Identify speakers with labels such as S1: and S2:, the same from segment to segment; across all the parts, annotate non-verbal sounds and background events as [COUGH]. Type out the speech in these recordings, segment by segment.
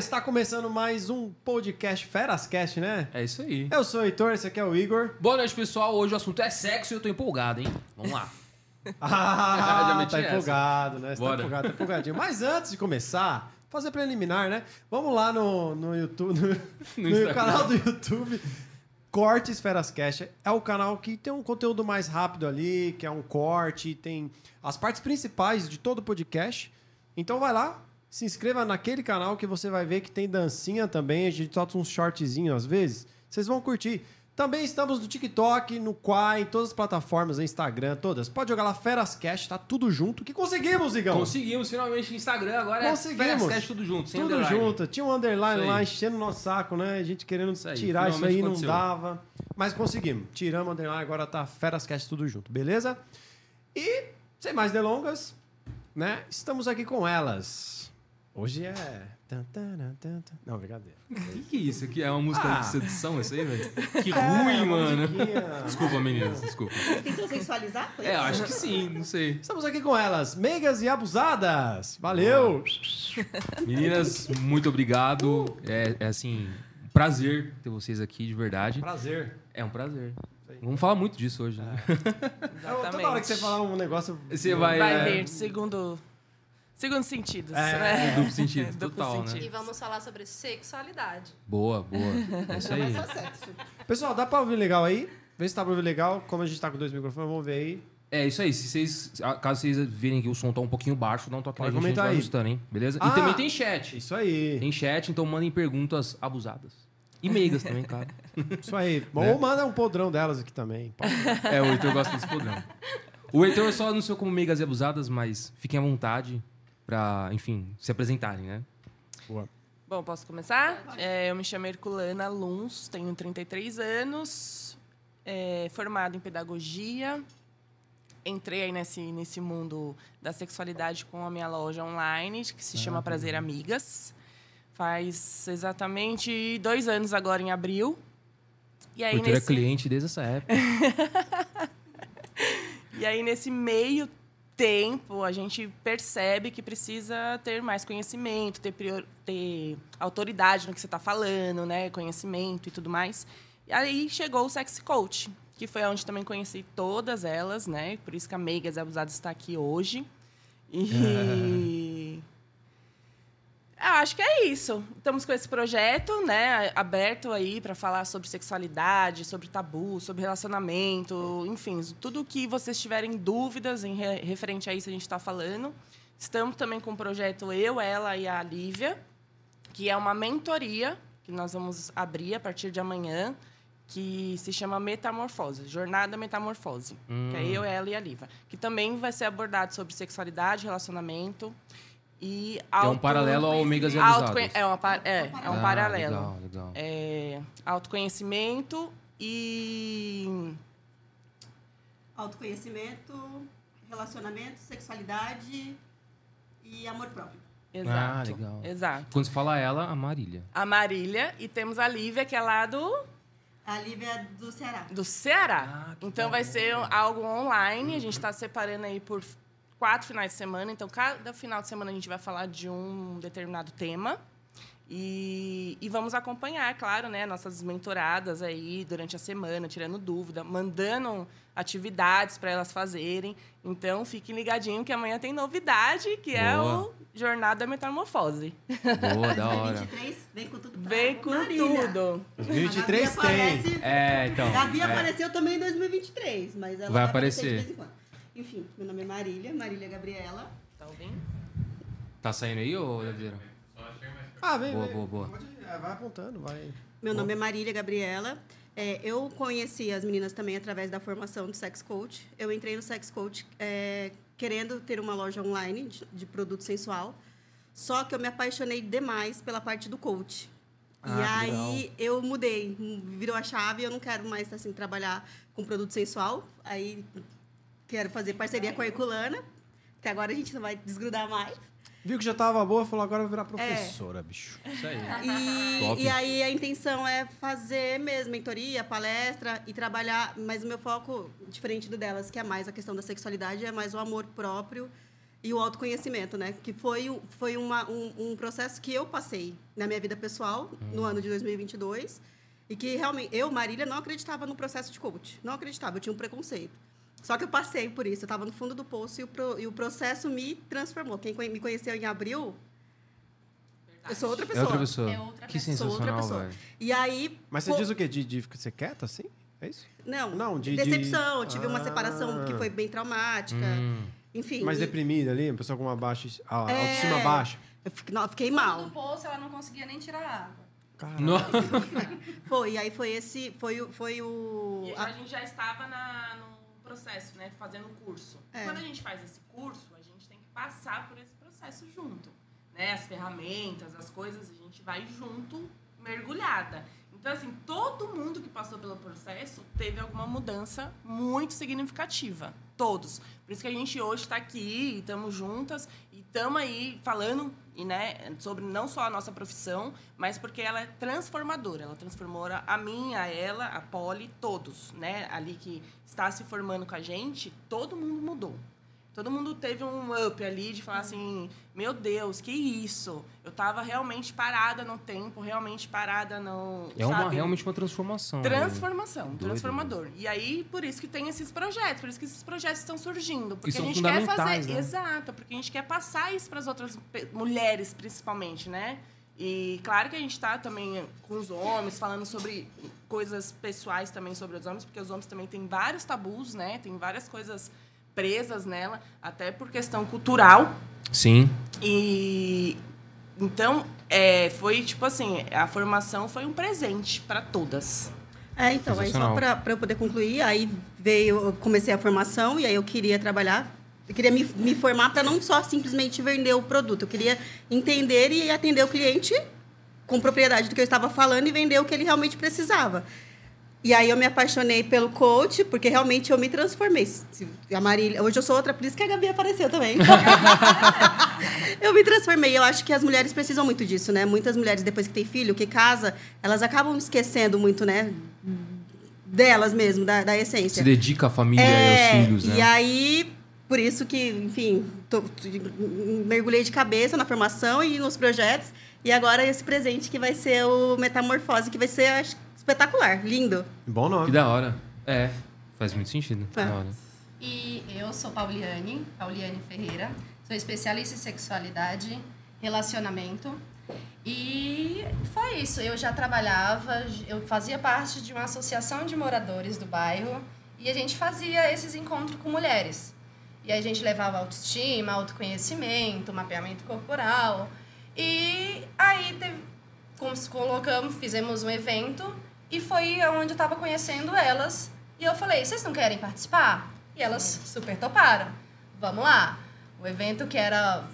S1: está começando mais um podcast Ferascast, né?
S2: É isso aí.
S1: Eu sou o Heitor, esse aqui é o Igor.
S2: Boa noite, pessoal. Hoje o assunto é sexo e eu tô empolgado, hein? Vamos lá. [LAUGHS]
S1: Ah, tá
S2: essa.
S1: empolgado, né? Você tá empolgado, tá empolgadinho. Mas antes de começar, fazer preliminar, né? Vamos lá no, no YouTube, [LAUGHS] no, no
S2: Instagram.
S1: canal do YouTube. Cortes Ferascast é o canal que tem um conteúdo mais rápido ali, que é um corte, tem as partes principais de todo o podcast. Então vai lá, se inscreva naquele canal que você vai ver que tem dancinha também, a gente solta uns shortzinhos às vezes. Vocês vão curtir. Também estamos no TikTok, no Quai, em todas as plataformas, no Instagram, todas. Pode jogar lá Ferascast, tá tudo junto. Que conseguimos, Igão?
S2: Conseguimos finalmente Instagram, agora
S1: Conseguimos.
S2: é Ferascast tudo junto, sem
S1: Tudo
S2: underline.
S1: junto. Tinha um underline lá enchendo o nosso saco, né? A gente querendo
S2: Isso aí,
S1: tirar isso aí, não
S2: aconteceu.
S1: dava. Mas conseguimos. Tiramos o underline, agora tá Ferascast tudo junto, beleza? E, sem mais delongas, né? Estamos aqui com elas. Hoje é... Não, brincadeira.
S2: O que, que é isso? Aqui é uma música
S1: Ah.
S2: de sedução, isso aí, velho? [LAUGHS] Que
S1: É,
S2: ruim, mano.
S1: musiquinha.
S2: Desculpa, meninas, desculpa.
S3: Tentou sensualizar? Foi
S2: É, eu
S3: isso?
S2: acho que sim, não sei.
S1: Estamos aqui com elas, meigas e abusadas. Valeu! [LAUGHS]
S2: Meninas, muito obrigado. É, é assim, um prazer ter vocês aqui, de verdade.
S1: Prazer.
S2: É um prazer. Vamos falar muito disso hoje, né?
S1: Eu, [LAUGHS] toda hora que você falar um negócio...
S2: Você vai...
S4: Vai
S2: é,
S4: ver, segundo, segundo sentidos,
S1: É,
S4: né?
S2: Duplo sentido, [LAUGHS]
S4: Duplo
S2: total,
S4: sentido.
S2: né?
S5: E vamos falar sobre sexualidade.
S2: Boa, boa. É isso aí.
S3: Mas só sexo.
S1: Pessoal, dá pra ouvir legal aí? Vê se tá pra ouvir legal. Como a gente tá com dois microfones, vamos ver aí.
S2: É isso aí. Se vocês, caso vocês verem que o som tá um pouquinho baixo, dá um toque
S1: Pode
S2: na gente, a gente vai
S1: aí.
S2: ajustando, hein? Beleza?
S1: Ah!
S2: E também tem chat.
S1: Isso aí.
S2: Tem chat, então mandem perguntas abusadas. E meigas também, claro. [LAUGHS]
S1: Isso aí. Bom,
S2: Né?
S1: ou manda um podrão delas aqui também.
S2: É, o Heitor gosta desse programa. O Heitor eu só anunciou como meigas e abusadas, mas fiquem à vontade pra, enfim, se apresentarem, né?
S4: Bom, posso começar? É, eu me chamo Herculana Luns, tenho 33 anos, é, formada em pedagogia. Entrei aí nesse, nesse mundo da sexualidade com a minha loja online, que se chama Prazer Amigas. Faz exatamente dois anos agora, em abril. E aí, nesse...
S2: cliente desde essa época. [LAUGHS] [LAUGHS]
S4: E aí, nesse meio tempo, a gente percebe que precisa ter mais conhecimento, ter, prior- ter autoridade no que você está falando, né? Conhecimento e tudo mais. E aí chegou o Sexy Coach, que foi onde também conheci todas elas, né? Por isso que a Meigas Abusadas está aqui hoje. E... [LAUGHS] Eu acho que é isso. Estamos com esse projeto, né, aberto aí para falar sobre sexualidade, sobre tabu, sobre relacionamento, enfim, tudo que vocês tiverem dúvidas em re- referente a isso a gente está falando. Estamos também com o projeto Eu, Ela e a Lívia, que é uma mentoria que nós vamos abrir a partir de amanhã, que se chama Metamorfose, Jornada Metamorfose. Que é eu, ela e a Lívia. Que também vai ser abordado sobre sexualidade, relacionamento e
S2: É um
S4: auto-
S2: paralelo ao Megas e
S4: Autoconhe-. É, uma par- é, é um
S2: Ah,
S4: paralelo.
S2: Legal, legal.
S4: É, autoconhecimento e.
S3: Autoconhecimento, relacionamento, sexualidade e amor próprio.
S4: Exato.
S2: Ah, legal.
S4: Exato.
S2: Quando se fala ela, a Marília.
S4: A Marília e temos a Lívia, que é lá do,
S3: A Lívia é do Ceará.
S4: do Ceará. então vai ser algo online. A gente está separando aí por quatro finais de semana. Então, cada final de semana a gente vai falar de um determinado tema. E, e vamos acompanhar, claro, né, nossas mentoradas aí durante a semana, tirando dúvida, mandando atividades para elas fazerem. Então, fiquem ligadinho que amanhã tem novidade, que é
S2: Boa.
S4: o Jornada Metamorfose.
S2: Boa, da [LAUGHS] hora.
S3: 2023 vem com tudo
S4: Vem com
S3: Marília.
S4: tudo.
S1: 2023
S3: A Gabi
S1: tem.
S3: aparece-
S2: É, então.
S3: Gabi
S2: é.
S3: apareceu também em 2023, mas ela
S2: Vai
S3: vai,
S2: aparecer.
S3: de vez em quando. Enfim, meu nome é Marília, Marília Gabriela.
S4: Tá ouvindo?
S2: Tá saindo aí, ô Davideira?
S1: Ah, vem,
S2: Boa,
S1: vem.
S2: boa, boa.
S1: Pode- é, vai apontando, vai.
S3: Meu nome é Marília Gabriela. É, eu conheci as meninas também através da formação do Sex Coach. Eu entrei no Sex Coach é, querendo ter uma loja online de, de produto sensual. Só que eu me apaixonei demais pela parte do coach.
S1: Ah,
S3: e aí eu mudei, virou a chave. Eu não quero mais assim trabalhar com produto sensual. Aí quero fazer parceria com a Herculana. Até agora a gente não vai desgrudar mais.
S1: Viu que já tava boa, falou agora vai virar professora, bicho.
S2: Isso aí.
S3: E, e aí a intenção é fazer mesmo mentoria, palestra e trabalhar, mas o meu foco, diferente do delas, que é mais a questão da sexualidade, é mais o amor próprio e o autoconhecimento, né? Que foi, foi uma, um, um processo que eu passei na minha vida pessoal no ano de 2022 e que realmente eu, Marília, não acreditava no processo de coach. Não acreditava, eu tinha um preconceito. Só que eu passei por isso, eu estava no fundo do poço e o, pro- e o processo me transformou. Quem me conheceu em abril, eu sou outra
S2: É
S3: pessoa.
S2: outra pessoa.
S5: É outra
S2: que
S5: pessoa.
S3: Sou outra
S2: sensacional,
S3: pessoa. E aí.
S1: Mas você
S3: pô-
S1: diz o quê? De, de ser quieta, assim? É isso?
S3: Não,
S1: Não, de- de-
S3: decepção. Tive uma
S1: Ah.
S3: separação que foi bem traumática.
S2: Hum.
S3: Enfim.
S1: Mais
S3: e
S1: deprimida ali, uma pessoa com uma baixa... A
S3: É.
S1: autoestima baixa.
S3: eu fiquei, não, eu fiquei mal.
S5: do poço, ela não conseguia nem tirar a água.
S1: Caralho.
S2: No- [LAUGHS]
S3: Foi, e aí foi esse. Foi, o- foi o. A-
S4: a gente já estava na- no processo, né? Fazendo o curso.
S3: É.
S4: Quando a gente faz esse curso, a gente tem que passar por esse processo junto. Né? As ferramentas, as coisas, a gente vai junto, mergulhada. Então, assim, todo mundo que passou pelo processo teve alguma mudança muito significativa. Todos. Por isso que a gente hoje está aqui, estamos juntas estamos aí falando e, né, sobre não só a nossa profissão, mas porque ela é transformadora. Ela transformou a mim, a ela, a Polly, todos, né? Ali que está se formando com a gente, todo mundo mudou. Todo mundo teve um up ali de falar assim, meu Deus, que isso? Eu tava realmente parada no tempo, realmente parada no.
S2: É uma,
S4: sabe?
S2: realmente uma transformação. né?
S4: Transformação,
S2: Doido,
S4: transformador. E aí, por isso que tem esses projetos, por isso que esses projetos estão surgindo. Porque
S2: são
S4: a gente quer fazer.
S2: né?
S4: Exato, porque a gente quer passar isso para as outras mulheres, principalmente, né? E claro que a gente está também com os homens, falando sobre coisas pessoais também sobre os homens, porque os homens também têm vários tabus, né? Tem várias coisas presas nela, até por questão cultural.
S2: Sim.
S4: E então, é, foi tipo assim, a formação foi um presente para todas.
S3: É, então, aí só para eu poder concluir, aí veio, eu comecei a formação e aí eu queria trabalhar, eu queria me, me formar para não só simplesmente vender o produto, eu queria entender e atender o cliente com propriedade do que eu estava falando e vender o que ele realmente precisava. E aí eu me apaixonei pelo coach, porque realmente eu me transformei. Se- A Marília, hoje eu sou outra, por isso que a Gabi apareceu também. [LAUGHS] eu me transformei. Eu acho que as mulheres precisam muito disso, né? Muitas mulheres, depois que tem filho, que casa, elas acabam esquecendo muito, né? Delas mesmo, da, da
S2: Se
S3: essência.
S2: dedica à família e
S3: É,
S2: aos filhos, né?
S3: E aí, por isso que, enfim, tô- mergulhei de cabeça na formação e nos projetos. E agora esse presente que vai ser o Metamorfose, que vai ser acho, espetacular, lindo.
S1: Bom nome.
S2: Que da hora. É, faz muito sentido.
S3: É.
S2: Da hora.
S5: E eu sou Pauliane, Pauliane Ferreira, sou especialista em sexualidade, relacionamento. E foi isso, eu já trabalhava, eu fazia parte de uma associação de moradores do bairro e a gente fazia esses encontros com mulheres. E aí a gente levava autoestima, autoconhecimento, mapeamento corporal. E aí teve, colocamos, fizemos um evento e foi onde eu estava conhecendo elas. E eu falei, vocês não querem participar? E elas super toparam. Vamos lá. O evento que era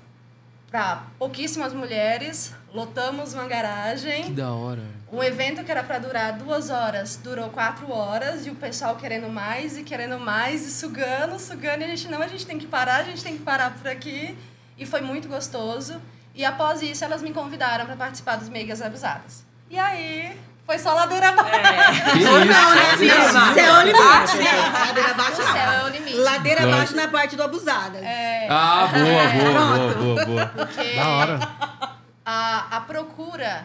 S5: para pouquíssimas mulheres, lotamos uma
S2: Que
S5: garagem.
S2: da hora.
S5: Um evento que era para durar duas horas, durou quatro horas, e o pessoal querendo mais e querendo mais, e sugando, sugando, e a gente, não, a gente tem que parar, a gente tem que parar por aqui. E foi muito gostoso. E após isso, elas me convidaram para participar dos Meigas Abusadas. E aí, foi só ladeira abaixo.
S2: Que isso?
S3: Céu, céu é o limite. Ladeira abaixo não.
S5: céu é o limite.
S3: Ladeira abaixo na parte do abusada.
S5: É,
S2: Ah, boa, [LAUGHS] boa, boa, boa, boa.
S5: porque
S1: Da hora.
S5: a, a procura,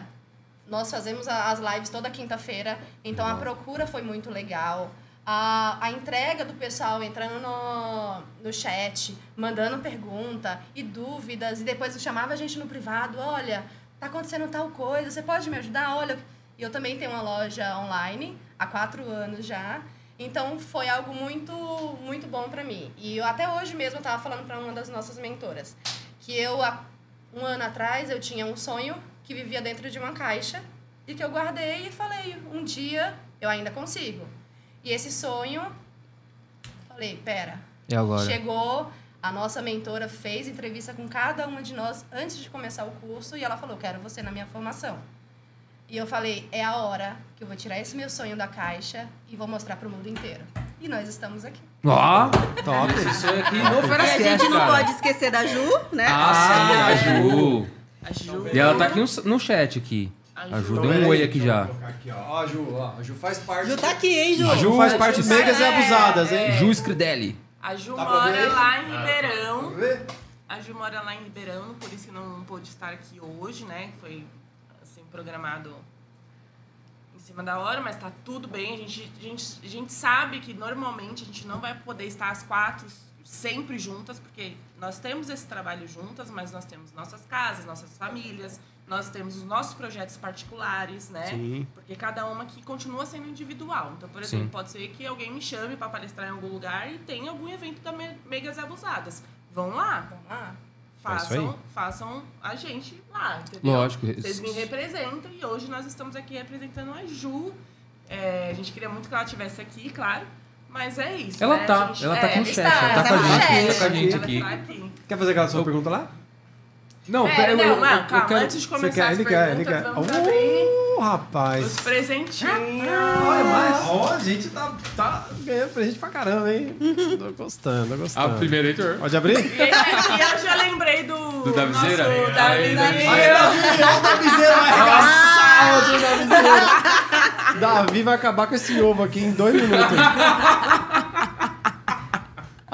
S5: nós fazemos as lives toda quinta-feira, então a procura foi muito legal. A, a entrega do pessoal entrando no, no chat, mandando pergunta e dúvidas, e depois chamava a gente no privado, olha, tá acontecendo tal coisa, você pode me ajudar? Olha, e eu também tenho uma loja online há quatro anos já, então foi algo muito muito bom para mim. E eu, até hoje mesmo eu tava falando para uma das nossas mentoras que eu há um ano atrás eu tinha um sonho que vivia dentro de uma caixa e que eu guardei e falei, um dia eu ainda consigo. E esse sonho, falei, pera,
S2: E agora?
S5: chegou, a nossa mentora fez entrevista com cada uma de nós antes de começar o curso e ela falou, quero você na minha formação. E eu falei, é a hora que eu vou tirar esse meu sonho da caixa e vou mostrar para o mundo inteiro. E nós estamos aqui.
S2: Ó,
S1: Top.
S2: isso aqui no
S3: E a gente não
S2: cara.
S3: pode esquecer da Ju, né?
S2: Ah, sim, a Ju.
S4: A Ju,
S2: E ela tá aqui no, no chat aqui.
S4: A
S2: A Ju
S4: Ju.
S2: deu um oi aqui já.
S1: Aqui, ó. Ó, a Ju, ó. A Ju faz parte.
S3: Ju tá aqui, hein, Ju?
S1: A Ju faz
S4: A
S1: parte
S4: Ju
S1: dos Megas e
S4: é,
S1: Abusadas, hein?
S4: é.
S2: Ju Scridelli.
S4: a Ju
S1: ver
S4: mora lá em Ribeirão.
S1: Vamos ver?
S4: A Ju mora lá em Ribeirão, por isso que não pôde estar aqui hoje, né? Foi programado em cima da hora, mas tá tudo bem. A gente, a, gente, a gente sabe que normalmente a gente não vai poder estar as quatro sempre juntas, porque nós temos esse trabalho juntas, mas nós temos nossas casas, nossas famílias, nós temos os nossos projetos particulares, né?
S1: Sim.
S4: Porque cada uma aqui continua sendo individual. Então, por
S2: Sim.
S4: exemplo, pode ser que alguém me chame para palestrar em algum lugar e tem algum evento da Me- Megas Abusadas. Vão lá,
S5: Vamos lá.
S1: É
S4: façam,
S1: aí.
S4: façam a gente lá, entendeu?
S2: Lógico.
S4: Vocês me representam e hoje nós estamos aqui representando a Ju. É, a gente queria muito que ela estivesse aqui, claro. Mas é isso.
S2: Ela
S4: né?
S2: tá,
S4: A gente-
S2: ela tá
S4: é,
S2: com o chat, ela tá
S5: ela
S2: com a
S5: tá com o
S2: gente, tá com a gente
S4: ela
S2: aqui.
S4: tá aqui.
S1: Quer fazer aquela sua pergunta lá?
S2: Não,
S4: É,
S2: pera, eu,
S4: não,
S2: eu,
S4: não,
S2: eu
S4: calma,
S2: quero...
S4: antes de
S1: Você
S4: começar
S1: quer?
S4: as
S1: Ele quer, ele
S4: perguntas,
S1: quer.
S4: vamos abrir
S1: Uh, rapaz.
S4: os presentinhos.
S1: Olha, mas, ó, a gente tá, tá ganhando presente pra caramba, hein? tô gostando, tô
S2: Ah,
S1: gostando.
S2: primeiro, Heitor.
S1: Pode abrir?
S4: E, e eu já lembrei do.
S2: Do Davizeira?
S4: Nosso
S2: Aí,
S4: Davizeira.
S2: Davizeira.
S1: Olha o Davizeira vai arregaçar o Davizeira. Davi vai acabar com esse ovo aqui em dois minutos. [LAUGHS]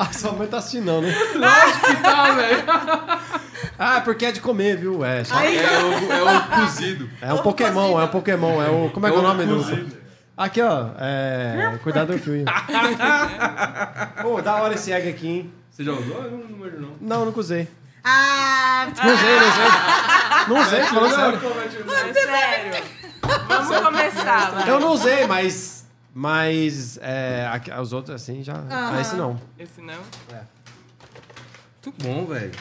S1: Ah, sua mãe tá assistindo, né?
S2: Que tal, velho?
S1: Ah, é porque é de comer, viu? É, só-
S2: É o, é o cozido.
S1: é um Pokémon, é um Pokémon, é o... Como é que é o
S2: Ovo
S1: nome do...
S2: cozido.
S1: Aqui, ó, é... Cuidado do fio. Pô, [LAUGHS] da hora esse egg aqui, hein?
S2: Você já usou? Eu não, não manjo, não.
S1: Não, nunca usei.
S3: Ah,
S1: Não usei, não usei. Não usei, falando sério.
S4: É sério. Vamos começar, vai.
S1: Eu não usei, mas... Mas é, aqui- os outros, assim, já... Ah, esse não.
S4: Esse não.
S2: Muito bom, velho.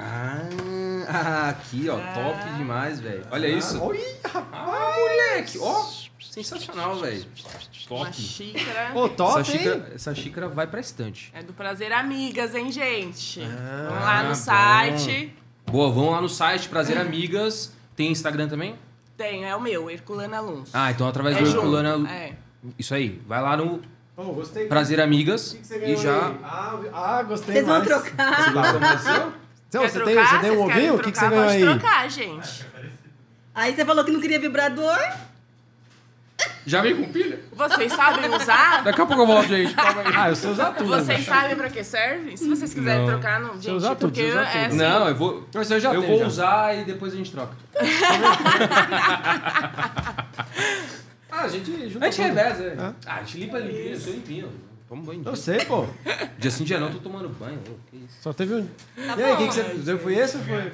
S2: Ah, aqui, ó. Top demais, velho. Olha isso.
S1: Oi,
S2: Ah, moleque. Ó, sensacional, velho.
S4: Uma
S2: Top.
S4: xícara.
S1: Pô, top,
S2: essa,
S1: hein?
S2: xícara, essa xícara vai pra estante.
S4: É do Prazer Amigas, hein, gente?
S1: Ah,
S4: Vamos lá no
S2: bom.
S4: site.
S2: Boa, vão lá no site Prazer Amigas. Tem Instagram também?
S4: Tem, é o meu, Herculana Luns.
S2: Ah, então através
S4: é
S2: do
S4: junto.
S2: Herculana.
S4: É.
S2: Isso aí. Vai lá no
S1: Pô, gostei.
S2: Prazer Amigas
S1: O que que você
S2: e
S1: ganhou
S2: já.
S1: aí? Ah, ah, gostei
S3: vocês vão
S1: mais.
S3: trocar.
S2: Você
S1: Então, você,
S4: trocar?
S1: tem, você tem um ovinho? O que, que você ganhou aí?
S4: Pode trocar, gente.
S3: Aí você falou que não queria vibrador.
S2: Já vem com pilha?
S4: Vocês sabem usar?
S2: Daqui a pouco eu volto, gente. Calma aí.
S1: Ah, eu sei usar tudo.
S4: Vocês sabem pra que serve? Se vocês quiserem
S2: Não.
S4: trocar, não. Gente,
S1: usar tudo,
S4: porque
S1: você usa
S4: é
S1: tudo.
S4: assim,
S2: Não, eu vou.
S1: Mas eu já
S2: eu
S1: tenho,
S2: vou
S1: já.
S2: usar e depois a gente troca. [LAUGHS]
S1: Ah, a gente junta
S2: A gente
S1: tudo.
S2: reveza, é.
S1: É.
S2: Ah, a gente limpa limpinho, eu sou limpinho. Toma banho.
S1: Eu sei, pô. [LAUGHS]
S2: Dia sim, dia não, tô tomando banho. ô, que isso.
S1: Só teve um...
S5: Tá
S1: e aí, o que, que você... Foi esse ou foi...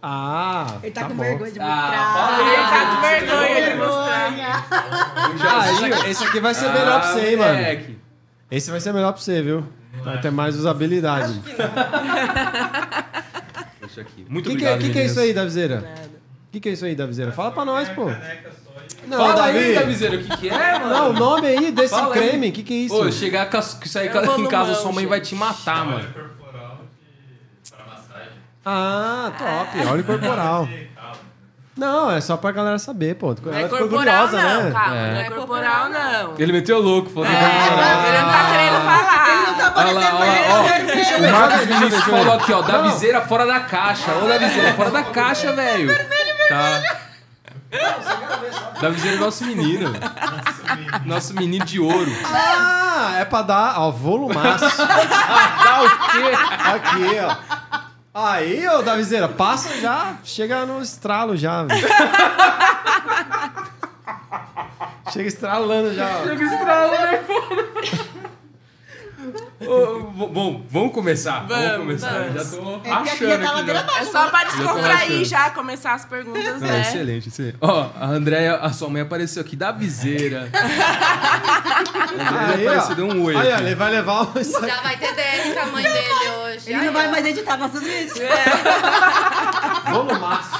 S1: Ah,
S3: Ele tá, com
S1: bom.
S3: vergonha de
S2: Ah,
S3: mostrar.
S2: aí,
S4: Ele tá com vergonha de mostrar.
S1: Ah, esse, esse aqui vai ser melhor pra você, hein, mano. Esse vai ser melhor pra você, viu? Vai ter mais usabilidade.
S2: Deixa aqui.
S1: O
S2: Muito
S1: que, é-
S2: obrigado,
S1: que, que é isso aí, Davizeira? O que, que é isso aí, Davizeira? Fala pra nós, pô. Não,
S2: Fala
S1: Davi.
S2: aí, Davizeira, o que que é, mano?
S1: Não, o nome aí desse
S2: Fala
S1: creme, o que, que é isso?
S2: Ô, chegar com sair
S4: É
S2: em casa, sua mãe vai
S4: gente.
S2: te matar, mano.
S6: corporal de... pra massagem.
S1: Ah, top. Óleo corporal. [LAUGHS] Não, é só pra galera saber, pô.
S4: Não
S1: Ela
S4: é
S1: ficou
S4: corporal,
S1: curiosa,
S4: não,
S1: né?
S4: calma.
S2: É.
S4: Não é corporal, não.
S2: Ele meteu louco, falou que
S4: É,
S2: é corporal.
S4: ele não tá querendo falar.
S3: Ele não tá
S2: lá, olha
S3: pra
S2: lá, ó.
S3: ele.
S2: O Marcos Vinícius falou aqui, ó, da viseira fora da caixa. Ô, da viseira fora da caixa, velho. Tá. Da viseira é nosso menino. Nosso menino de ouro.
S1: Ah, é pra dar, ó, volumaço. [LAUGHS]
S2: Dá o quê?
S1: Aqui, ó. Aí, ô, Davizeira, passa já, chega no estralo já, velho. [LAUGHS] Chega estralando já, ó.
S2: Chega estralo, né, foda? Bom, vamos começar. Vamos,
S4: Vamos,
S2: começar.
S4: vamos.
S2: Já tô
S3: É aqui
S2: achando
S3: já
S2: aqui. já.
S3: abaixo.
S4: É só pra
S2: achando.
S4: descontrair já, começar as perguntas,
S2: Não,
S4: né?
S2: excelente, excelente. Ó, a Andréia, a sua mãe apareceu aqui da viseira. [LAUGHS]
S1: Aí,
S2: apareceu, deu um oi
S1: Aí, ó,
S2: aqui.
S1: ele vai levar o... aqui.
S5: Já vai ter DR com a mãe dele hoje.
S3: Ele não vai
S5: ó.
S3: mais editar nossos vídeos.
S1: Volumaço.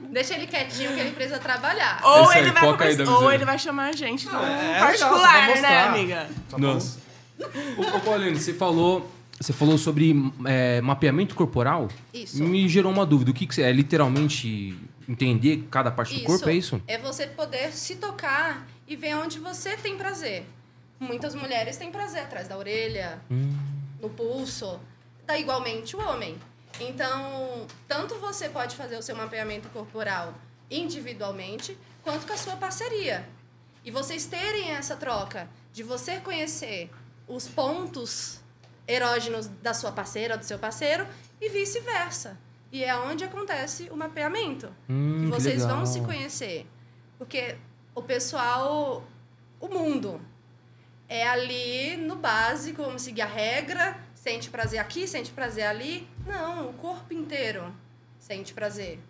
S5: Deixa ele quietinho que ele precisa trabalhar.
S4: Ou,
S2: Esse
S4: ele vai
S2: aí,
S4: ou ele vai chamar a gente
S1: é
S4: particular,
S1: vai
S4: né, amiga?
S2: Nossa. Ô, Pauline, você falou, você falou sobre é, mapeamento corporal?
S5: Isso.
S2: Me gerou uma dúvida. O que, que você é? Literalmente entender cada parte do corpo, é isso?
S5: É você poder se tocar e ver onde você tem prazer. Muitas mulheres têm prazer atrás da orelha,
S2: Hum.
S5: no pulso. Dá igualmente o homem. Então, tanto você pode fazer o seu mapeamento corporal individualmente, quanto com a sua parceria. E vocês terem essa troca de você conhecer os pontos erógenos da sua parceira ou do seu parceiro e vice-versa. E é onde acontece o mapeamento.
S2: Hum,
S5: que vocês vão se conhecer. Porque o pessoal, o mundo, é ali no básico, vamos seguir a regra, sente prazer aqui, sente prazer ali. Não, o corpo inteiro sente prazer.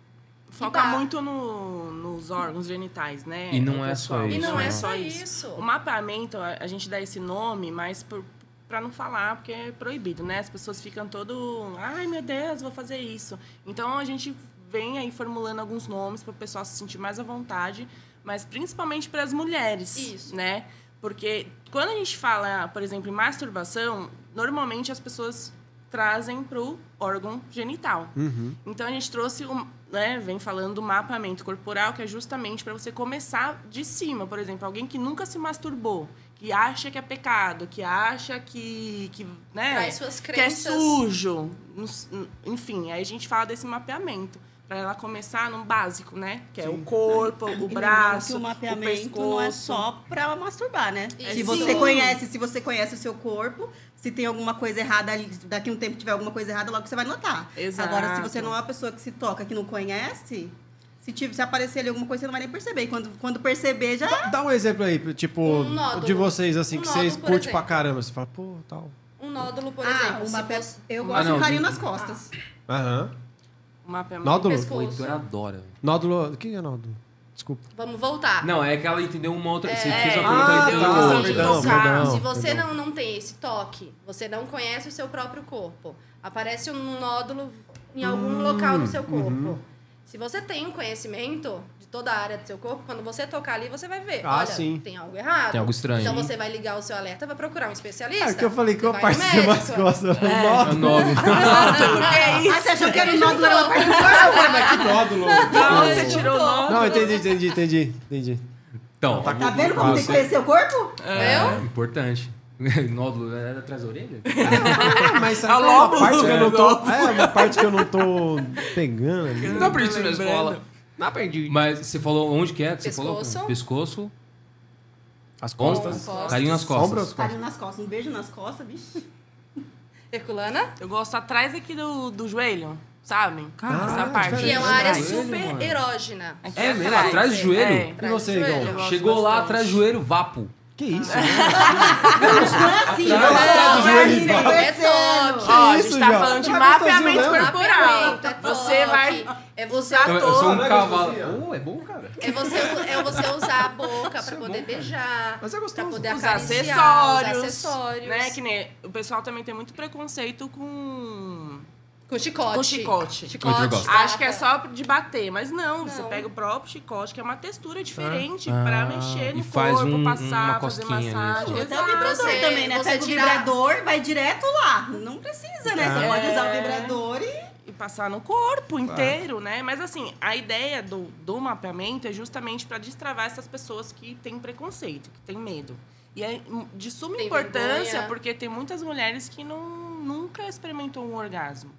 S4: Foca muito no- nos órgãos genitais, né?
S2: E não
S4: o
S2: é só
S5: E
S2: isso,
S5: não
S2: né?
S5: é só isso.
S4: O mapeamento, a a gente dá esse nome, mas por, pra não falar, porque é proibido, né? As pessoas ficam todo, ai meu Deus, vou fazer isso. Então a gente vem aí formulando alguns nomes para o pessoal se sentir mais à vontade, mas principalmente para as mulheres,
S5: Isso.
S4: né? Porque quando a gente fala, por exemplo, em masturbação, normalmente as pessoas trazem pro órgão genital.
S1: Uhum.
S4: Então a gente trouxe, um, né, vem falando do mapeamento corporal, que é justamente para você começar de cima. Por exemplo, alguém que nunca se masturbou, que acha que é pecado, que acha que, que né, que é sujo, enfim, aí a gente fala desse mapeamento. Para ela começar no básico, né? Que é o corpo, o
S3: E
S4: braço,
S3: que o
S4: o
S3: mapeamento
S4: pescoço.
S3: não é só pra masturbar, né?
S5: Isso.
S3: Se você conhece, se você conhece o seu corpo, se tem alguma coisa errada ali, daqui a um tempo tiver alguma coisa errada, logo você vai notar.
S4: Exato.
S3: Agora, se você não é uma pessoa que se toca, que não conhece, se, tiver, se aparecer ali alguma coisa, você não vai nem perceber. E quando, quando perceber, já.
S1: Dá, dá um exemplo aí, tipo,
S5: Um nódulo.
S1: de vocês, assim,
S5: Um
S1: que vocês
S5: nódulo,
S1: curtem pra
S5: exemplo.
S1: caramba. Você fala, pô, tal.
S5: Um nódulo, por
S3: ah,
S5: exemplo.
S3: o
S5: se
S3: mape...
S5: você-
S3: eu
S2: Ah,
S3: gosto
S2: não,
S3: de carinho nas costas.
S1: Aham. Nódulo?
S5: Pescoço.
S2: O Heitor adora. velho.
S1: Nódulo. O que é nódulo? Desculpa.
S5: Vamos voltar.
S2: Não, é que ela entendeu uma outra. Você
S4: É.
S2: fez uma
S1: Ah,
S2: pergunta entendeu outra.
S1: Perdão, perdão.
S5: Se você
S1: perdão.
S5: não, não tem esse toque, você não conhece o seu próprio corpo, aparece um nódulo em algum
S1: Hum,
S5: local do seu corpo.
S1: uhum.
S5: Se você tem um conhecimento de toda a área do seu corpo, quando você tocar ali, você vai ver.
S1: Ah,
S5: Olha,
S1: sim.
S5: tem algo errado.
S2: Tem algo estranho.
S5: Então você vai ligar o seu alerta, vai procurar um especialista.
S1: É que eu falei que eu
S5: vai
S1: parte
S5: no
S1: de mais
S5: médico.
S1: costas.
S4: É.
S2: É nódulo. [LAUGHS]
S3: Ah, você achou que era o nódulo? Corpo?
S1: Mas que nódulo.
S4: Não,
S5: É.
S4: você tirou o nódulo.
S1: Não, entendi, entendi, entendi. Entendi.
S2: Então,
S3: Tá vendo como tem que conhecer o corpo?
S2: é importante. [LAUGHS] Nódulo é atrás da orelha? [LAUGHS]
S1: Ah, mas sabe
S4: A
S1: qual é uma parte que eu não
S4: É,
S1: tô. É, uma parte que eu não tô pegando ali.
S2: Não aprendi isso na escola.
S1: Não aprendi.
S2: Mas você falou onde que é? que Você
S5: Pescoço.
S2: falou? Pescoço.
S1: As
S2: Costas.
S1: costas.
S2: Carinho nas costas.
S1: Ombros, costas.
S3: Carinho nas costas. Um beijo nas costas, bicho. [LAUGHS]
S5: Herculana?
S4: Eu gosto atrás aqui do, do joelho, sabe?
S1: Caralho,
S4: Essa parte.
S1: diferente.
S5: E é uma área
S2: Joelho,
S5: super
S2: mano.
S5: erógena.
S2: É mesmo? Atrás do joelho?
S4: É.
S5: Atrás
S1: você. Igor?
S2: Chegou lá atrás do joelho, vapo.
S1: Que isso?
S3: Não é assim,
S1: Não,
S3: não
S1: do
S3: é
S1: joelho
S3: assim,
S1: igual.
S5: É
S3: descendo.
S5: toque.
S4: Ó, a
S1: isso,
S4: gente tá falando de
S1: Tá
S4: mapeamento
S1: mesmo?
S4: corporal.
S5: É
S4: Você vai
S5: É você,
S2: Eu, eu sou um
S1: Não é
S2: cavalo. Oh, é bom, cara.
S5: é você, é você usar a boca
S2: Isso
S5: pra
S2: é
S5: poder
S2: bom,
S5: beijar.
S1: Mas é gostoso.
S5: Pra poder
S4: Os
S5: acariciar,
S4: acessórios.
S5: Os acessórios.
S4: Né? Que nem, o pessoal também tem muito preconceito com,
S5: Com chicote.
S4: com chicote.
S2: Gosto.
S4: Acho que é só de bater, mas não, você
S5: Não.
S4: pega o próprio chicote, que é uma textura diferente
S2: Ah.
S4: pra
S2: Ah,
S4: mexer no
S2: faz
S4: corpo,
S2: um-
S4: passar,
S2: uma
S4: fazer massagem.
S3: Até o vibrador
S5: Você-
S3: também, né?
S5: você
S3: Pega o
S5: tirar-
S3: vibrador, vai direto lá. Não precisa, né? Você
S4: É.
S3: pode usar o vibrador e...
S4: E passar no corpo inteiro, né? Mas assim, a ideia do, do mapeamento é justamente para destravar essas pessoas que têm preconceito, que têm medo. E é de suma
S5: Tem
S4: importância,
S5: vergonha.
S4: porque tem muitas mulheres que não, nunca experimentou um orgasmo,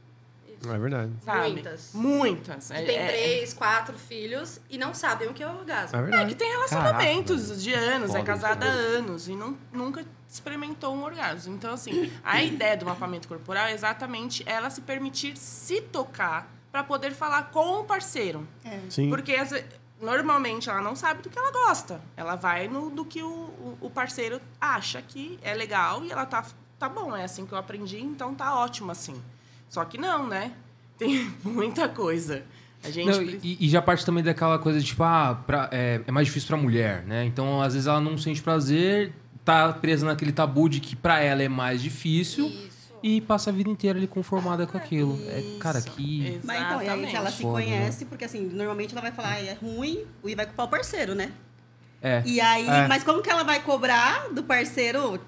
S1: É verdade.
S4: sabe?
S5: Muitas.
S4: Muitas.
S5: Que
S4: É-
S5: tem
S4: é-
S5: três, quatro filhos e não sabem o que é orgasmo.
S1: É
S4: É,
S1: verdade.
S4: que tem relacionamentos
S2: Caraca,
S4: de anos, é casada há anos e não, nunca experimentou um orgasmo. Então, assim, a ideia do mapeamento corporal é exatamente ela se permitir se tocar para poder falar com o parceiro.
S1: Sim.
S4: Porque ve- normalmente ela não sabe do que ela gosta. Ela vai no do que o, o- o parceiro acha que é legal e ela tá, tá bom, é assim que eu aprendi, então tá ótimo assim. Só que não, né? Tem [LAUGHS] muita coisa. A gente.
S2: Não, e, e já parte também daquela coisa de, tipo, ah, pra- é, é mais difícil pra mulher, né? Então, às vezes, ela não sente prazer, tá presa naquele tabu de que pra ela é mais difícil
S5: Isso.
S2: e passa a vida inteira ali conformada com aquilo. É, cara,
S4: Isso,
S2: que.
S3: Mas então, e aí se ela se
S2: Foda, né?
S3: conhece, porque assim, normalmente ela vai falar, "Ah, é ruim, e vai culpar o parceiro, né?
S2: É.
S3: E aí,
S1: É.
S3: mas como que ela vai cobrar do parceiro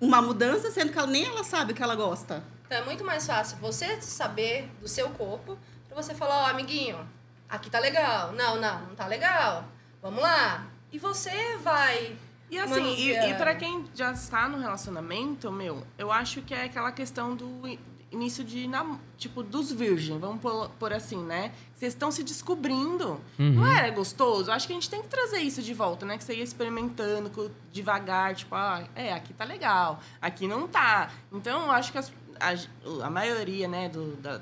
S3: uma mudança, sendo que ela, nem ela sabe o que ela gosta?
S5: Então é muito mais fácil você saber do seu corpo pra você falar, ó, amiguinho, aqui tá legal. Não, não, não tá legal. Vamos lá. E você vai.
S4: E assim, e,
S5: manusear.
S4: e para quem já está no relacionamento, meu, eu acho que é aquela questão do i- início de nam- tipo dos virgens, vamos por, por assim, né? Vocês estão se descobrindo.
S2: Uhum.
S4: Não era gostoso? Acho que a gente tem que trazer isso de volta, né? Que você ia experimentando devagar, tipo, ah, é, aqui tá legal, aqui não tá. Então, eu acho que as- a, a maioria, né, do, da-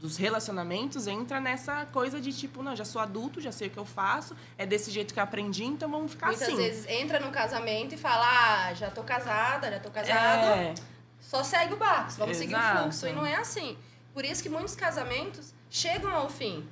S4: dos relacionamentos entra nessa coisa de tipo, não, já sou adulto, já sei o que eu faço, é desse jeito que eu aprendi, então vamos ficar
S5: Muitas
S4: assim.
S5: vezes entra no casamento e fala, ah, já tô casada, já tô casado.
S4: É,
S5: Só segue o barco, vamos seguir o
S4: Exato.
S5: fluxo. E não é assim. Por isso que muitos casamentos chegam ao fim.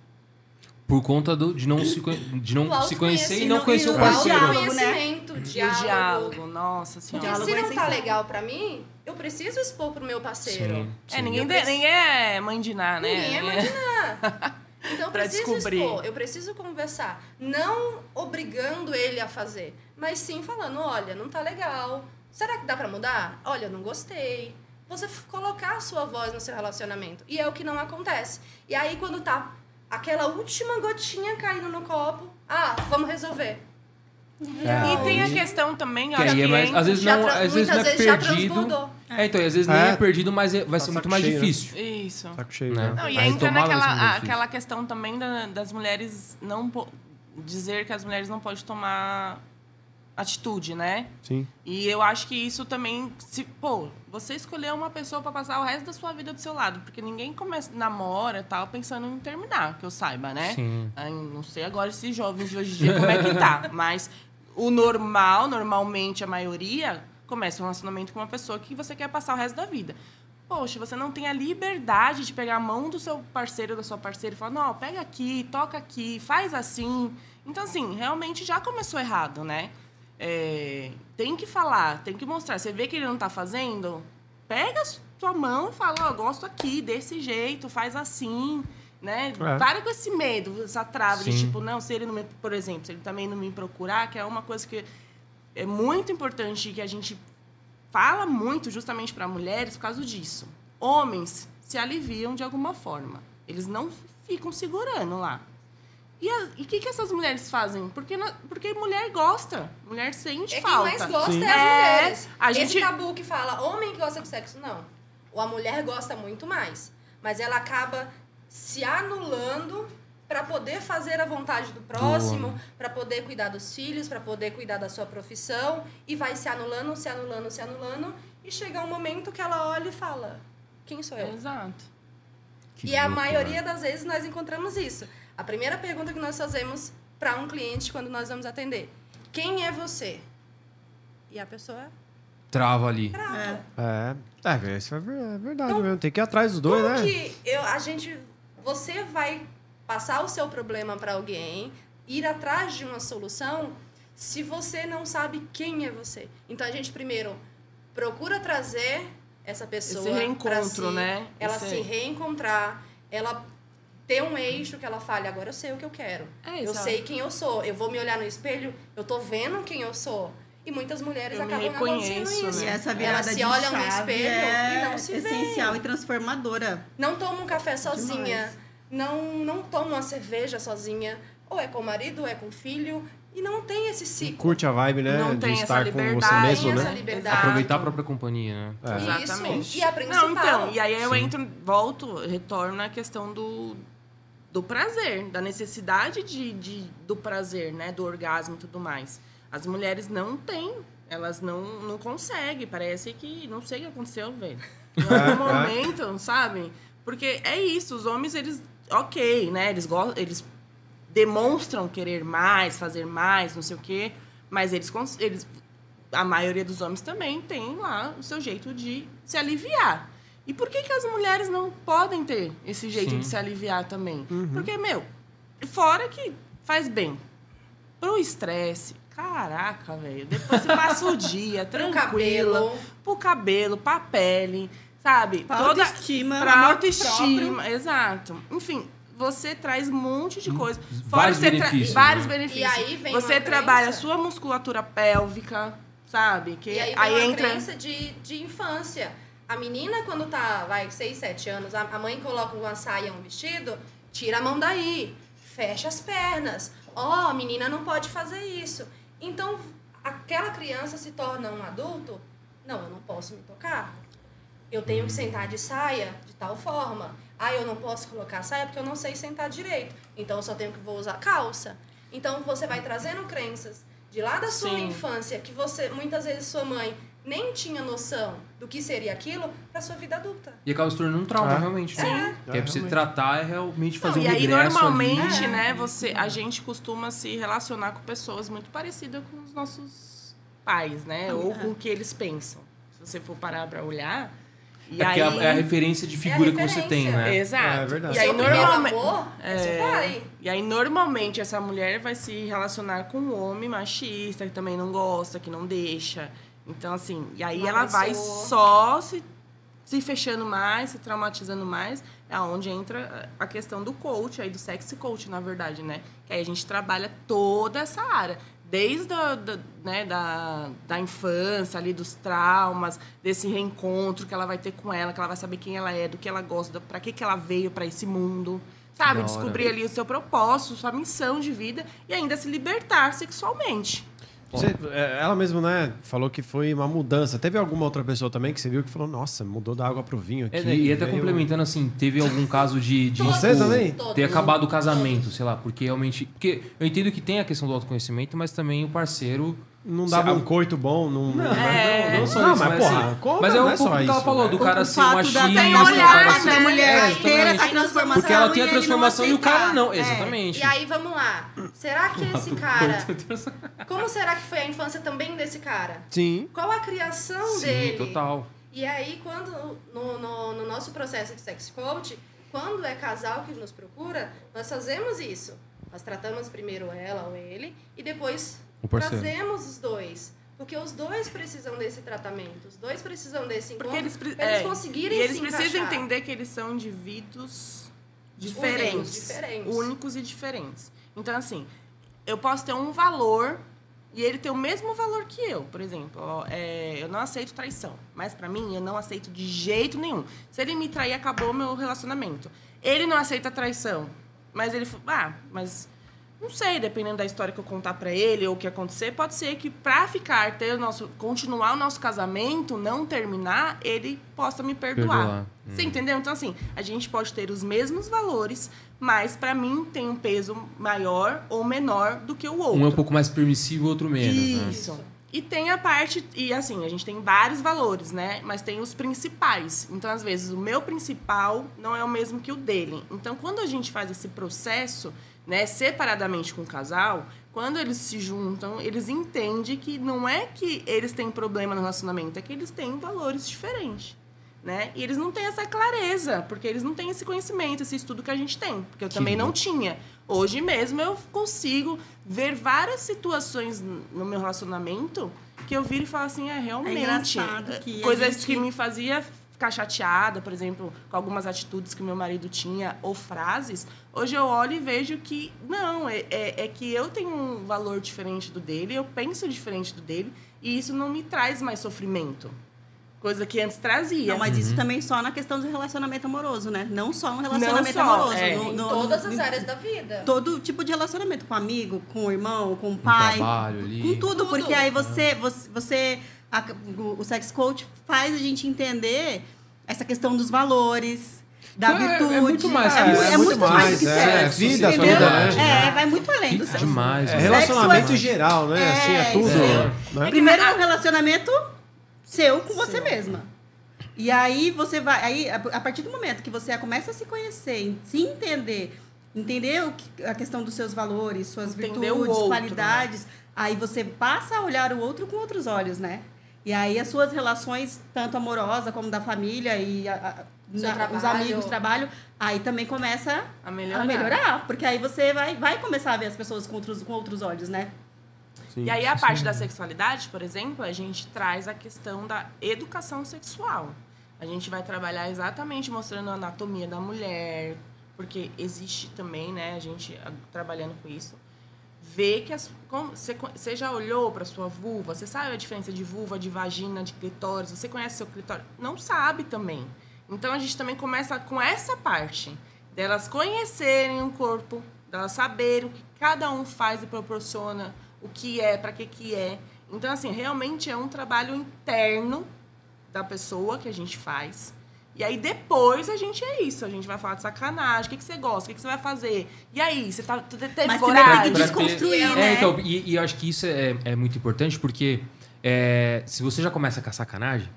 S2: Por conta do, de não, se, de não
S5: O
S2: se conhecer e não conhecer o
S3: o
S2: parceiro.
S3: diálogo, né?
S4: E o
S5: diálogo.
S4: diálogo, nossa
S5: Porque
S4: senhora.
S3: Diálogo
S5: se
S3: é
S5: não tá legal pra mim, eu preciso expor pro meu parceiro.
S2: Sim,
S4: É,
S2: sim.
S4: ninguém,
S5: Eu
S4: de-
S5: preciso-
S4: ninguém é mãe de nada, né?
S5: Ninguém é
S4: Ninguém
S5: imaginar. [LAUGHS] Então eu preciso
S4: descobrir.
S5: expor, eu preciso conversar. Não obrigando ele a fazer, mas sim falando, olha, não tá legal. Será que dá pra mudar? Olha, eu não gostei. Você colocar a sua voz no seu relacionamento. E é o que não acontece. E aí quando tá aquela última gotinha caindo no copo, ah, vamos resolver.
S2: É.
S4: E tem a questão também,
S2: Que
S4: acho
S2: aí é mais- às vezes
S5: Já
S2: não, às vezes não
S5: muitas
S2: é
S5: vezes já
S2: perdido. É, então, e às vezes nem
S1: É.
S2: é perdido, mas é- vai
S1: Tá
S2: ser muito mais
S1: cheio, né?
S2: difícil.
S4: Isso.
S1: Saco cheio,
S2: Né?
S1: né?
S4: Não, e entra naquela
S2: difícil.
S4: aquela questão também da- das mulheres não dizer que as mulheres não podem tomar atitude, né?
S1: Sim.
S4: E eu acho que isso também, se, pô, você escolheu uma pessoa pra passar o resto da sua vida do seu lado, porque ninguém começa namora e tal pensando em terminar, que eu saiba, né?
S2: Sim.
S4: Não sei agora esses jovens de hoje em dia como é que tá, [LAUGHS] mas o normal, normalmente a maioria começa um relacionamento com uma pessoa que você quer passar o resto da vida. Poxa, você não tem a liberdade de pegar a mão do seu parceiro ou da sua parceira e falar, não, pega aqui, toca aqui, faz assim. Então, assim, realmente já começou errado, né? É, tem que falar, tem que mostrar. Você vê que ele não tá fazendo, pega a sua mão e fala, ó, gosto aqui, desse jeito, faz assim, né?
S1: É.
S4: Para com esse medo, essa trava de
S2: Sim.
S4: tipo, não, se ele não me, por exemplo, se ele também não me procurar, que é uma coisa que é muito importante que a gente fala muito justamente para mulheres por causa disso. Homens se aliviam de alguma forma. Eles não ficam segurando lá. E a- e o que, que essas mulheres fazem? Porque, na- porque mulher gosta. Mulher sente
S5: É quem
S4: falta.
S5: mais gosta
S1: Sim.
S5: é as
S4: É,
S5: mulheres.
S4: a
S5: Esse
S4: gente-
S5: tabu que fala homem que gosta de sexo, não. Ou a mulher gosta muito mais. Mas ela acaba se anulando para poder fazer a vontade do próximo, para poder cuidar dos filhos, para poder cuidar da sua profissão. E vai se anulando, se anulando, se anulando. E chega um momento que ela olha e fala: Quem sou eu?
S4: Exato.
S2: Que
S5: e a maioria
S2: né?
S5: das vezes nós encontramos isso. A primeira pergunta que nós fazemos para um cliente quando nós vamos atender: Quem é você? E a pessoa
S2: Trava ali.
S5: trava.
S1: É, é, isso é é verdade mesmo. Tem que ir atrás dos dois,
S5: Como
S1: né?
S5: que eu, a gente, você vai passar o seu problema para alguém, ir atrás de uma solução, se você não sabe quem é você? Então a gente primeiro procura trazer essa pessoa
S4: Esse reencontro,
S5: si,
S4: né?
S5: Ela
S4: Esse-
S5: se reencontrar, ela ter um eixo que ela fale, agora eu sei o que eu quero.
S4: É,
S5: eu sei quem eu sou. Eu vou me olhar no espelho, eu tô vendo quem eu sou. E muitas mulheres
S4: Eu
S5: acabam não acontecendo isso.
S3: E
S4: né?
S3: essa
S5: Elas
S3: virada
S5: se
S3: de
S5: olham no
S3: chave
S5: espelho
S3: é
S5: e não se
S3: essencial e transformadora.
S5: Não toma um café sozinha,
S3: Demais.
S5: Não, não toma uma cerveja sozinha, ou é com o marido, ou é com o filho, e não tem esse ciclo.
S1: Curte a vibe, né?
S4: Não
S1: de
S4: tem essa
S1: estar com você
S4: liberdade,
S1: mesmo,
S5: essa
S1: né?
S2: Aproveitar a própria companhia, né?
S1: É.
S4: Exatamente.
S5: Isso. E a principal.
S4: Não, então, e aí eu
S2: Sim.
S4: entro, volto, retorno à questão do, do prazer, da necessidade de, de, do prazer, né? Do orgasmo e tudo mais. As mulheres não têm, elas não, não conseguem. Parece que, não sei o que aconteceu, velho. Em [LAUGHS] algum momento, sabe? Porque é isso, os homens, eles, ok, né? Eles, eles demonstram querer mais, fazer mais, não sei o quê, mas eles, eles a maioria dos homens também tem lá o seu jeito de se aliviar. E por que, que as mulheres não podem ter esse jeito
S2: Sim.
S4: de se aliviar também?
S1: Uhum.
S4: Porque, meu, fora que faz bem pro estresse. Caraca, velho. Depois você passa o dia [LAUGHS]
S5: Pro
S4: tranquila.
S5: cabelo.
S4: Pro cabelo, pra pele, sabe?
S3: Pra
S4: Toda
S3: autoestima,
S4: pra autoestima, exato. Enfim, você traz um monte de coisa. Fora
S2: vários
S4: você tra-
S2: benefícios,
S4: vários
S2: né?
S4: benefícios.
S5: E aí vem
S4: você
S5: uma
S4: trabalha a sua musculatura pélvica, sabe? Que
S5: E aí, vem uma
S4: entra
S5: crença de, de infância. A menina, quando tá, vai, 6, 7 anos, a, a mãe coloca uma saia, um vestido, tira a mão daí, fecha as pernas. Ó, a menina não pode fazer isso. Então, aquela criança se torna um adulto, não, eu não posso me tocar. Eu tenho que sentar de saia de tal forma. Ah, eu não posso colocar saia porque eu não sei sentar direito. Então, eu só tenho que vou usar calça. Então, você vai trazendo crenças de lá da sua
S4: Sim.
S5: infância que você, muitas vezes, sua mãe nem tinha noção do que seria aquilo para sua vida adulta.
S2: E acaba se tornando um trauma,
S1: É.
S2: realmente. Sim.
S1: É,
S2: Que é pra você
S1: realmente.
S2: tratar, é realmente fazer
S4: Não,
S2: um
S4: e aí,
S2: regresso
S4: normalmente,
S2: ali.
S4: né, você, a gente costuma se relacionar com pessoas muito parecidas com os nossos pais, né? Ou com o que eles pensam. Se você for parar pra olhar. E
S2: É porque
S4: aí...
S2: é a referência de figura que você tem,
S5: referência.
S2: né?
S4: Exato.
S1: É verdade.
S4: E aí, normalmente.
S5: amor é, pai.
S4: E aí, normalmente, essa mulher vai se relacionar com um homem machista, que também não gosta, que não deixa. Então, assim, e aí
S5: Uma
S4: ela vai só se, se fechando mais, se traumatizando mais. É onde entra a questão do coach, aí do sexy coach, na verdade, né? Que aí a gente trabalha toda essa área. Desde a, da, né, da, da infância, ali, dos traumas, desse reencontro que ela vai ter com ela, que ela vai saber quem ela é, do que ela gosta, para que, que ela veio para esse mundo. Sabe? Descobrir ali o seu propósito, sua missão de vida e ainda se libertar sexualmente.
S1: Você- é, ela mesma, né, falou que foi uma mudança. Teve alguma outra pessoa também que você viu que falou, nossa, mudou da água pro vinho aqui.
S2: É, e até
S1: veio-
S2: complementando assim, teve algum caso de, de
S1: Você
S2: tipo,
S1: também?
S2: Ter acabado o casamento, sei lá, porque realmente, porque eu entendo que tem a questão do autoconhecimento, mas também o parceiro
S1: Não dava
S2: Você-
S1: um coito bom, não...
S2: Não,
S4: É.
S2: não, não só
S1: Não,
S2: isso,
S1: mas, porra,
S2: assim,
S1: como
S2: mas é
S1: não
S2: um
S1: é
S2: pouco que ela
S1: isso,
S2: falou,
S1: né?
S2: do cara
S3: o
S2: ser
S3: fato
S2: machista,
S3: da
S2: o
S3: tem
S2: cara
S3: olhar da mulher
S2: É,
S3: ter essa transformação.
S2: Porque ela tem a
S3: e
S2: transformação e o cara não,
S3: É.
S2: exatamente.
S5: E aí, vamos lá. Será que esse cara... Como será que foi a infância também desse cara?
S1: Sim.
S5: Qual a criação
S2: Sim,
S5: dele?
S2: total.
S5: E aí, quando no, no, no nosso processo de sex coach, quando é casal que nos procura, nós fazemos isso. Nós tratamos primeiro ela ou ele e depois
S2: O parceiro.
S5: trazemos os dois. Porque os dois precisam desse tratamento, os dois precisam desse encontro,
S4: Porque eles,
S5: pra eles
S4: é,
S5: conseguirem
S4: E eles
S5: se
S4: precisam
S5: encaixar.
S4: entender que eles são indivíduos
S5: Únicos,
S4: diferentes.
S5: diferentes.
S4: Únicos e diferentes. Então, assim, eu posso ter um valor e ele ter o mesmo valor que eu. Por exemplo, ó, é, eu não aceito traição. Mas pra mim, eu não aceito de jeito nenhum. Se ele me trair, acabou o meu relacionamento. Ele não aceita traição. Mas ele... Ah, mas... Não sei, dependendo da história que eu contar pra ele ou o que acontecer, pode ser que pra ficar, ter o nosso, continuar o nosso casamento, não terminar, ele possa me perdoar.
S2: Perdoar.
S4: Você entendeu? Então, assim, a gente pode ter os mesmos valores, mas pra mim tem um peso maior ou menor do que o outro.
S2: Um é um pouco mais permissivo, o outro menos, né?
S4: Isso. E tem a parte, e assim, a gente tem vários valores, né? Mas tem os principais. Então, às vezes, o meu principal não é o mesmo que o dele. Então, quando a gente faz esse processo, né, separadamente com o casal, quando eles se juntam, eles entendem que não é que eles têm problema no relacionamento, é que eles têm valores diferentes. Né? E eles não têm essa clareza, porque eles não têm esse conhecimento, esse estudo que a gente tem. Porque eu
S2: Que
S4: também não tinha. Hoje mesmo eu consigo ver várias situações no meu relacionamento que eu viro e falo assim, é realmente.
S3: a
S4: coisas
S3: gente-
S4: que me fazia ficar chateada, por exemplo, com algumas atitudes que meu marido tinha ou frases. Hoje eu olho e vejo que não, é, é, é que eu tenho um valor diferente do dele, eu penso diferente do dele e isso não me traz mais sofrimento. Coisa que antes trazia.
S3: Não, mas isso
S2: Uhum.
S3: também só na questão do relacionamento amoroso, né? Não só no relacionamento
S4: só,
S3: amoroso.
S4: é.
S3: no-
S5: Em
S3: no-
S5: todas
S3: no-
S5: as áreas da vida.
S3: Todo tipo de relacionamento, com amigo, com irmão, com
S2: Um
S3: pai.
S2: trabalho ali.
S3: Com tudo,
S5: Tudo.
S3: porque aí você, você, você a- o, o sex coach faz a gente entender essa questão dos valores, da
S2: Não, é- é
S3: virtude.
S2: muito mais
S3: é,
S2: isso.
S3: é muito mais do que
S1: é,
S3: sexo.
S1: vida,
S3: entendeu?
S1: vida, né?
S3: É, vai muito além do
S2: Que
S3: sexo.
S2: demais.
S1: É
S2: né?
S1: relacionamento
S3: é-
S1: em geral, né?
S3: É,
S1: assim, é tudo. Né?
S3: Primeiro é um relacionamento seu com você mesma. E aí você vai. Aí, a partir do momento que você começa a se conhecer, se entender, entender o que- a questão dos seus valores, suas
S4: Entender
S3: virtudes,
S4: outro,
S3: qualidades, aí você passa a olhar o outro com outros olhos, né? E aí as suas relações, tanto amorosa como da família e a- a- na- os amigos, trabalho, aí também começa
S4: a melhorar.
S3: a melhorar. Porque aí você vai, vai começar a ver as pessoas com outros, com outros olhos, né?
S4: E aí, a parte da sexualidade, por exemplo, a gente traz a questão da educação sexual. A gente vai trabalhar exatamente mostrando a anatomia da mulher, porque existe também, né, a gente trabalhando com isso, ver que as, você, você já olhou para sua vulva, você sabe a diferença de vulva, de vagina, de clitóris, você conhece seu clitóris? Não sabe também. Então a gente também começa com essa parte delas conhecerem o corpo, delas saberem o que cada um faz e proporciona, o que é, para que que é. Então assim, realmente é um trabalho interno da pessoa que a gente faz. E aí depois a gente é isso, a gente vai falar de sacanagem, o que, que você gosta, o que, que você vai fazer. E aí, você tá, te- teve
S3: Mas
S4: coragem?
S3: tem que
S2: Pra
S3: desconstruir,
S2: ter-
S3: né?
S2: É, então, e, e eu acho que isso é, é muito importante porque É, se você já começa com a sacanagem,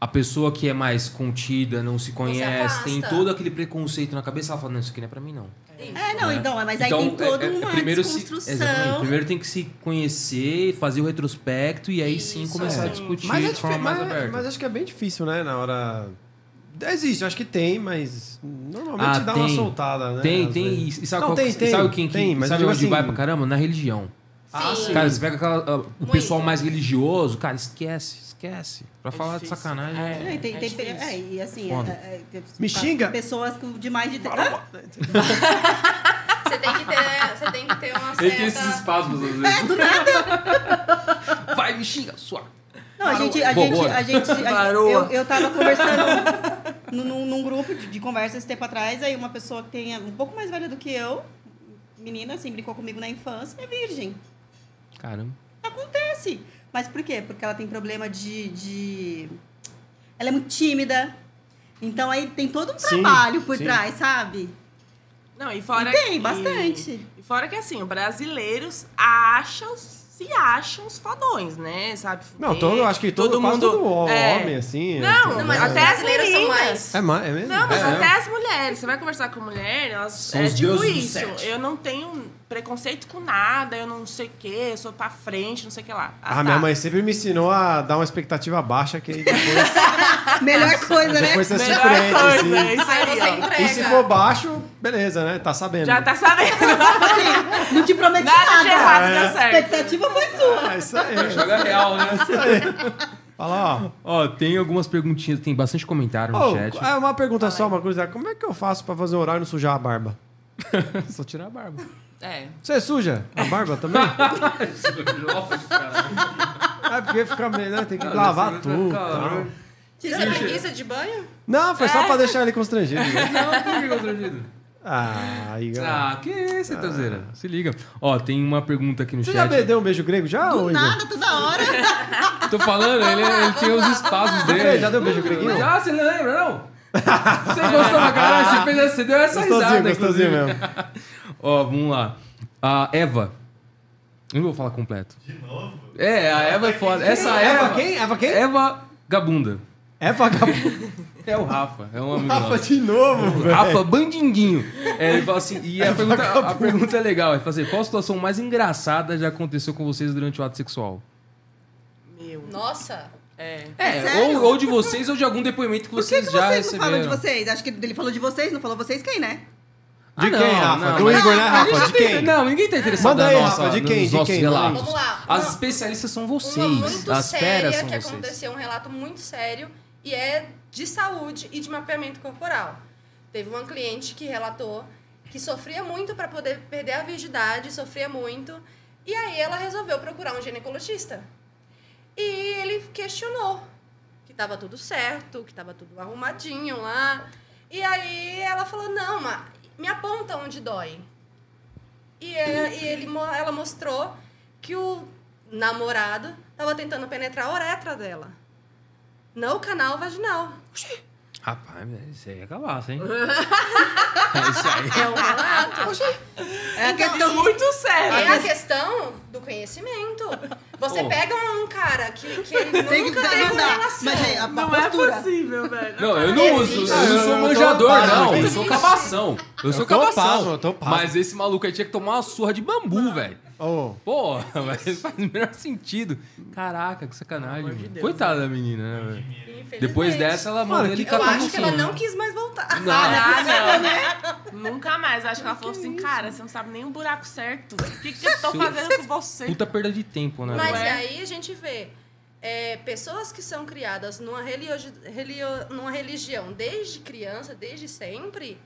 S2: a pessoa que é mais contida, não se conhece, tem todo aquele preconceito na cabeça, ela fala, não, isso aqui não é pra mim, não.
S3: É, não,
S2: né?
S3: então, mas aí
S2: Então,
S3: tem toda
S2: é- é-
S3: uma
S2: primeiro se- primeiro tem que se conhecer, fazer o retrospecto e aí sim
S5: Isso.
S2: começar a
S4: É.
S2: discutir
S1: Mas, é
S2: de forma mais aberta.
S1: mas acho que é bem difícil, né? Na hora. Existe, acho que tem, mas normalmente
S2: Ah,
S1: dá uma
S2: tem.
S1: soltada, né?
S2: Tem,
S1: às
S2: tem.
S1: vezes.
S2: E sabe,
S1: Não,
S2: qual,
S1: tem, tem,
S2: sabe quem que
S1: tem, mas eu
S2: sabe onde
S1: assim-
S2: vai pra caramba? Na religião.
S1: Ah,
S5: Sim.
S1: sim.
S2: Cara, você pega aquela, ah, o
S5: Muito.
S2: pessoal mais religioso, cara, esquece, esquece. Pra
S4: É
S2: falar
S4: difícil.
S2: de sacanagem.
S4: É.
S3: É, tem, tem,
S4: difícil.
S3: é, e assim, é, é, tem-
S1: Me xinga.
S3: Pessoas com- de mais de.
S1: Fala,
S5: Você tem que ter, você tem que ter uma [LAUGHS]
S2: Ele tem esses
S5: certa...
S2: espasmos às vezes.
S3: É, do nada.
S2: Vai, me xinga, sua.
S3: Não, a gente. A gente, a gente a-
S4: Varoa.
S3: eu, eu tava conversando num, num- grupo de, de conversa esse tempo atrás, aí uma pessoa que tem um pouco mais velha do que eu, menina, assim, brincou comigo na infância, é virgem.
S2: Caramba.
S3: Acontece. Mas por quê? Porque ela tem problema de. de... Ela é muito tímida. Então aí tem todo um
S1: Sim,
S3: trabalho por
S1: sim.
S3: trás, sabe?
S4: Não, e fora
S3: E tem,
S4: que-
S3: bastante.
S4: E fora que assim, os brasileiros acham, se acham os fodões, né? Sabe?
S1: Não, todo, eu acho que todo, todo ho-
S4: é.
S1: homem, assim.
S4: Não,
S1: né?
S5: mas
S4: até as
S5: brasileiros são mais.
S1: É, ma- é mesmo?
S4: Não, mas
S2: É.
S4: até as mulheres. Você vai conversar com mulher, elas.
S2: São
S4: é tipo isso. Eu não tenho preconceito com nada, eu não sei o quê, eu sou pra frente, não sei o que lá.
S1: Ah,
S4: tá.
S1: minha mãe sempre me ensinou a dar uma expectativa baixa, que aí depois, [LAUGHS]
S3: Melhor coisa, né?
S1: depois você
S4: Melhor
S1: surpreende,
S4: coisa,
S1: assim.
S4: é isso
S5: Aí
S4: aí,
S5: você entrega.
S1: E se for baixo, beleza, né? Tá sabendo.
S4: Já tá sabendo. [LAUGHS]
S3: Não te prometi
S4: Nada
S3: nada.
S4: de errado
S1: É.
S4: deu
S3: A
S4: certo.
S3: expectativa foi sua.
S1: É isso aí.
S2: Joga real, né?
S1: Fala, ó.
S2: Ó, tem algumas perguntinhas, tem bastante comentário no
S1: Ô,
S2: chat.
S1: é uma pergunta só, uma coisa. Como é que eu faço pra fazer horário e não sujar a barba? [LAUGHS]
S2: Só tirar a barba.
S4: É.
S1: Você suja a barba também? [LAUGHS] é porque fica meio, né? Tem que lavar tudo. tal.
S5: Você é preguiça de banho?
S1: Não, foi só pra deixar ele constrangido. né? [LAUGHS]
S2: Não, por que constrangido?
S1: Ah, aí, galera.
S2: Ah, que isso, Teuzeira? Se liga. Ó, tem uma pergunta aqui no
S1: Você já
S2: chat.
S1: me deu um beijo grego já,
S3: Do nada, toda hora. [LAUGHS]
S2: Tô falando, ele, ele tem os espaços
S1: Você
S2: dele.
S1: já deu um beijo greguinho?
S2: Já, você lembra, não? Você gostou pra caralho, você, fez, você deu essa
S1: Gostosinho,
S2: risada,
S1: gostosinho
S2: inclusive.
S1: mesmo.
S2: Ó, vamos lá. A Eva. Eu não vou falar completo.
S6: De novo?
S2: É, a Eva é foda. Essa Eva...
S1: Eva quem? Eva quem?
S2: Eva Gabunda.
S1: É vagabundo. [LAUGHS]
S2: É o Rafa, é um amigo
S1: Rafa
S2: nosso.
S1: de novo, velho.
S2: Rafa Bandinguinho. É, ele fala assim, e a pergunta, a pergunta é legal. Ele fala assim, qual a situação mais engraçada já aconteceu com vocês durante o ato sexual?
S4: Meu.
S5: Nossa.
S4: É.
S2: É,
S3: sério?
S2: ou, ou de vocês ou de algum depoimento que
S3: Por que,
S2: vocês
S3: que
S2: já
S3: vocês não falam
S2: receberam.
S3: de vocês? Acho que ele falou de vocês, não falou vocês quem, né?
S1: De
S2: Ah,
S1: quem,
S2: não,
S1: Rafa?
S2: não,
S1: Do
S2: mas-
S1: Igor, né, Rafa? De quem?
S2: Não, ninguém tá interessado
S1: Manda
S2: na
S1: aí,
S2: nossa,
S1: Rafa, de quem? De quem?
S2: relatos.
S5: Vamos lá.
S2: As
S5: Uma-
S2: especialistas são
S5: Uma
S2: vocês.
S5: muito
S2: As feras
S5: séria
S2: são
S5: que
S2: vocês.
S5: aconteceu, um relato muito sério e é de saúde e de mapeamento corporal. Teve uma cliente que relatou que sofria muito para poder perder a virgindade, sofria muito, e aí ela resolveu procurar um ginecologista. E ele questionou que estava tudo certo, que estava tudo arrumadinho lá. E aí ela falou: "Não, mas me aponta onde dói". E, ela, e ele, ela mostrou que o namorado estava tentando penetrar a uretra dela. No canal vaginal.
S2: Rapaz, isso aí é cabaço, hein? [LAUGHS] isso aí.
S5: É um relato.
S3: É a questão
S4: Muito sério.
S5: É a questão do conhecimento. Você
S2: Pô.
S5: pega um cara que, que ele
S3: Tem que
S5: nunca
S3: dar,
S5: teve
S3: não
S5: uma relação.
S3: Mas é, a, a
S4: Não é
S3: postura.
S4: possível, velho.
S2: Não, eu não uso, eu
S5: Existe.
S2: não sou
S1: Eu
S2: manjador,
S1: pasmo
S2: não. Eu sou cabação. Eu sou cabação.
S1: eu tô pasmo.
S2: Mas esse maluco aí tinha que tomar uma surra de bambu, velho.
S1: Ô,
S2: Pô, [LAUGHS] mas faz o menor sentido. Caraca, que sacanagem.
S4: De. Deus,
S2: Coitada da menina, né, velho? Depois dessa, ela
S1: Mano,
S2: mandou ele
S1: que-
S5: Eu
S2: catar
S5: acho que ela não quis mais voltar.
S2: Não.
S4: Ah, não. Nunca mais. Acho que ela falou assim, cara, você não sabe nem o buraco certo. O que, que eu tô fazendo com você?
S2: Puta perda de tempo, né?
S5: Mas
S2: velho?
S4: é.
S5: aí a gente vê é, pessoas que são criadas numa, religi relio- numa religião desde criança, desde sempre,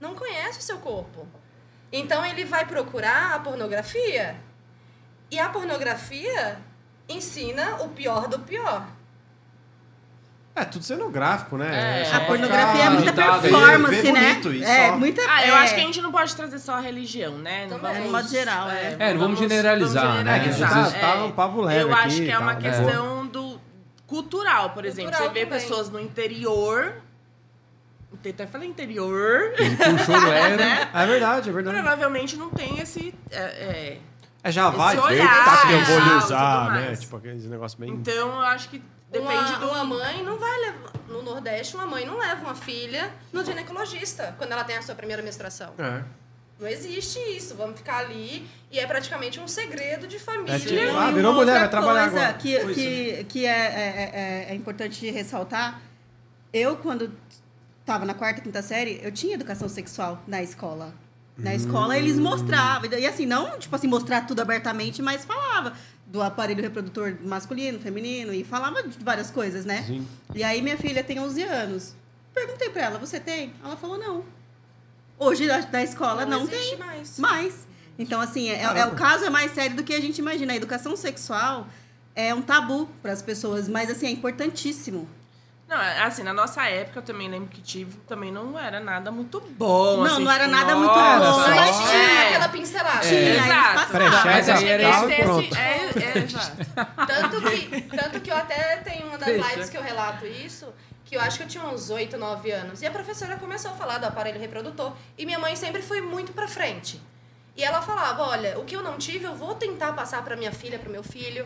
S5: não conhece o seu corpo. Então ele vai procurar a pornografia. E a pornografia ensina o pior do pior.
S1: É, tudo cenográfico, né?
S4: É.
S1: só
S3: A pornografia é muita performance,
S1: ver
S3: né?
S1: bonito e
S3: é,
S1: só.
S3: muita.
S4: Ah, eu
S3: é,
S4: acho que a gente não pode trazer só a religião, né? Não vamos,
S3: De modo geral, é.
S2: É, não vamos generalizar, né?
S1: É
S4: generalizar.
S1: você tá um pavo leve
S4: Eu acho que é uma
S1: né?
S4: questão do cultural, por exemplo.
S5: Cultural
S4: Você vê
S5: também.
S4: pessoas no interior. Até falei interior.
S2: Puxou [LAUGHS]
S4: né?
S1: É verdade, é verdade.
S4: Provavelmente não tem esse. É, é,
S1: É, já vai.
S4: Esse olhar,
S1: Eita, que eu vou lhe usar, né?
S4: mais.
S1: Tipo aqueles negócios bem...
S4: Então, eu acho que depende
S5: uma,
S4: do...
S5: uma mãe não vai levar. No Nordeste, uma mãe não leva uma filha no ginecologista quando ela tem a sua primeira menstruação.
S1: É.
S5: Não existe isso. Vamos ficar ali e é praticamente um segredo de família.
S1: É tipo, ah, virou
S3: uma
S1: mulher, vai trabalhar
S3: coisa
S1: agora.
S3: Que,
S1: Foi
S3: que, que é, é, é- é importante ressaltar, eu, quando estava na quarta, quinta série, eu tinha educação sexual na escola. Na escola, eles mostravam. E assim, não, tipo assim, mostrar tudo abertamente, mas falava do aparelho reprodutor masculino, feminino, e falava de várias coisas, né?
S1: Sim.
S3: E aí, minha filha tem 11 anos. Perguntei pra ela, você tem? Ela falou, não. Hoje, na na escola, não,
S5: existe
S3: tem
S5: mais.
S3: mais. Então, assim, é, é- o caso é mais sério do que a gente imagina. A educação sexual é um tabu para as pessoas, mas, assim, é importantíssimo.
S4: Não, assim, na nossa época, eu também lembro que tive, também não era nada muito bom.
S3: Não,
S4: assim,
S3: não era
S4: tipo,
S3: nada muito bom,
S5: Mas
S1: só-
S5: tinha
S4: é.
S5: aquela pincelada.
S3: Tinha,
S4: É, exato.
S1: Pré-cheque,
S4: Mas aí
S1: era
S4: esse-. É, é, exato.
S5: Tanto que, tanto que eu até tenho uma das
S2: Deixa.
S5: lives que eu relato isso, que eu acho que eu tinha uns 8, 9 anos. E a professora começou a falar do aparelho reprodutor. E minha mãe sempre foi muito pra frente. E ela falava, olha, o que eu não tive, eu vou tentar passar pra minha filha, pro meu filho.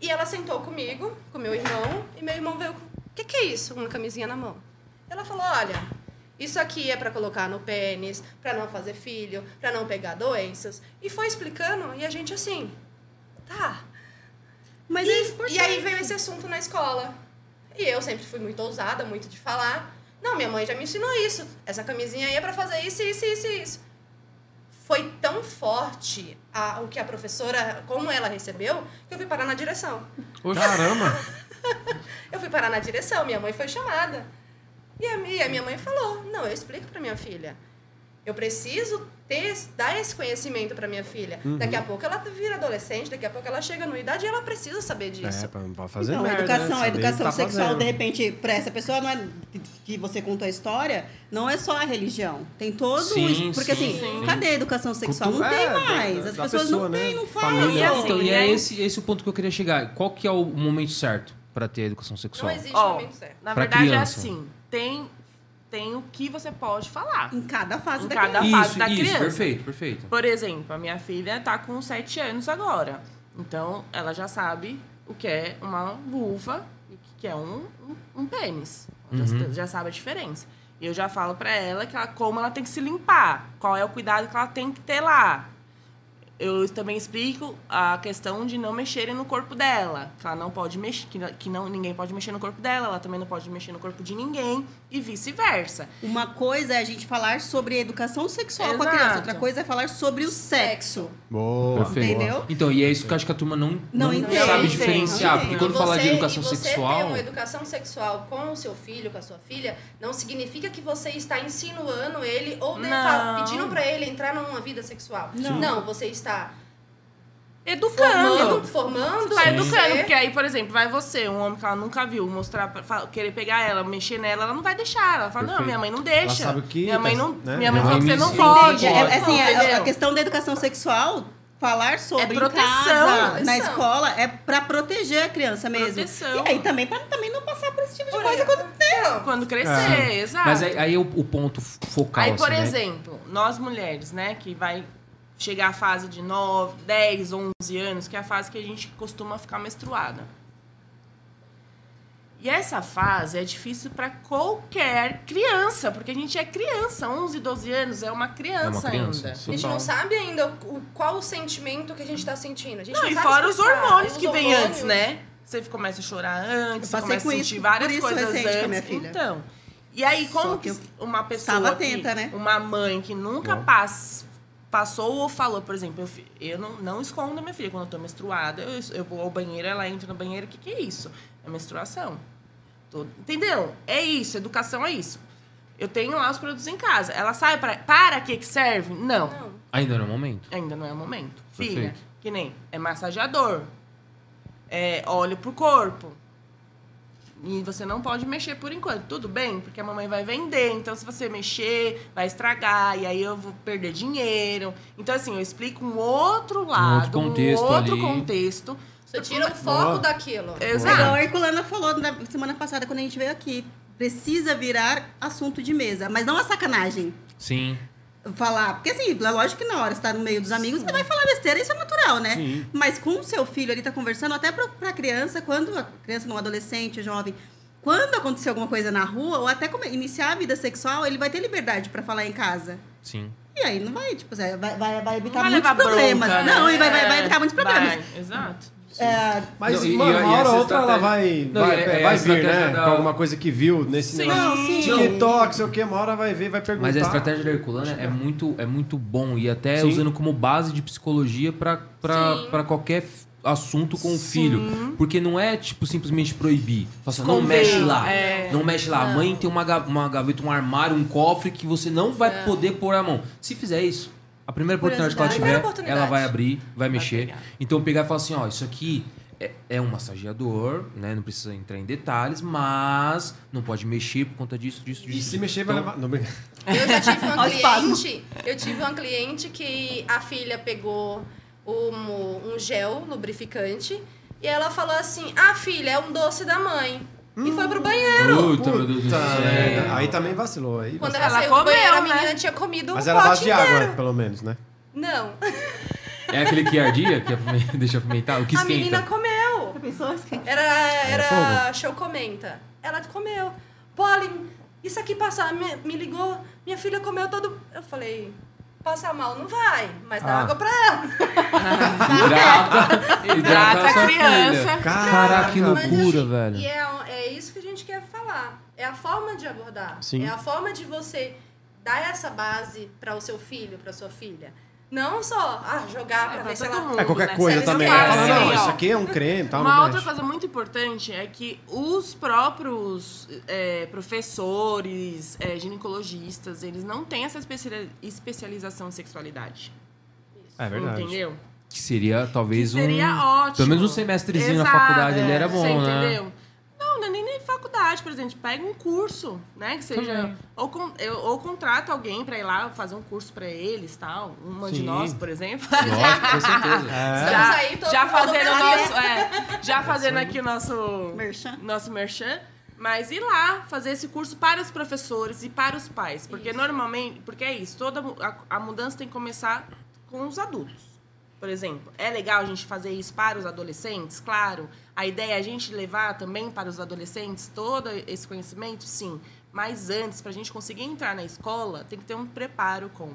S5: E ela sentou comigo, com meu irmão, e meu irmão veio com, o que, que é isso? Uma camisinha na mão. Ela falou, olha, isso aqui é pra colocar no pênis, pra não fazer filho, pra não pegar doenças. E foi explicando, e a gente assim, tá,
S3: Mas
S5: e,
S3: é importante.
S5: e aí veio esse assunto na escola. E eu sempre fui muito ousada, muito de falar. Não, minha mãe já me ensinou isso. Essa camisinha aí é pra fazer isso, isso, isso, isso. Foi tão forte a, o que a professora, como ela recebeu, que eu fui parar na direção.
S1: Caramba. [LAUGHS]
S5: Eu fui parar na direção, minha mãe foi chamada. E a, e a minha mãe falou: Não, eu explico pra minha filha. Eu preciso ter, dar esse conhecimento pra minha filha.
S1: Uhum.
S5: Daqui a pouco ela vira adolescente, daqui a pouco ela chega numa idade e ela precisa saber disso.
S1: É, pra, pra fazer
S3: Então, a
S1: merda,
S3: educação,
S1: né?
S3: a educação
S1: o tá
S3: sexual,
S1: fazendo.
S3: de repente, para essa pessoa, não é que você contou a história, não é só a religião. Tem todo
S2: Sim,
S3: um. Porque
S2: sim,
S3: assim,
S2: sim.
S3: cadê a educação sexual?
S1: Cultu-
S3: não tem
S1: é, da-
S3: mais. As pessoas
S1: pessoa,
S3: não
S1: né?
S3: têm, não falam.
S1: Família.
S4: E assim,
S2: Então, e
S4: né?
S2: é esse, esse o ponto que eu queria chegar. Qual que é o momento certo pra ter educação
S5: Não
S2: sexual?
S5: existe
S4: Ó,
S5: momento certo.
S4: na
S2: Pra
S4: verdade
S2: criança.
S4: é assim, tem, tem o que você pode falar.
S3: Em cada fase
S4: Em
S3: da
S4: cada
S3: criança.
S4: fase
S2: Isso,
S4: da
S2: isso,
S4: criança.
S2: perfeito, perfeito.
S4: Por exemplo, a minha filha tá com 7 anos agora. Então, ela já sabe o que é uma vulva e o que é um, um, um pênis. Ela Já,
S2: Uhum.
S4: já sabe a diferença. E eu já falo pra ela que ela, como ela tem que se limpar, qual é o cuidado que ela tem que ter lá. Eu também explico a questão de não mexerem no corpo dela. Que ela não pode mexer, que, que não, ninguém pode mexer no corpo dela, ela também não pode mexer no corpo de ninguém, e vice-versa.
S3: Uma coisa é a gente falar sobre educação sexual com a
S4: Exato.
S3: criança, outra coisa é falar sobre o sexo.
S1: Boa.
S2: Perfeito.
S3: Entendeu?
S2: Então, e é isso que eu acho que a turma não,
S3: Não
S2: não
S3: entende,
S2: sabe
S3: não
S2: diferenciar.
S3: entende.
S2: Porque quando
S5: E
S2: fala de
S5: você-
S2: educação
S5: e você
S2: sexual.
S5: ter uma educação sexual com o seu filho, com a sua filha, não significa que você está insinuando ele ou
S4: Não.
S5: pedindo pra ele entrar numa vida sexual.
S3: Não.
S5: você está
S4: Educando.
S5: formando, você.
S4: educando, porque aí, por exemplo, vai você, um homem que ela nunca viu, mostrar, querer pegar ela, mexer nela, ela não vai deixar. Ela fala, não,
S1: Perfeito.
S4: minha mãe não deixa.
S1: Ela sabe o que
S4: minha mãe
S1: tá-
S4: não,
S1: né?
S4: minha mãe falou que
S2: mãe
S4: você não
S2: me
S4: pode.
S3: É, é assim, a- a,
S4: entendeu?
S3: questão da educação sexual, falar sobre
S4: É
S3: em
S4: proteção.
S3: casa, na escola, é pra proteger a criança mesmo.
S4: Proteção.
S3: E aí também pra também não passar por esse tipo de
S5: Por
S3: coisa quando
S5: Não.
S4: Quando crescer, exato.
S2: Mas aí, aí é o, o ponto focal.
S4: Aí, por
S2: assim, né?
S4: exemplo, nós mulheres, né, que vai chegar à fase de 9, 10, 11 anos, que é a fase que a gente costuma ficar menstruada. E essa fase é difícil para qualquer criança, porque a gente é criança, 11, 12 anos é uma criança,
S2: criança,
S4: ainda.
S5: A gente não sabe ainda o, qual o sentimento que a gente está sentindo. A gente
S4: Não,
S5: não
S4: e
S5: sabe
S4: fora os hormônios que
S5: hormônios-
S4: antes, né? Você começa a chorar antes, você começa
S3: com
S4: a
S3: isso-
S4: sentir várias
S3: por isso
S4: coisas
S3: recente
S4: antes.
S3: com a minha filha.
S4: Então. E aí, como que,
S3: que
S4: uma pessoa.
S3: estava
S4: que-
S3: atenta, né?
S4: Uma mãe que nunca pass- passou ou falou, por exemplo, eu, eu não, não escondo a minha filha. Quando eu tô menstruada, eu, eu vou ao banheiro, ela entra no banheiro, o que, que é isso? É menstruação. Tô- entendeu? É isso, educação é isso. Eu tenho lá os produtos em casa. Ela sabe para, para que que serve? Não.
S5: Não.
S2: Ainda não é o momento.
S4: Ainda não é o momento. Filha,
S2: Perfeito.
S4: que nem é massageador, é óleo pro corpo. E você não pode mexer por enquanto, tudo bem? Porque a mamãe vai vender, então se você mexer, vai estragar, e aí eu vou perder dinheiro. Então, assim, eu explico um outro lado, um
S2: contexto
S4: outro
S2: ali.
S4: contexto.
S5: Você tira o foco
S1: Boa.
S5: daquilo.
S4: Exato.
S3: igual a Herculana falou na semana passada, quando a gente veio aqui. Precisa virar assunto de mesa, mas não a sacanagem.
S2: Sim.
S3: Falar. Porque assim, é lógico que na hora você tá no meio dos amigos, você vai falar besteira, isso é natural, né?
S1: Sim.
S3: Mas com o seu filho, ele tá conversando até pra, pra criança, quando a criança, não adolescente, jovem, quando acontecer alguma coisa na rua, ou até iniciar a vida sexual, ele vai ter liberdade pra falar em casa.
S2: Sim.
S3: E aí não vai, tipo, vai, vai, vai evitar
S4: vai
S3: muitos problemas.
S4: bronca, né?
S3: Não, e vai, vai, vai
S4: É,
S3: evitar muitos problemas.
S4: vai, exato.
S3: É,
S1: Mas,
S2: Não, e-
S1: mano,
S2: e-
S1: uma hora ou outra ela vai,
S2: Não,
S1: vai,
S2: é
S1: vai vir, né?
S2: da-
S1: Com alguma coisa que viu nesse
S4: Sim.
S1: negócio.
S3: Não, sim.
S1: TikTok, sei o que, uma hora vai ver, vai perguntar.
S2: Mas a estratégia da Herculana é muito, é muito bom e até
S1: Sim.
S2: usando como base de psicologia para qualquer assunto com o
S4: Sim.
S2: filho. Porque não é, tipo, simplesmente proibir. Fala assim, não mexe lá.
S4: é.
S2: Não mexe lá. A mãe tem uma, uma gaveta, um armário, um cofre que você não vai poder pôr a mão. Se fizer isso, a primeira oportunidade que ela tiver, ela vai abrir, vai mexer.
S4: pegar.
S2: Então pegar e falar assim, ó, isso aqui é, é um massageador, né? Não precisa entrar em detalhes, mas não pode mexer por conta disso, disso, disso.
S1: E se mexer, vai
S2: Então,
S1: levar. Não.
S5: Eu já tive [LAUGHS]
S3: espasmo.
S5: cliente. Eu tive uma cliente que a filha pegou um, um gel lubrificante e ela falou assim: Ah, filha, é um doce da mãe. E foi pro banheiro.
S2: Puta, meu Deus do céu.
S1: Aí também vacilou. Aí
S5: Quando
S1: vacilou.
S5: ela,
S4: Ela
S5: saiu do
S4: comeu,
S5: banheiro, a
S4: né?
S5: menina tinha comido
S1: Mas
S5: um
S1: era
S5: pote
S1: de
S5: inteiro.
S1: água, pelo menos, né?
S5: Não.
S2: É aquele que ardia, que [LAUGHS] deixa apimentar, o que
S5: A menina
S2: esquenta.
S5: comeu.
S3: Pensou assim?
S5: Era, era show comenta. Ela comeu. Polly, isso aqui passa, me, me ligou, minha filha comeu todo. Eu falei, passar mal não vai, mas dá
S1: Ah.
S5: água pra ela.
S2: Hidrata,
S4: Hidrata a
S2: sua
S4: criança.
S2: filha.
S1: Caraca,
S2: que loucura, velho.
S5: E é, é isso que a falar. É a forma de abordar.
S1: Sim.
S5: É a forma de você dar essa base para o seu filho, para sua filha. Não só ah, jogar
S4: É
S5: para
S4: pra
S5: ver se
S4: todo
S5: ela.
S4: mundo.
S1: É qualquer
S4: né?
S1: coisa também. fala, não, isso aqui é um creme tal.
S4: Uma
S1: não
S4: outra
S1: mexe.
S4: coisa muito importante é que os próprios é, professores, é, ginecologistas, eles não têm essa especia- especialização em sexualidade.
S1: É verdade.
S4: Entendeu?
S2: Que seria talvez
S4: Que seria
S2: um.
S4: ótimo.
S2: Pelo menos um semestrezinho na
S4: Exato,
S2: faculdade
S4: é,
S2: ele era bom,
S4: você
S2: né?
S4: entendeu? Não, não é nem, nem faculdade, por exemplo. Pega um curso, né? Que seja. Ou, con- eu- ou contrata alguém pra ir lá fazer um curso pra eles tal. Uma de
S1: Sim.
S4: nós, por exemplo.
S2: Lógico, com certeza. [LAUGHS]
S1: É.
S5: Estamos aí, todo
S4: já
S5: mundo
S4: fazendo o nosso. é, já fazendo aqui o nosso.
S3: Merchan.
S4: Nosso merchan. Mas ir lá fazer esse curso para os professores e para os pais. Porque normalmente. Porque é isso, toda a, a mudança tem que começar com os adultos. Por exemplo, é legal a gente fazer isso para os adolescentes? Claro. A ideia é a gente levar também para os adolescentes todo esse conhecimento? Sim. Mas antes, para a gente conseguir entrar na escola, tem que ter um preparo com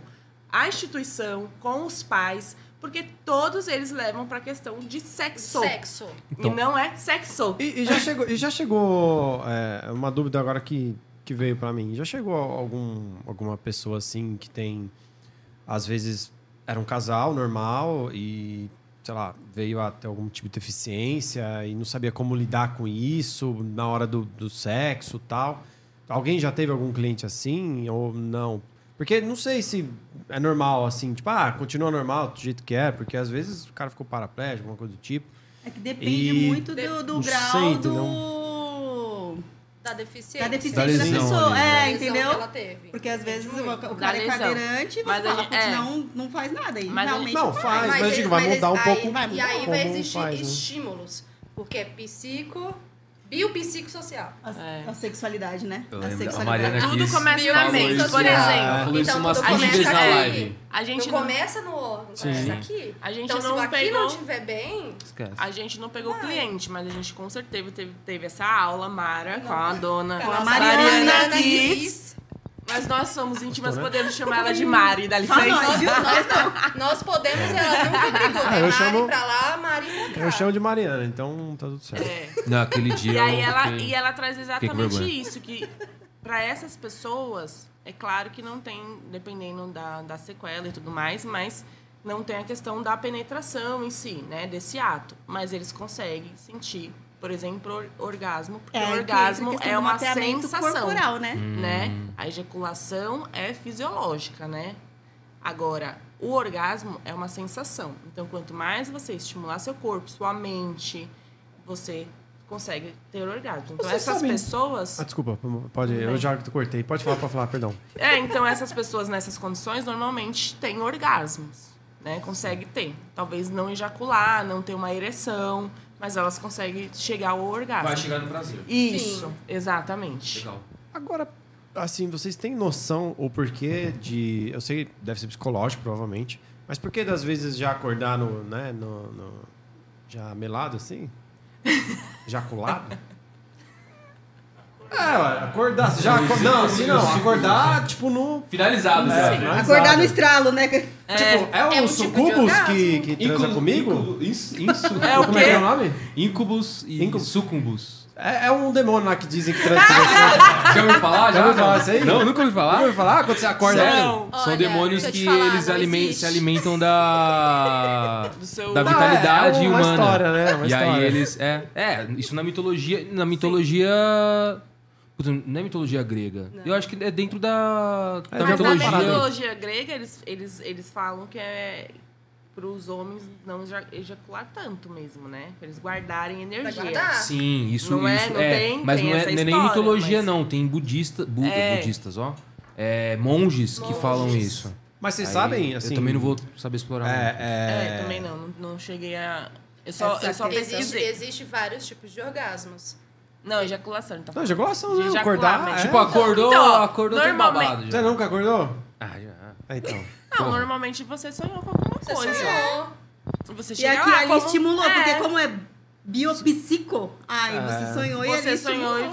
S4: a instituição, com os pais, porque todos eles levam para a questão de sexo.
S5: Sexo.
S2: Então.
S4: E não é sexo.
S1: E, e já chegou, e já chegou é, uma dúvida agora que, que veio pra mim. Já chegou algum, alguma pessoa assim que tem, às vezes, era um casal normal e, sei lá, veio a ter algum tipo de deficiência e não sabia como lidar com isso na hora do, do sexo e tal. Alguém já teve algum cliente assim ou não? Porque não sei se é normal assim, tipo, ah, continua normal do jeito que é, porque às vezes o cara ficou paraplégico, alguma coisa do tipo.
S3: É que depende
S1: E-
S3: muito do, do
S1: Não
S3: grau
S1: sei,
S3: do...
S5: Da deficiência.
S3: da deficiência
S2: Da
S3: da, pessoa.
S2: ali, né?
S3: É, entendeu?
S5: que ela teve.
S3: Porque às vezes o, o cara é cadeirante e você
S4: Mas a
S3: fala,
S4: gente- é.
S3: não, não faz nada. E
S4: Mas
S3: realmente
S1: Não, faz, mas,
S5: ele-
S1: digo, vai
S5: mas
S1: mudar um
S5: aí-
S1: pouco.
S5: E aí vai existir
S1: né?
S5: estímulos. Porque é psico, biopsicossocial.
S3: A,
S4: É.
S3: a sexualidade, né?
S2: Eu
S3: a
S2: a
S3: sexualidade.
S2: Mariana
S4: Tudo
S2: quis-
S4: começa na mente, por exemplo.
S5: Então,
S2: umas
S5: tudo
S2: 15 vezes
S5: começa aqui.
S2: live.
S4: A gente
S5: não
S4: não,
S5: começa no órgão,
S1: Sim.
S5: começa aqui.
S4: A gente
S5: então, se
S4: não
S5: o aqui
S4: pegou-
S5: não estiver bem,
S2: Esquece.
S4: a gente não pegou
S5: Vai.
S4: cliente, mas a gente com certeza teve, teve essa aula, Mara, com a dona
S5: Com a
S3: Mariana
S4: Kiss. Mas nós somos íntimas,
S1: Gostou, né?
S4: podemos chamar ela de Mari, dá
S3: Ah,
S4: licença.
S3: nós, viu? Nós não.
S5: nós podemos, ela nunca brigou.
S1: Ah,
S5: né?
S1: eu
S5: Mari
S1: chamo-
S5: pra lá, Mari pra cá.
S1: Eu chamo de Mariana, então tá tudo certo.
S4: É.
S2: Não, aquele dia.
S4: E aí ela,
S2: fiquei-
S4: e ela traz exatamente isso, que para essas pessoas, é claro que não tem, dependendo da, da sequela e tudo mais, mas não tem a questão da penetração em si, né? Desse ato. Mas eles conseguem sentir, por exemplo, or- orgasmo, porque
S3: É,
S4: o
S3: que
S4: orgasmo
S3: questão
S4: é
S3: do
S4: uma sensação.
S3: corporal, né?
S4: né? A ejaculação é fisiológica, né? Agora, o orgasmo é uma sensação. Então, quanto mais você estimular seu corpo, sua mente, você consegue ter orgasmo. Então,
S1: Vocês
S4: essas
S1: sabem-
S4: pessoas.
S1: Ah, desculpa, pode, eu já cortei. Pode falar pra falar, perdão.
S4: É, então essas pessoas nessas condições normalmente têm orgasmos, né? Consegue ter. Talvez não ejacular, não ter uma ereção, mas elas conseguem chegar ao orgasmo.
S2: Vai chegar no Brasil.
S4: Isso,
S5: Sim.
S4: exatamente.
S2: Legal.
S1: Agora, assim, vocês têm noção o porquê de. Eu sei, deve ser psicológico, provavelmente. Mas por que das vezes já acordar no. né, no, no- já melado assim? [LAUGHS] Jaculado? É, acordar. Já acor- Não, assim não. Acordar, tipo, no.
S2: Finalizado,
S1: É,
S2: já.
S1: finalizado.
S3: Acordar no estralo, né?
S1: Tipo, é,
S5: É
S1: o
S5: um tipo de
S1: sucubus
S5: orgasmo.
S1: que, que transa
S2: Incubus-
S1: comigo?
S2: Isso, isso.
S4: É o
S1: Como é que é o nome?
S2: Incubus e
S1: Incubus.
S2: sucumbus.
S1: É, é um demônio lá que dizem que transa com você. [LAUGHS]
S2: Já ouviu falar?
S1: Já ouviu falar isso aí?
S2: Não, nunca ouvi falar.
S1: Nunca ouviu falar? Quando você acorda.
S4: Não.
S2: São
S5: Olha,
S2: demônios
S5: deixa eu te
S2: que
S5: falar,
S2: eles
S5: não
S2: alimen-
S5: existe.
S2: se alimentam da
S4: Do seu-
S2: da
S1: Não,
S2: vitalidade
S1: é uma
S2: humana.
S1: história, né? Uma
S2: e aí
S1: história.
S2: eles é, é, isso na mitologia, na mitologia não é mitologia grega. Eu acho que é dentro da, da
S4: Mas na
S2: mitologia.
S1: parada.
S4: mitologia grega, eles, eles, eles falam que é para os homens não eja- ejacular tanto mesmo, né? Pra eles guardarem energia.
S5: guardar.
S2: Sim, isso,
S4: Não é?
S2: isso
S4: Não
S2: é.
S4: tem?
S2: mas
S4: Tem
S2: não é,
S4: essa
S2: não é nem
S4: história,
S2: mitologia,
S4: mas-
S2: não. Tem budista, Buda,
S4: É.
S2: budistas, ó. É, monges, que
S5: Monges.
S2: falam isso.
S1: Mas vocês
S2: Aí,
S1: sabem, assim.
S2: Eu também não vou saber explorar. muito.
S1: É, é...
S4: É, também não, não, não cheguei a. Eu só, eu só.
S5: Existe,
S4: pesquisei.
S5: existe vários tipos de orgasmos.
S4: Não, ejaculação. Tá
S1: Não, ejaculação,
S4: De
S1: né?
S4: ejacular,
S1: Acordar.
S4: mas
S1: é.
S2: Tipo, acordou,
S4: Então,
S2: acordou
S4: normalmente-
S2: babado.
S1: Você
S2: Já.
S1: nunca acordou?
S2: Ah, já.
S1: Ah, então.
S4: Não,
S2: Porra.
S4: normalmente você sonhou com alguma
S5: Você
S4: coisa.
S5: sonhou.
S4: Você
S3: E
S4: chega
S3: aqui
S4: lá,
S3: ali
S4: como-
S3: estimulou,
S4: é,
S3: porque como é biopsico, ai,
S1: É.
S3: você sonhou e
S4: Você
S3: ali
S4: sonhou e
S3: estimulou.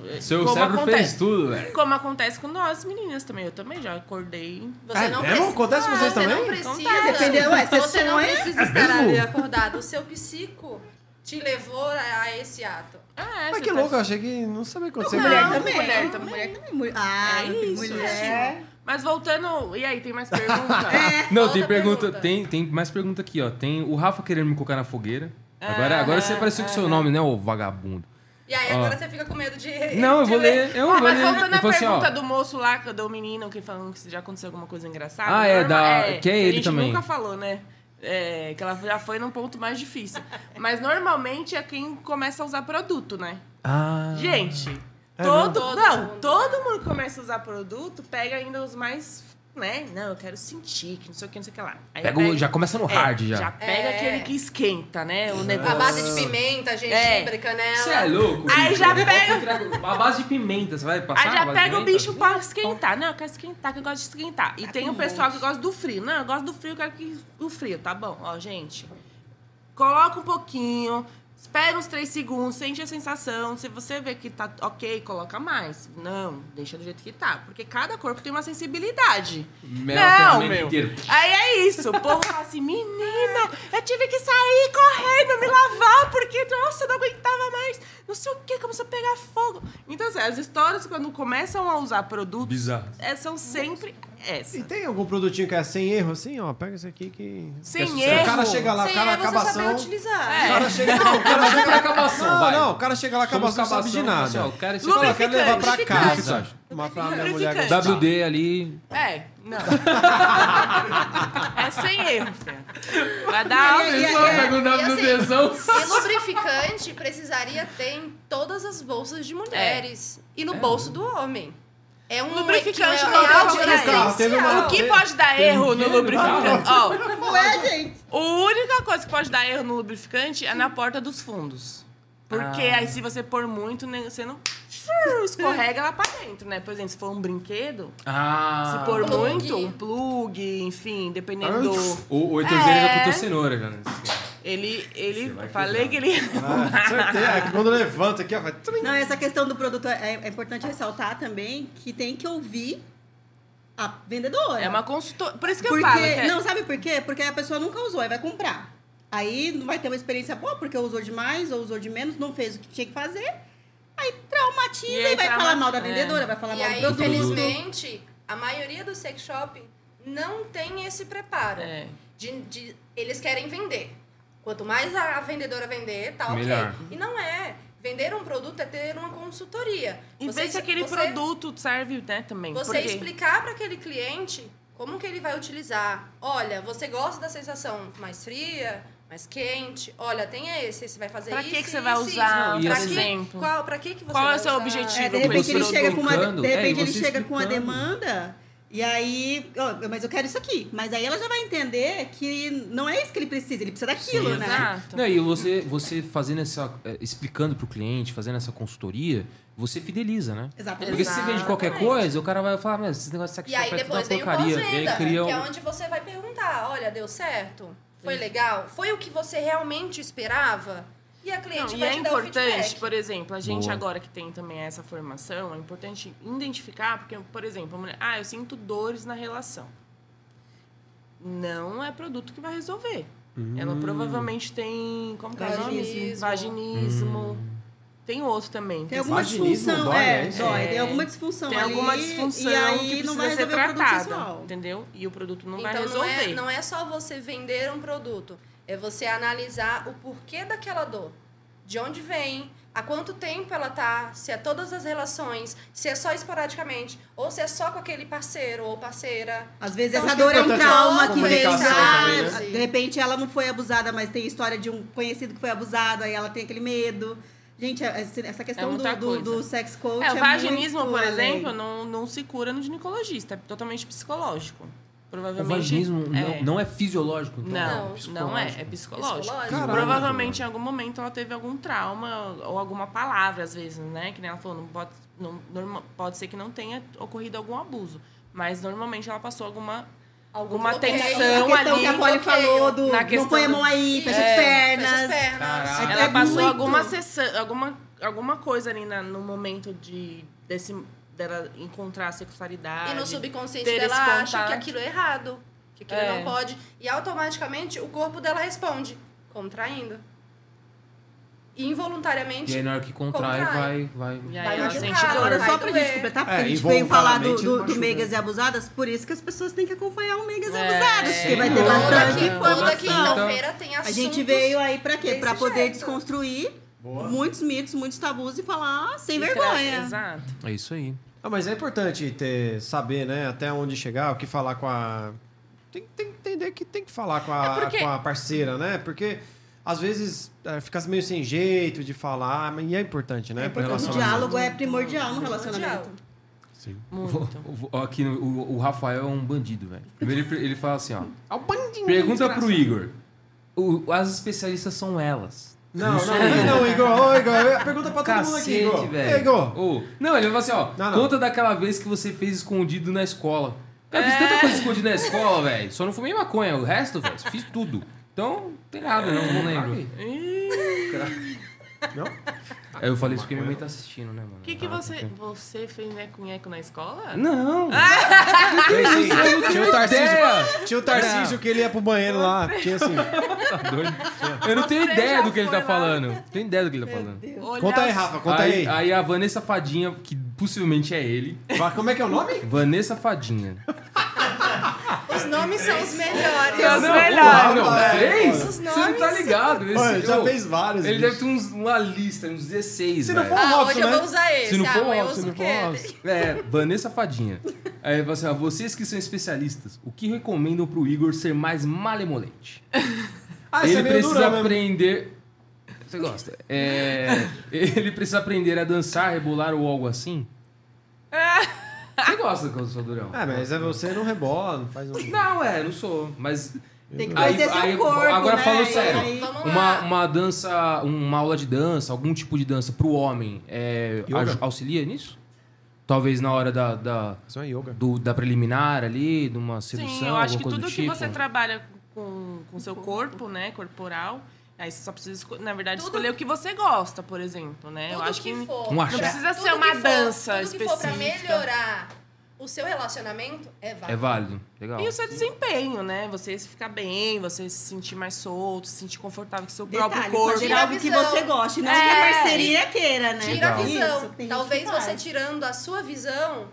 S4: veio.
S2: Seu
S4: como
S2: cérebro
S4: acontece,
S2: fez tudo, velho.
S4: Como acontece com nós meninas também. Eu também já acordei.
S5: Você
S1: É
S5: não
S1: mesmo?
S5: precisa.
S1: Acontece com vocês
S5: você
S1: também?
S5: não precisa.
S3: Dependeu, ué, você
S5: você não precisa estar ali acordado. O seu psico te levou a, a esse ato.
S4: Ah, é,
S1: Mas que
S4: tá-
S1: louco, eu achei que não sabia acontecer.
S3: Mulher
S4: Não,
S3: também.
S4: mulher também.
S3: Mulher também. Mulher- Ah,
S4: É
S3: filho,
S4: isso,
S3: mulher.
S4: Mas voltando. E aí, tem mais pergunta? [LAUGHS]
S2: Não,
S5: Outra
S2: tem pergunta,
S5: pergunta.
S2: Tem, tem mais pergunta aqui, ó. Tem o Rafa querendo me colocar na fogueira.
S4: Ah,
S2: Agora, agora você apareceu com o seu nome, né, ô vagabundo?
S5: E aí agora você fica com medo de.
S2: Não, eu
S5: de
S2: vou ler. Eu
S4: Ah,
S2: vou
S4: mas
S2: ler.
S4: voltando
S2: Eu
S4: à
S2: assim,
S4: pergunta do moço lá, do menino que falando que já aconteceu alguma coisa engraçada.
S2: Ah, é, da- que é ele
S4: a gente
S2: também.
S4: nunca falou, né? É, que ela já foi num ponto mais difícil. Mas normalmente é quem começa a usar produto, né?
S2: Ah.
S4: Gente,
S1: É
S4: todo, não,
S5: Todo mundo.
S4: todo mundo que começa a usar produto pega ainda os mais, né? Não, eu quero sentir, que não sei o que, não sei o que lá. Aí
S2: Pega o- já começa no
S4: é,
S2: hard, já.
S4: Já pega
S5: É.
S4: aquele que esquenta, né? O
S5: A
S4: negócio.
S5: base de pimenta, gengibre,
S4: É.
S5: canela.
S2: Você é louco?
S4: Aí
S2: bicho.
S4: já pega-
S2: A base de pimenta, você vai passar?
S4: Aí
S2: a
S4: já pega o bicho pra esquentar. Não, eu quero esquentar, que eu gosto de esquentar. E tem
S3: com
S4: o pessoal
S3: monte.
S4: que gosta do frio. Não, eu gosto do frio, eu quero que o frio. Tá bom, ó, gente. Coloca um pouquinho, espera uns 3 segundos, sente a sensação. Se você vê que tá ok, coloca mais. Não, deixa do jeito que tá. Porque cada corpo tem uma sensibilidade.
S2: Mela
S4: Não, meu. Aí é isso, o povo fala assim, menina, eu tive que sair correndo, me lavar, porque, nossa, eu não aguentava mais. Não sei o que, começou a pegar fogo. Então, assim, as histórias, quando começam a usar produtos,
S2: Bizarro.
S4: é, são sempre essas.
S1: E tem algum produtinho que é sem erro, assim? Ó, pega esse aqui que...
S4: Sem
S1: que
S4: erro.
S1: O cara chega lá, o
S5: Sem
S1: cara
S5: erro, você
S1: acabação...
S5: saber utilizar.
S4: É.
S1: O cara chega... Não, o cara chega
S2: pra acabação,
S1: Não,
S2: vai.
S1: não, o cara chega lá, acabação, não sabe de
S2: acabação, assim, ó,
S1: nada.
S2: o cara-
S1: fala, eu quero levar pra casa. Uma pra minha mulher gostar.
S2: WD ali.
S4: É, não. é sem erro, filho. Vai dar...
S3: E- e- é,
S2: pega
S5: assim,
S2: WDzão.
S5: E lubrificante precisaria ter em todas as bolsas de mulheres. E no bolso do homem. É um
S4: Lubrificante não pode
S5: algo
S4: dar erro.
S1: Teve uma-
S4: O que pode dar erro no lubrificante? Ó,
S3: Não é, gente?
S4: A única coisa que pode dar erro no lubrificante é na porta dos fundos. Porque
S2: Ah.
S4: aí se você pôr muito, né, você não escorrega lá pra dentro, né? Por exemplo, se for um brinquedo,
S2: Ah.
S4: se pôr
S5: Plug.
S4: muito, um plug, enfim, dependendo do...
S2: O, o
S4: É.
S2: cortou cenoura já. Né?
S4: Ele, ele,
S2: vai
S4: falei que ele...
S1: Ah, certeza. É que quando levanta aqui, ó, vai...
S3: Não, essa questão do produto é, é importante ressaltar também que tem que ouvir a vendedora.
S4: É uma consultora... Por isso que eu
S3: Porque,
S4: falo que é-
S3: não, sabe por quê? Porque a pessoa nunca usou, aí vai comprar. Aí não vai ter uma experiência boa, porque usou demais ou usou de menos, não fez o que tinha que fazer. Aí traumatiza
S4: E
S3: e,
S4: aí
S3: vai
S4: trauma-
S3: falar mal da
S4: é.
S3: vendedora, vai falar
S5: E
S3: mal
S5: aí,
S3: do produto.
S5: infelizmente, a maioria do sex shop não tem esse preparo.
S4: É.
S5: De, de- eles querem vender. Quanto mais a, a vendedora vender, tá ok.
S2: Melhor.
S5: E não é. Vender um produto é ter uma consultoria.
S4: E
S5: Você-
S4: ver se aquele
S5: você-
S4: produto serve, né, também.
S5: Você explicar para aquele cliente como que ele vai utilizar. Olha, você gosta da sensação mais fria, mais quente? Olha, tem esse, você vai fazer
S4: Pra
S5: isso.
S4: que que você
S5: isso,
S4: vai
S5: isso.
S4: usar,
S2: por
S5: Pra que-
S4: exemplo?
S5: Qual, pra que que você
S4: Qual é
S5: vai
S4: o seu
S5: usar?
S4: objetivo?
S3: É, de repente ele chega com uma, de
S2: é,
S3: repente
S2: e
S3: ele chega com uma demanda E aí, ó, mas eu quero isso aqui. Mas aí ela já vai entender que não é isso que ele precisa, ele precisa daquilo,
S2: Sim,
S3: né?
S4: Exato.
S2: Não, e você, você fazendo essa. eh, explicando pro cliente, fazendo essa consultoria, você fideliza, né?
S3: Exatamente.
S2: Porque se você vende qualquer coisa, o cara vai falar, mas esse negócio de sex
S5: E aí
S2: é
S5: depois vem o
S2: porcaria. E
S5: pós-venda,
S2: cria
S5: que é onde você vai perguntar, olha, deu certo? Foi legal? Foi o que você realmente esperava? E a cliente
S4: Não, e
S5: vai
S4: é
S5: dar o
S4: importante, por exemplo, a gente
S2: Boa.
S4: agora que tem também essa formação, é importante identificar, porque, por exemplo, a mulher, ah, eu sinto dores na relação. Não é produto que vai resolver.
S2: Hum.
S4: Ela provavelmente tem. Como que é o nome?
S5: Vaginismo.
S4: Vaginismo. Tem outro também.
S3: Tem alguma disfunção,
S1: dói,
S3: é,
S1: é isso?
S3: dói.
S4: É.
S3: Tem alguma disfunção
S4: Tem
S3: ali,
S4: alguma disfunção
S3: e aí
S4: que precisa
S3: não vai
S4: ser
S3: resolver o produto
S4: tratada, entendeu? E o produto não vai
S5: Então não
S4: resolver.
S5: é, não é só você vender um produto, é você analisar o porquê daquela dor. De onde vem, há quanto tempo ela tá, se é todas as relações, se é só esporadicamente, ou se é só com aquele parceiro ou parceira.
S3: Às vezes
S5: Então,
S3: essa
S1: é
S3: dor é um trauma que vem
S1: também,
S5: né?
S3: De repente ela não foi abusada, mas tem história de um conhecido que foi abusado, aí ela tem aquele medo. Gente, essa questão do,
S4: muita
S3: do,
S4: coisa.
S3: do sex coach
S4: É, o
S3: é
S4: vaginismo,
S3: muito
S4: por
S3: além.
S4: exemplo, não, não se cura no ginecologista, é totalmente psicológico.
S2: O
S4: Provavelmente.
S2: vaginismo não,
S4: é.
S2: não é fisiológico, então.
S4: Não,
S5: Não,
S4: não é, é psicológico.
S5: Psicológico.
S1: Caramba.
S4: Provavelmente em algum momento ela teve algum trauma ou alguma palavra, às vezes, né? Que nem ela falou, não pode, não, norma- pode ser que não tenha ocorrido algum abuso. Mas normalmente ela passou alguma, alguma
S5: bloqueio.
S4: tensão
S3: A questão
S4: ali.
S3: que a Polly falou do
S4: Na
S3: não põe a mão aí, fecha
S4: É,
S3: as pernas.
S5: Fecha as pernas.
S4: Ela
S3: É
S4: passou
S3: muito.
S4: alguma sessão, alguma, alguma coisa ali na- no momento de desse, dela encontrar a sexualidade.
S5: E no subconsciente
S4: ter
S5: dela acha que aquilo é errado, que aquilo
S4: É.
S5: não pode. E automaticamente o corpo dela responde, contraindo. E involuntariamente.
S2: E aí na hora que contrai,
S5: Contrai.
S2: vai.
S4: E
S2: vai...
S4: aí
S5: Vai machucar.
S3: Agora,
S5: vai
S3: só pra
S5: doer.
S3: gente completar, porque
S1: É,
S3: a gente veio falar do, do, do. Meigas e Abusadas, por isso que as pessoas têm que acompanhar o Meigas e
S4: É,
S3: Abusadas, porque vai ter bastante
S5: toda quinta-feira tem
S3: A gente veio aí pra quê? Pra poder
S5: jeito.
S3: desconstruir
S1: Boa.
S3: muitos mitos, muitos tabus e falar sem
S4: E tra-
S3: vergonha.
S4: Exato.
S2: É isso aí.
S1: Ah, mas é importante ter, saber, né, até onde chegar, o que falar com a. Tem, tem que entender que tem que falar com a,
S4: É porque-
S1: com a parceira, né? Porque às vezes é, fica meio sem jeito de falar, mas e é importante, né?
S3: É importante. O diálogo é primordial no relacionamento.
S1: Sim.
S4: Muito.
S2: O- o- Aqui, o, o Rafael é um bandido, velho. Primeiro ele, ele fala assim, ó.
S1: É o bandinho.
S2: Pergunta pro Igor. O- as especialistas são elas.
S1: Não, não, não, não, Igor. Ô, Igor, pergunta pra todo mundo aqui, Igor. Ei. Igor.
S2: Ô, não, ele fala assim, ó.
S1: Não, não.
S2: Conta daquela vez que você fez escondido na escola. Cara, eu fiz
S4: É.
S2: tanta coisa escondida na escola, velho. Só não fumei maconha. O resto, velho, fiz tudo. Então, não tem nada, não, não lembro.
S1: Não?
S2: Aí eu falei isso porque minha mãe tá assistindo, né, mano?
S4: O que, que
S2: Ah,
S4: você, você fez neco-nheco na escola?
S2: Não! [LAUGHS]
S1: Tinha, o Tarcísio. Tinha o Tarcísio que ele ia pro banheiro lá. Tinha assim.
S2: Tá doido? Eu não tenho ideia do que ele tá falando. Não tenho ideia do que ele tá falando.
S1: Conta aí, Rafa, conta aí.
S2: aí, aí a Vanessa Fadinha, que possivelmente é ele.
S1: Vai, Como é que é o nome?
S2: Vanessa Fadinha.
S5: Os nomes são os melhores.
S4: São os
S2: não,
S4: melhores.
S2: não,
S1: É,
S2: três?
S5: Os
S2: Você não tá ligado. Esse,
S1: Olha, já fez vários.
S2: Ele
S1: bicho.
S2: deve ter uns, uma lista, uns 16,
S1: Se não for-
S5: Ah,
S1: Robson,
S5: hoje eu
S1: né?
S5: vou usar esse.
S2: Se não for
S5: ah, eu
S2: Robson,
S1: Se
S5: o
S1: não for
S5: Kelly.
S1: Robson.
S2: É, Vanessa Fadinha. Aí ele fala assim, ó, vocês que são especialistas, o que recomendam pro Igor ser mais malemolente? [LAUGHS]
S1: Ah, esse
S2: ele
S1: é
S2: precisa
S1: durão
S2: aprender... Você gosta? É, [LAUGHS] ele precisa aprender a dançar, rebolar ou algo assim? Você gosta quando eu sou durão?
S1: É, mas é você não rebola, não faz um...
S2: Não, é, não sou, mas...
S3: Tem que
S2: Aí-
S3: conhecer seu
S2: aí,
S3: corpo,
S2: agora
S3: né?
S2: falando sério,
S3: aí-
S2: Uma, uma dança, uma aula de dança, algum tipo de dança pro homem, é, auxilia nisso? Talvez na hora da, da,
S1: Isso é yoga.
S2: do- da preliminar ali, de uma sedução,
S4: Sim, eu acho que tudo
S2: do
S4: que
S2: tipo.
S4: você trabalha com o seu corpo, né, corporal, aí você só precisa, na verdade,
S5: Tudo-
S4: escolher o que você gosta, por exemplo, né? eu
S5: Tudo
S4: acho que,
S5: for,
S2: Um
S4: não precisa
S5: tudo
S4: ser uma
S5: que for-
S4: dança
S5: tudo que for pra
S4: específica.
S5: melhorar o seu relacionamento é válido.
S2: É válido, legal.
S4: E o seu desempenho, né? Você se ficar bem, você se sentir mais solto, se sentir confortável com o seu
S3: Detalhe,
S4: próprio corpo.
S5: Tira
S3: algo que você goste, não
S4: É.
S3: que a parceria queira, né?
S5: Tira a
S2: Legal.
S5: visão.
S3: Isso,
S5: Talvez
S3: que
S5: você
S3: faz.
S5: tirando a sua visão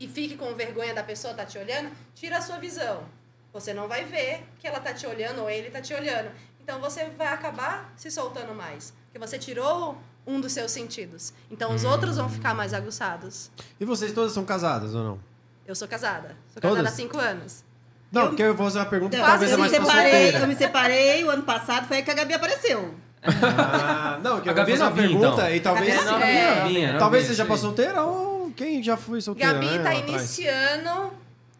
S5: e fique com vergonha da pessoa tá te olhando, tira a sua visão. Você não vai ver que ela tá te olhando ou ele tá te olhando. Então você vai acabar se soltando mais. Porque você tirou um dos seus sentidos. Então os outros vão ficar mais aguçados.
S1: E vocês todas são casadas ou não?
S5: Eu sou casada. Sou
S1: Todas?
S5: casada há cinco anos.
S1: Não,
S3: Eu-
S1: porque eu vou fazer uma pergunta que
S3: Eu,
S1: talvez é
S3: eu, me
S1: mais pra
S3: separei, eu me separei o ano passado, foi aí que a Gabi apareceu.
S1: Ah, não, que
S2: A Gabi é
S1: uma
S2: novinha,
S1: pergunta
S2: então.
S1: e talvez...
S3: A Gabi é
S5: É.
S2: novinha,
S1: Talvez seja
S2: aí.
S1: solteira ou quem já foi solteira,
S5: Gabi
S1: né,
S5: tá
S1: atrás.
S5: iniciando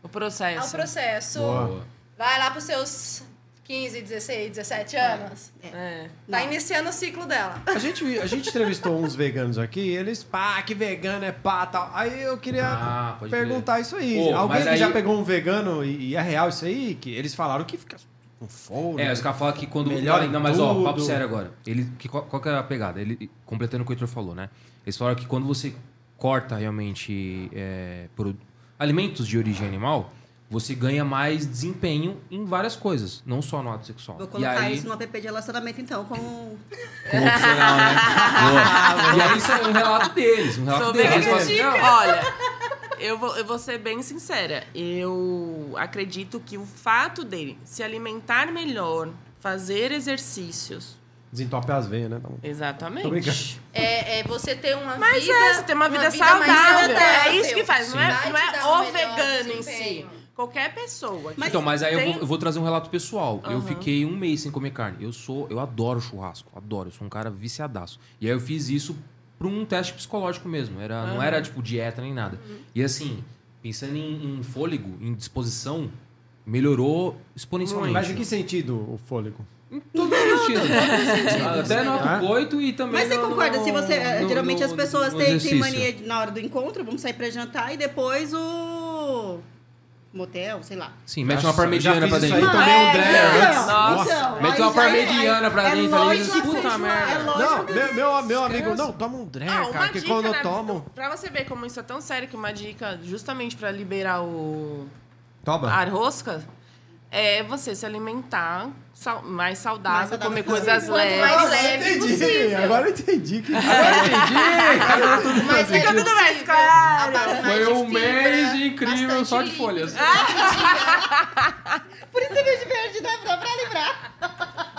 S4: O
S5: É
S4: processo.
S5: o processo.
S1: Boa.
S5: Vai lá pros seus 15, 16, 17 anos.
S4: É.
S5: Tá
S3: Não.
S5: iniciando o ciclo dela.
S1: A gente, a gente entrevistou uns veganos aqui, eles, pá, que vegano é pá, tal. Aí eu queria
S2: Ah,
S1: perguntar isso aí.
S2: Pô,
S1: Alguém que
S2: aí-
S1: já pegou um vegano e, e é real isso aí? Que eles falaram que fica com fome.
S2: É, os caras falam que quando.
S1: Melhora em
S2: não, mas ó, papo sério agora. Ele, que, qual, qual que é a pegada? Ele, completando o que o Heitor falou, né? Eles falaram que quando você corta realmente é, pro- alimentos de origem animal, você ganha mais desempenho em várias coisas, não só no ato sexual.
S3: Vou
S2: e
S3: colocar
S2: aí,
S3: isso no app de relacionamento, então, com...
S2: como opcional, né? [LAUGHS] Boa. E aí isso é um relato deles. Um relato
S4: Sou
S2: deles. Eles falam assim,
S4: Olha, eu vou, eu vou ser bem sincera. Eu acredito que o fato dele se alimentar melhor, fazer exercícios.
S1: Desentope as veias, né? Então,
S4: Exatamente.
S5: É, é você ter uma
S4: Mas
S5: vida.
S4: é, você tem uma vida,
S5: mais
S4: saudável. É isso que faz. Não é, não é o vegano em si. Qualquer pessoa.
S3: Mas
S2: então, mas aí eu
S4: tem-
S2: vou, eu vou trazer um relato pessoal. Eu
S4: Aham.
S2: fiquei um mês sem comer carne. Eu sou, eu adoro churrasco, adoro. Eu sou um cara viciadaço. E aí eu fiz isso para um teste psicológico mesmo. Era, não
S4: Aham.
S2: era tipo dieta nem nada. E assim, pensando em, em fôlego, em disposição, melhorou exponencialmente.
S1: Mas em que sentido o fôlego?
S2: Em todos os sentidos. [LAUGHS] Até no
S1: Ah.
S2: autocoito e também.
S3: Mas você
S2: no-
S3: concorda?
S2: no-
S3: Se você, eh,
S2: no-
S3: geralmente
S2: no-
S3: as pessoas têm, têm mania de, na hora do encontro, vamos sair pra jantar e depois o motel, sei lá.
S2: Sim, mete uma parmegiana
S1: eu
S2: pra dentro.
S1: isso aí, tomei um
S3: É.
S4: Nossa.
S3: então,
S2: Mete uma
S3: é-
S2: parmegiana pra
S3: é
S2: dentro ali, puta merda.
S3: É
S1: Não, meu, meu, meu amigo, não, toma um Dreyer,
S4: Ah, uma
S1: cara, que
S4: dica,
S1: quando eu
S4: né?
S1: tomo...
S4: Pra você ver como isso é tão sério que uma dica justamente pra liberar o
S1: Toma.
S4: a rosca é você se alimentar sal- mais saudável,
S3: Mais saudável
S4: comer
S3: possível.
S4: coisas leves.
S5: mais
S1: Agora eu
S5: leve
S1: entendi,
S5: possível.
S1: agora eu entendi. Que... [LAUGHS] [LAUGHS]
S5: Mas
S4: Fica
S5: é
S4: tudo mais
S5: possível.
S4: claro.
S5: A base mais
S2: Foi
S5: de
S2: um
S5: fibra,
S2: mês incrível só de
S5: líquido.
S2: folhas. [LAUGHS]
S3: Por isso que de verde dá dá pra lembrar.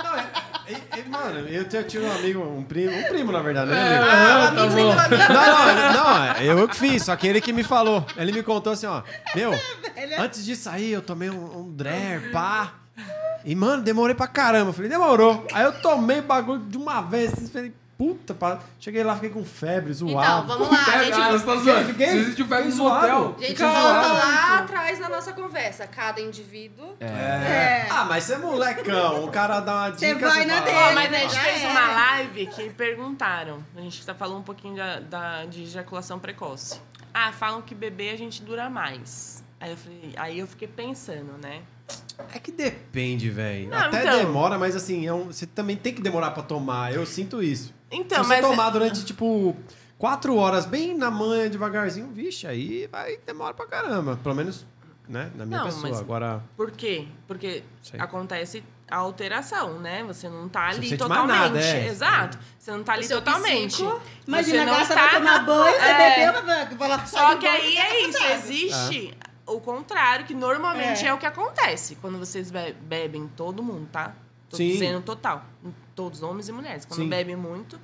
S1: Não, é- é- é- mano, eu tinha, tinha um amigo, um primo, um primo, na verdade, né? amigo?
S5: Ah, amigo do amigo.
S1: Não, não, não, é eu que fiz, só que ele que me falou. Ele me contou assim, ó. Meu,
S3: é-
S1: antes de sair, eu tomei um, um Dreyer, pá. E, mano, demorei pra caramba. Eu falei, demorou. Aí eu tomei o bagulho de uma vez. Assim, falei, puta, pá. Cheguei lá, fiquei com febre,
S5: Então,
S1: zoado.
S5: vamos lá. A gente,
S2: Ah, você tá zoando.
S1: Fiquei-
S2: Você existiu febre no
S1: fiquei
S5: a gente
S1: Fiquei
S5: volta lá atrás na nossa conversa. Cada indivíduo.
S1: É. Ah, mas você é molecão. O cara dá uma dica.
S3: Você vai na
S1: fala,
S3: dele.
S4: Ó, mas a gente
S3: Já
S4: fez
S3: era.
S4: uma live que perguntaram. A gente tá falando um pouquinho da, da- de ejaculação precoce. Ah, falam que bebê a gente dura mais. Aí eu, falei, aí eu fiquei pensando, né?
S1: É que depende, velho. Até
S4: então.
S1: demora, mas assim, é um- você também tem que demorar pra tomar. Eu sinto isso.
S4: Então,
S1: Se você
S4: mas.
S1: tomar durante, tipo, quatro horas, bem na manhã, devagarzinho, vixe, aí vai demora pra caramba. Pelo menos, né, na minha
S4: Não,
S1: pessoa.
S4: mas-
S1: Agora,
S4: Por quê? Porque
S1: Sei.
S4: acontece a alteração, né? Você não tá
S1: Você
S4: ali
S1: mais
S4: totalmente.
S1: nada, é.
S4: Exato. Você não tá ali totalmente.
S5: psico-
S3: Imagina,
S4: você
S3: você
S4: está
S3: vai tomar banho, você
S4: É.
S3: bebeu, vai, lá
S4: Só que aí
S3: você
S4: é
S3: tá
S4: isso, existe o contrário, que normalmente
S3: É.
S4: é. o que acontece quando vocês be- bebem, todo mundo, tá? Tô
S1: Sim.
S4: dizendo total. Todos homens e mulheres. Quando
S1: Sim.
S4: bebem muito,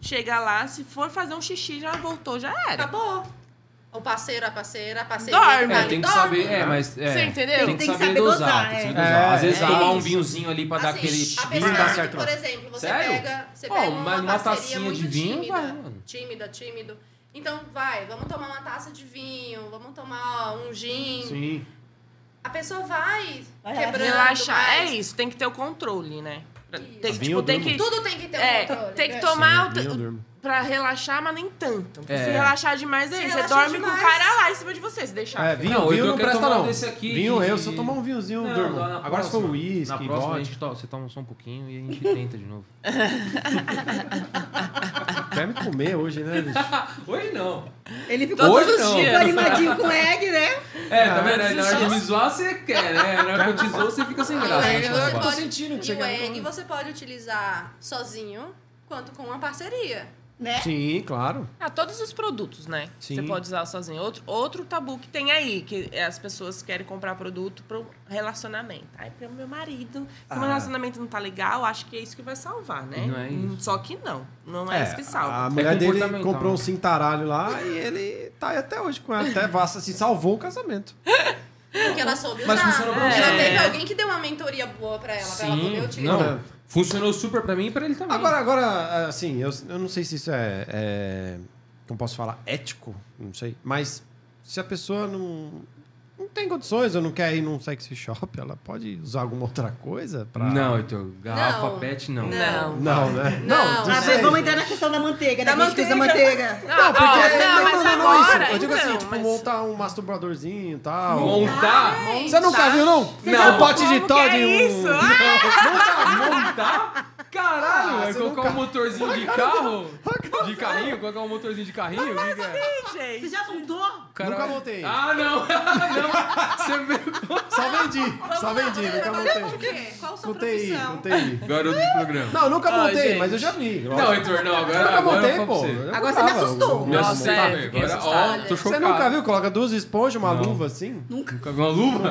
S4: chega lá, se for fazer um xixi, já voltou, já era.
S5: Acabou. O parceiro, a parceira, a parceria.
S4: Dorme.
S2: É, tem que
S5: dorme.
S2: saber. É, mas. É,
S4: Você entendeu?
S2: Tem que,
S3: Tem que
S2: saber,
S3: saber
S2: dosar.
S3: dosar,
S2: tem que saber
S1: é.
S2: dosar. Às vezes
S1: É
S2: tomar um vinhozinho ali pra dar
S5: Assim,
S2: aquele.
S5: a
S1: Não
S5: pessoa
S1: dá
S5: que,
S1: certo,
S5: por
S1: não.
S5: exemplo, você
S2: Sério?
S5: pega, você
S2: Pô,
S5: pega
S2: mas
S5: uma,
S2: uma
S5: parceria
S2: tacinha
S5: muito
S2: de vinho,
S5: tímida,
S2: vai, mano.
S5: tímida, tímido. Então, vai, vamos tomar uma taça de vinho, vamos tomar um gin.
S1: sim.
S5: A pessoa vai
S3: Vai
S5: quebrando
S4: Relaxar. É isso, tem que ter o controle, né? Tem, tipo, tem que.
S5: Tudo tem que ter um
S4: É,
S5: controle.
S4: tem que
S5: né?
S4: tomar o
S1: Eu
S4: pra relaxar, mas nem tanto. Porque
S2: É.
S4: Se relaxar demais é isso. Você dorme com o
S5: demais.
S4: cara lá em cima de você, se deixar.
S1: É, vinho,
S2: Não,
S1: vinho
S2: eu
S1: não
S2: quero
S1: presta
S2: tomar
S1: não.
S2: um desse aqui
S1: vinho
S2: de-
S1: eu, se eu tomar um vinhozinho, eu
S2: Não,
S1: durmo. Agora se for
S2: próxima.
S1: uísque,
S2: Na próxima a gente to- você toma só um pouquinho e a gente tenta de novo. [LAUGHS]
S1: quer me comer hoje, né, bicho? [LAUGHS]
S2: Hoje não.
S3: Ele ficou
S4: Todos
S3: todo
S4: os dias.
S3: animadinho com egg, né?
S2: É, tá vendo? Na hora de me zoar, você quer, né? Na hora que eu te zoo, você fica sem graça.
S5: E o
S2: né,
S5: egg
S2: sua
S5: você
S2: voz.
S5: pode,
S1: sentindo que
S5: e o
S1: quer
S5: egg você pode utilizar sozinho, quanto com uma parceria.
S3: Né?
S1: Sim, claro.
S4: Ah, todos os produtos, né?
S1: Sim.
S4: Você pode usar sozinho. Outro, outro tabu que tem aí, que é as pessoas querem comprar produto pro relacionamento. Aí, pro meu marido, como o
S1: Ah.
S4: relacionamento não tá legal, acho que é isso que vai salvar, né?
S2: Não é isso.
S4: Hum, Só que não. Não é, isso que salva.
S1: A mulher dele
S2: comportamental.
S1: comprou um cintaralho lá e ele tá aí até hoje com ela. Até basta, assim, salvou o casamento.
S5: Porque ela soube usar.
S2: Mas funcionou pra
S4: você.
S5: ela teve
S4: É.
S5: alguém que deu uma mentoria boa pra ela, pra ela poder
S2: Sim,
S5: utilizar.
S2: não. Funcionou super pra mim e pra ele também.
S1: Agora, agora, assim, eu, eu não sei se isso é, é. Como posso falar? Ético? Não sei. Mas se a pessoa não. Não tem condições ou não quer ir num sexy shop, ela pode usar alguma outra coisa pra...
S2: Não, Heitor. Garrafa
S5: Não.
S2: pet, não.
S4: Não.
S1: Não, né?
S5: Não.
S1: do
S3: Ah, vamos entrar na questão da manteiga,
S5: Da
S3: da que usa manteiga.
S1: Não, porque
S4: ó,
S1: não,
S4: não, mas
S1: não, não,
S4: agora,
S1: isso. Eu digo assim,
S4: então,
S1: tipo,
S4: mas-
S1: montar um masturbadorzinho e tal.
S2: Montar?
S1: Você nunca viu, não?
S2: Não.
S1: Um pote de Todd
S4: é
S1: um...
S4: isso?
S2: Montar? Caralho,
S1: Ah,
S2: é
S1: você
S2: colocar
S1: nunca-
S2: um motorzinho de carro? De carrinho? Colocar um motorzinho de carrinho? Que é?
S3: Você
S4: Gente.
S3: já montou?
S2: Cara-
S1: Nunca montei.
S2: Ah, não! [LAUGHS] não! Você
S1: Só vendi, só vendi, nunca
S5: O
S1: montei.
S5: quê? Qual sua
S1: Com TI,
S5: profissão?
S1: com TI.
S2: Garoto de programa.
S1: Não, nunca
S4: Ah,
S1: montei,
S4: gente.
S1: mas eu já vi.
S2: Não, Heitor, não. Agora,
S1: Nunca
S2: agora
S1: montei, pô.
S2: você.
S3: Agora você me assustou.
S2: Me assustei
S4: é,
S2: Agora, ó, tô
S1: Você
S2: chocado.
S1: nunca viu? Coloca duas esponjas, uma
S2: Não.
S1: luva assim.
S2: Nunca viu uma luva?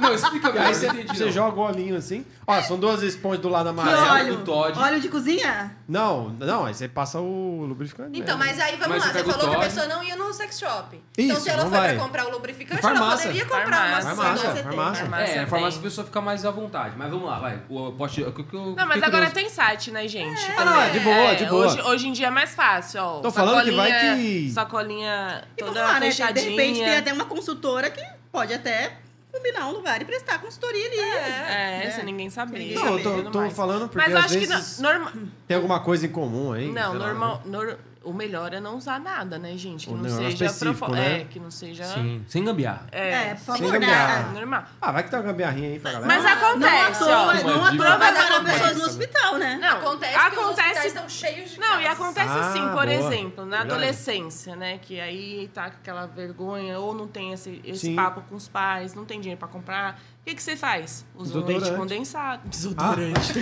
S2: Não, explica melhor.
S1: aí você, você joga o olhinho assim. Ó, são duas esponjas do lado amarelo.
S2: Mas é do Todd.
S3: Óleo de cozinha?
S1: Não, não, aí você passa o lubrificante.
S5: Então,
S1: mesmo.
S5: mas aí vamos
S2: Mas
S5: lá.
S2: você
S5: Você
S2: pega o
S5: falou que a
S2: Todd.
S5: pessoa não ia no sex shop. então,
S1: Isso,
S5: se ela
S1: não
S5: foi
S1: vai.
S5: pra comprar o lubrificante,
S1: Farmácia.
S5: ela poderia comprar uma
S4: Farmácia.
S1: Farmácia,
S3: tem,
S1: farmácia.
S2: É, a
S4: tem.
S2: farmácia a pessoa fica mais à vontade. Mas vamos lá, vai. O pote. o que eu- eu
S4: Não, mas
S2: fiquei
S4: agora
S2: curioso.
S4: tem site, né, gente?
S1: Ah, não, é de boa, de boa.
S4: Hoje, hoje em dia é mais fácil, ó.
S1: Tô falando que vai
S4: Sacolinha-
S1: que-
S4: Sacolinha
S3: E vamos
S4: toda
S3: lá, né? De
S4: fechadinha.
S3: repente tem até uma consultora que pode até combinar um lugar e prestar consultoria ali.
S4: É,
S3: É.
S4: sem ninguém saber.
S3: Ninguém
S1: Não, eu tô, tô falando porque
S4: Mas eu
S1: às
S4: acho que
S1: vezes
S4: não, norma...
S1: tem alguma coisa em comum aí.
S4: não,
S1: sei lá,
S4: normal,
S1: né?
S4: nor- o melhor é não usar nada, né, gente? Que
S1: O
S4: não
S1: negócio
S4: seja profo-
S1: né?
S4: É, que não seja.
S2: Sim, sem gambiarra.
S4: É,
S3: É, por
S1: Sem
S3: favor,
S1: gambiarra.
S3: né?
S4: normal.
S1: Ah, vai que tem uma gambiarrinha aí pra galera.
S4: Mas
S3: Não à
S4: acontece,
S3: toa,
S4: ó.
S3: não à
S2: Uma
S3: toa vai parar pessoas
S5: acontece.
S3: no hospital, né?
S4: Não,
S5: acontece, que os hospitais
S4: acontece
S5: estão cheios de
S4: Não, e acontece
S1: Ah,
S4: assim, por
S1: boa.
S4: exemplo, na adolescência, né? Que aí tá com aquela vergonha, ou não tem esse, esse papo com os pais, não tem dinheiro pra comprar. O que, que você faz? Usa um leite
S1: Desodorante.
S4: condensado.
S1: Ah,
S4: Desodorante.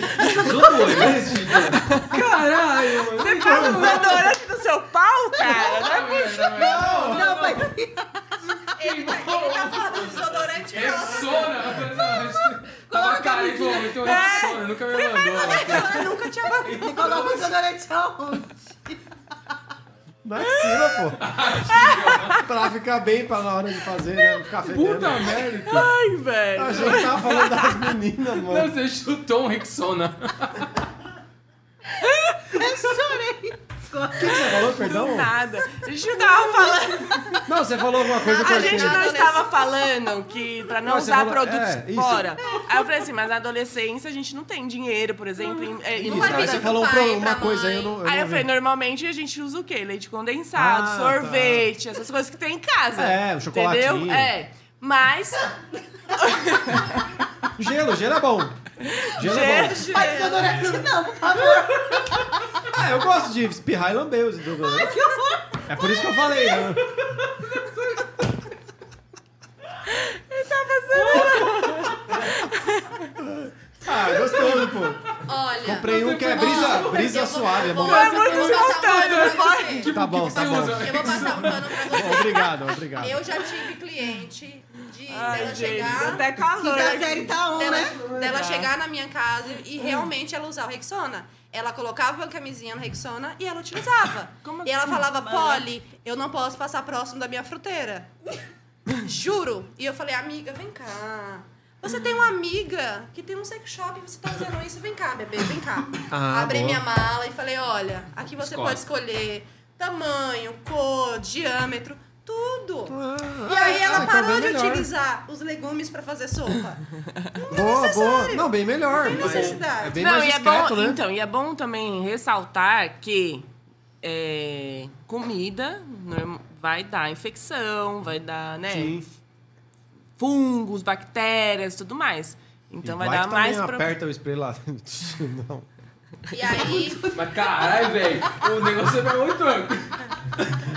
S2: Caralho, mano.
S4: Você passa desodorante no seu pau, cara? Não é possível.
S3: Não, mas
S5: Ele tá, ele tá falando de desodorante
S2: É. Rexona. Tava carente, ô, então Rexona. Nunca me mandou.
S5: Eu nunca tinha [LAUGHS] batido.
S3: você coloca o desodorante aonde?
S1: Na axila, pô. [LAUGHS] pra ficar bem pra na hora de fazer, né? Não ficar fedendo.
S2: Puta merda.
S4: Ai, velho.
S1: A gente tava falando das meninas,
S2: Não,
S1: mano.
S2: você chutou um Rexona. [LAUGHS]
S3: Eu chorei.
S1: O que você falou, perdão?
S4: Nada. A gente não tava falando.
S1: Não, você falou alguma coisa que eu
S4: A gente
S1: achei.
S4: não estava falando que pra não
S1: Não,
S4: usar
S1: falou-
S4: produtos
S1: é, isso.
S4: fora. Aí eu falei assim, mas na adolescência a gente não tem dinheiro, por exemplo. em- é,
S1: Isso, aí você falou
S5: pai,
S1: pra- uma coisa aí, eu não. Eu
S4: Aí
S1: não
S4: eu falei, normalmente a gente usa o quê? Leite condensado,
S1: Ah,
S4: sorvete, essas coisas que tem em casa.
S1: É, o chocolatinho.
S4: Entendeu? É. Mas.
S1: Gelo, gelo é bom. [LAUGHS] Gelo é bom.
S3: Mas desodorante não, por favor.
S1: Ah, eu gosto de espirrar e lamber os desodorantes.
S3: Que horror.
S1: É por isso que eu falei, né? Ah, gostoso, pô.
S5: Olha.
S1: Comprei um que é brisa, brisa suave, é bom.
S5: Vou,
S4: É muito
S5: vou passar um pano pra você.
S1: Tá bom, tá bom.
S5: Eu vou passar um pano pra você.
S1: Obrigado, obrigado.
S5: Eu já tive cliente de
S4: Ai,
S5: dela
S4: gente,
S5: chegar.
S4: até calor.
S3: Quinta série tá on,
S5: Dela,
S3: né?
S5: dela chegar na minha casa e realmente ela usar o Rexona. Ela colocava a camisinha no Rexona e ela utilizava. [COUGHS]
S4: Como
S5: E ela
S4: assim?
S5: falava, Polly, eu não posso passar próximo da minha fruteira. [COUGHS] Juro. E eu falei, amiga, vem cá. Você tem uma amiga que tem um sex shop e você tá usando isso. Vem cá, bebê, vem cá.
S1: Ah,
S5: Abri
S1: boa.
S5: minha mala e falei, olha, aqui você
S2: Escolhe.
S5: pode escolher tamanho, cor, diâmetro, tudo.
S1: Ah,
S5: E aí ela
S1: então
S5: parou
S1: bem
S5: de
S1: melhor.
S5: utilizar os legumes pra fazer sopa.
S1: Boa, boa. Não, bem melhor.
S5: Não tem
S1: mas
S5: necessidade.
S1: É bem
S4: não,
S1: mais
S4: e é
S1: discreto,
S4: bom,
S1: né?
S4: então, e é bom também ressaltar que é, comida norm- vai dar infecção, vai dar, né,
S1: Sim.
S4: fungos, bactérias, tudo mais. Então
S1: E
S4: vai,
S1: vai
S4: dar mais pro-
S1: aperta o spray lá. [LAUGHS] Não.
S5: E aí,
S2: Mas caralho, velho. O negócio é muito.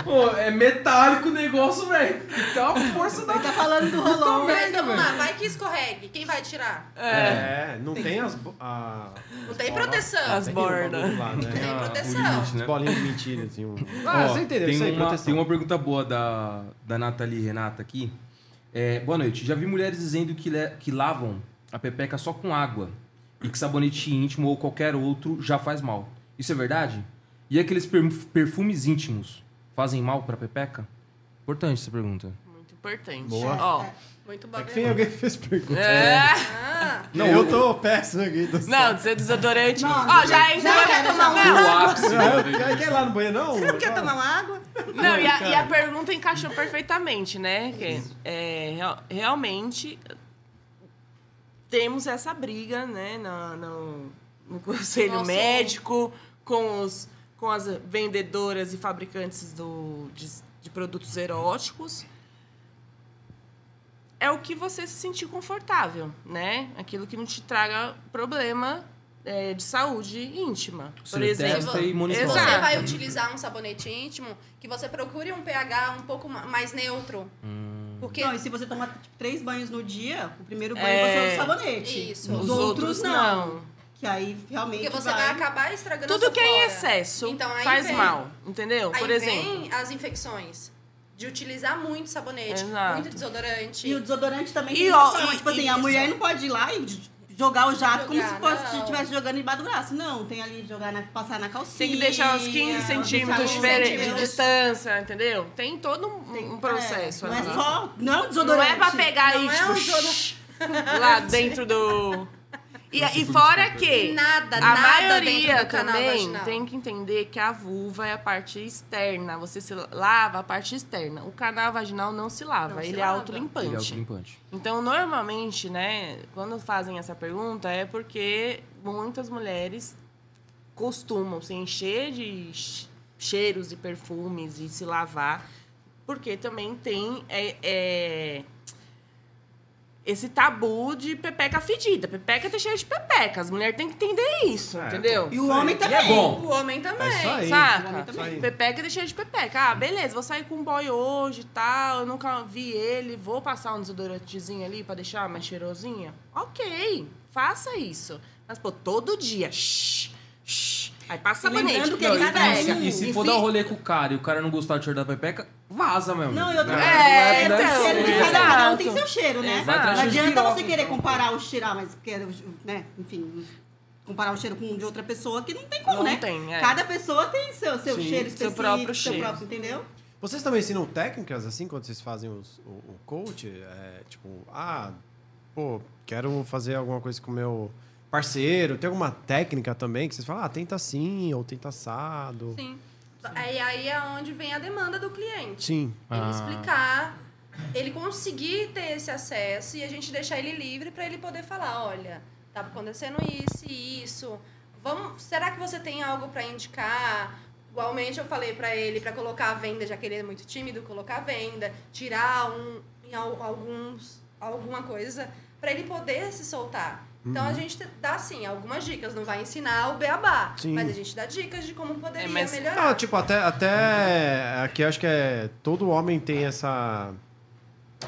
S2: Pô, é metálico o negócio, velho. E tá uma força da.
S3: Ele tá falando do rolão.
S5: mas vamos lá, vai que escorregue. Quem vai tirar?
S1: É, não tem as. bo- A,
S5: Não tem proteção.
S4: As
S1: tem
S4: bordas.
S1: o bagulho Lá, né?
S5: Tem
S2: Ah,
S5: proteção.
S2: limite,
S1: As
S2: né?
S1: bolinhas de mentira, assim. Um... Ah,
S2: Ó,
S1: você entendeu?
S2: tem
S1: Isso aí,
S2: uma,
S1: proteção.
S2: Tem uma pergunta boa da, da Nathalie Renata aqui. É, boa noite. Já vi mulheres dizendo que, le- que lavam a pepeca só com água e que sabonete íntimo ou qualquer outro já faz mal. Isso é verdade? E aqueles per- perfumes íntimos fazem mal pra pepeca? Importante essa pergunta.
S4: Muito importante.
S1: Boa.
S4: Ó,
S5: Muito
S1: É
S5: bom.
S1: que fim alguém fez pergunta.
S4: é,
S5: Ah,
S1: Não, eu tô péssimo aqui. Do
S4: não, de ser desodorante. Ó, já entrou.
S3: não quer tomar um
S4: não,
S1: Quer ir lá no banheiro, não?
S3: Você não quer tomar uma água?
S4: Não, e a, e a pergunta encaixou perfeitamente, né? Que é, real- realmente temos essa briga, né, na- no, no conselho
S5: Nosso-
S4: médico, com, os, com as vendedoras e fabricantes do, de, de produtos eróticos. É o que você se sentir confortável, né? Aquilo que não te traga problema é, de saúde íntima. Por
S2: Você
S4: exemplo,
S2: testa e
S5: Se
S2: monitora.
S5: você
S4: Exato.
S5: vai utilizar um sabonete íntimo, que você procure um pH um pouco ma- mais neutro.
S2: Hum.
S5: Porque
S3: Não, e se você tomar tipo, três banhos no dia, o primeiro banho
S4: É.
S3: você usa o sabonete.
S5: Isso.
S3: Os,
S4: Os
S3: outros,
S4: outros
S3: não.
S4: não.
S3: Que aí realmente
S5: porque você vai acabar estragando a
S4: Tudo
S5: sua
S4: que é em
S5: flora.
S4: excesso
S5: Então, aí
S4: faz
S5: vem-
S4: mal, entendeu?
S5: Aí
S4: Por exemplo.
S5: vem as infecções. De utilizar muito sabonete,
S4: Exato.
S5: muito desodorante.
S3: E o desodorante também
S4: E
S3: tem
S4: ó, e-
S3: Tipo assim, a
S5: isso.
S3: mulher não pode ir lá e jogar o jato como se
S5: Jogar,
S3: fosse se
S5: não.
S3: estivesse jogando embaixo do braço. Não, tem ali jogar na, passar na calcinha.
S4: Tem que deixar uns 15 centímetros de distância, entendeu? Tem todo um,
S3: Tem-
S4: um processo.
S3: é, não é só. Não é um
S4: Não
S3: desodorante.
S4: é pra pegar
S5: Não
S4: e,
S5: é
S4: tipo,
S5: um desodorante. [LAUGHS]
S4: lá dentro do... E, e fora que
S5: Nada,
S4: a
S5: nada
S4: maioria também tem que entender que a vulva é a parte externa. Você se lava a parte externa. O canal vaginal não se lava,
S5: Não se
S4: ele, é
S5: lava.
S4: autolimpante.
S2: Ele é autolimpante.
S4: Então, normalmente, né, quando fazem essa pergunta, é porque muitas mulheres costumam se encher de ch- cheiros e perfumes e se lavar, porque também tem é, é, esse tabu de pepeca fedida. Pepeca tá cheia de pepeca. As mulheres têm que entender isso,
S1: É,
S4: entendeu?
S3: E o homem
S2: E
S3: também.
S2: é bom.
S5: O homem também.
S1: É isso aí.
S4: Saca?
S1: Isso aí.
S4: Pepeca deixa de pepeca. Ah, beleza, vou sair com um boy hoje e tal. Eu nunca vi ele. Vou passar um desodorantezinho ali pra deixar mais cheirosinha. Ok, faça isso. Mas, pô, todo dia. Shh, shh. Aí passa
S3: E lembrando
S4: sabonete.
S3: que
S2: Não,
S3: ele
S2: e,
S3: esfrega.
S2: e se, e se for
S4: Enfim-
S2: dar um rolê com o cara e o cara não gostar do cheiro da pepeca, vaza mesmo.
S3: Não, e outra
S2: Não
S3: coisa,
S4: É,
S3: é,
S4: então,
S3: o cheiro de
S4: exato.
S3: cada, um tem seu cheiro, né?
S4: Exato.
S3: Não adianta você querer comparar o cheiro, ah, mas porque, né, enfim, comparar o cheiro com o de outra pessoa que não tem como,
S4: Não
S3: né?
S4: tem, é.
S3: Cada pessoa tem seu, seu
S1: Sim.
S3: cheiro
S4: Seu
S3: específico,
S4: próprio
S3: seu
S4: cheiro.
S3: próprio, entendeu?
S1: Vocês também ensinam técnicas assim quando vocês fazem os- o, o coach? É, tipo, ah, pô, quero fazer alguma coisa com o meu parceiro. Tem alguma técnica também que vocês falam, ah, tenta assim ou tenta assado?
S5: Sim. Aí, aí é onde vem a demanda do cliente.
S1: Sim.
S5: Ele
S2: Ah.
S5: explicar, ele conseguir ter esse acesso e a gente deixar ele livre para ele poder falar, olha, tá acontecendo isso e isso. Vamos, será que você tem algo para indicar? Igualmente eu falei para ele para colocar a venda, já que ele é muito tímido, colocar a venda, tirar um alguns alguma coisa para ele poder se soltar. Então a gente dá assim algumas dicas, não vai ensinar o beabá,
S1: Sim.
S5: mas a gente dá dicas de como poderia
S4: É, mas-
S5: melhorar.
S1: Não, tipo, até, até aqui acho que é. Todo homem tem essa.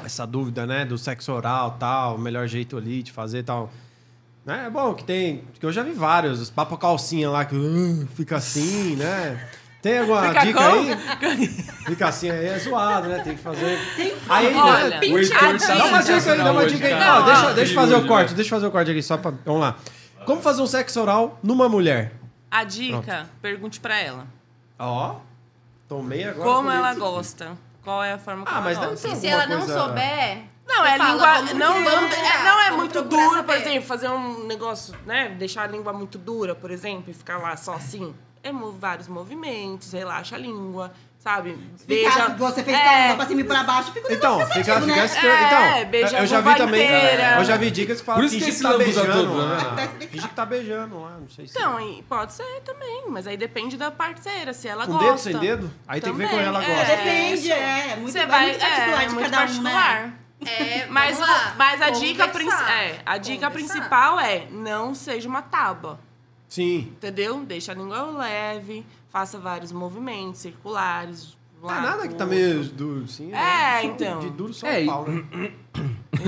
S1: Essa dúvida, né? Do sexo oral tal, o melhor jeito ali de fazer tal. Né? É bom que tem. Que eu já vi vários, os papo calcinha lá que uh, fica assim, né? Tem alguma
S4: Fica
S1: dica
S4: como?
S1: aí? Fica assim aí, é zoado, né? Tem que fazer. Aí,
S4: Olha,
S1: né?
S2: O Heitor
S4: a
S2: tá
S4: dica-
S1: Dá uma dica aí, dá uma dica aí. Ó, deixa,
S4: Não,
S1: deixa eu fazer o corte, deixa eu fazer o corte aqui, só pra. Vamos lá. Como fazer um sexo oral numa mulher?
S4: A dica, pergunte pra ela.
S1: Ó. Tomei agora.
S4: Como ela
S1: esse-
S4: gosta. Qual é a forma que
S1: Ah,
S4: ela
S1: mas deve
S4: gosta.
S5: E se ela não
S1: coisa-
S5: souber,
S4: Não, é
S5: fala,
S4: língua.
S5: vamos-
S4: Não,
S5: vamos
S4: é, não é muito duro, por
S5: saber.
S4: exemplo, fazer um negócio, né? Deixar a língua muito dura, por exemplo, e ficar lá só assim. É vários movimentos, relaxa a língua, sabe?
S3: Ficar, você fez
S4: é,
S3: é, pra cima e pra baixo, fica um
S1: Então, fica, fica
S3: né?
S1: esse-
S4: É,
S1: Então,
S4: beija
S1: eu já vi também.
S4: inteira.
S1: Eu já vi dicas que falam
S2: que
S1: que tá beijando.
S2: todo, né?
S1: Fingir que tá beijando lá, não sei se.
S4: Então, e pode ser também, mas aí depende da parceira, se ela
S1: com
S4: gosta.
S1: dedo, sem dedo? Aí tem que ver
S4: Também,
S1: com ela
S4: é.
S1: gosta.
S3: Depende, é. Muito,
S4: Você
S3: é
S4: vai,
S3: muito particular
S4: é,
S3: de
S4: muito
S3: cada um,
S4: particular.
S3: né?
S5: é, [LAUGHS]
S4: Mas, mas a dica, é, a dica
S5: Conversar.
S4: principal é não seja uma tábua.
S1: Sim.
S4: Entendeu? Deixa a língua leve, faça vários movimentos circulares.
S1: Não é
S4: lado
S1: nada que tá
S4: outro.
S1: meio duro, sim.
S4: É,
S1: né?
S4: então.
S1: De duro só
S2: É,
S1: o
S2: e-
S1: pau, né?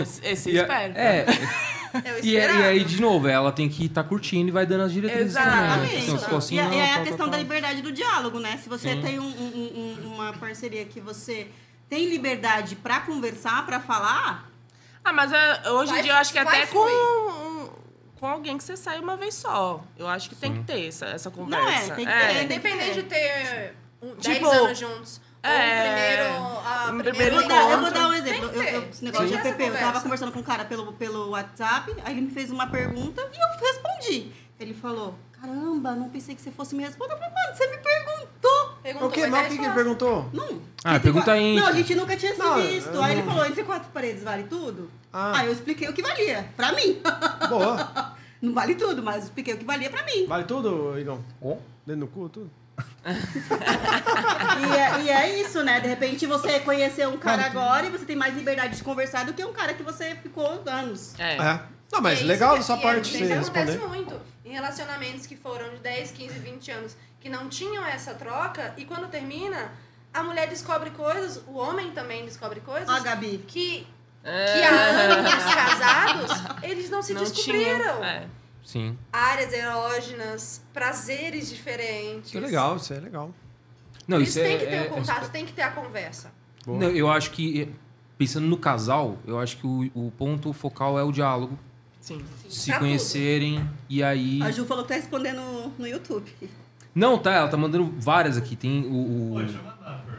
S4: Esse, esse
S2: E a-
S4: espero.
S2: É, [LAUGHS]
S5: Eu
S2: e, e
S5: esperava.
S2: aí, de novo, ela tem que estar curtindo e vai dando as diretrizes também. né?
S3: Exatamente.
S2: Então, assim,
S3: e,
S2: não,
S3: e é a
S2: tal,
S3: questão
S2: tal,
S3: da liberdade do diálogo, né? Se você
S2: Sim.
S3: tem um- um- um- uma parceria que você tem liberdade pra conversar, pra falar,
S4: Ah, mas é, hoje em dia eu acho que até com,
S5: fluir.
S4: um- com alguém que você sai uma vez só. Eu acho que tem que ter essa, essa
S3: é,
S4: conversa.
S3: tem que
S5: É,
S3: ter.
S5: independente de ter um, 10
S4: Tipo,
S5: anos juntos. ou
S4: é,
S5: o primeiro, a
S4: um
S5: primeiro
S3: Eu vou, dar, eu vou dar um exemplo. Eu, eu, esse negócio
S5: Tem
S3: de eu tava
S5: conversa.
S3: conversando com um cara pelo, pelo WhatsApp, aí ele me fez uma pergunta e eu respondi. Ele falou: Caramba, não pensei que você fosse me responder. Eu falei, mano, você me
S5: Perguntou,
S1: O que?
S5: vai
S1: Mas o que, que ele perguntou?
S3: Não.
S2: Ah, pergunta aí.
S3: Não, a gente nunca tinha se
S1: Não,
S3: visto.
S1: eu
S3: Aí ele
S1: não-
S3: falou, entre quatro paredes vale tudo?
S1: Ah.
S3: Aí eu expliquei o que valia. Pra mim.
S1: Boa. [LAUGHS]
S3: Não vale tudo, mas eu expliquei o que valia pra mim.
S1: Vale tudo, Igão? Dentro no cu, tudo? [LAUGHS]
S3: E é, e é isso, né? De repente você conheceu um cara agora e você tem mais liberdade de conversar do que um cara que você ficou anos.
S4: É.
S1: É. Não, mas
S5: É
S1: legal da sua parte
S5: Isso acontece muito em relacionamentos que foram de 10, 15, 20 anos, que não tinham essa troca, e quando termina, a mulher descobre coisas, o homem também descobre coisas,
S3: Ó, Gabi.
S5: que. Que há anos casados, eles não se
S4: Não
S5: descobriram.
S4: tinha. É.
S2: Sim.
S5: Áreas erógenas, prazeres diferentes.
S1: Que legal, isso é legal.
S2: Não,
S5: Isso
S2: isso
S5: tem
S2: é,
S5: que ter
S2: é-
S5: o contato, tem que ter a conversa.
S2: Não, eu acho que, pensando no casal, eu acho que o, o ponto focal é o diálogo.
S4: Sim.
S2: Se
S5: Pra
S2: conhecerem e aí.
S3: A Ju falou que tá respondendo no YouTube.
S2: Não, tá, ela tá mandando várias aqui. Tem o, o,
S6: Pode por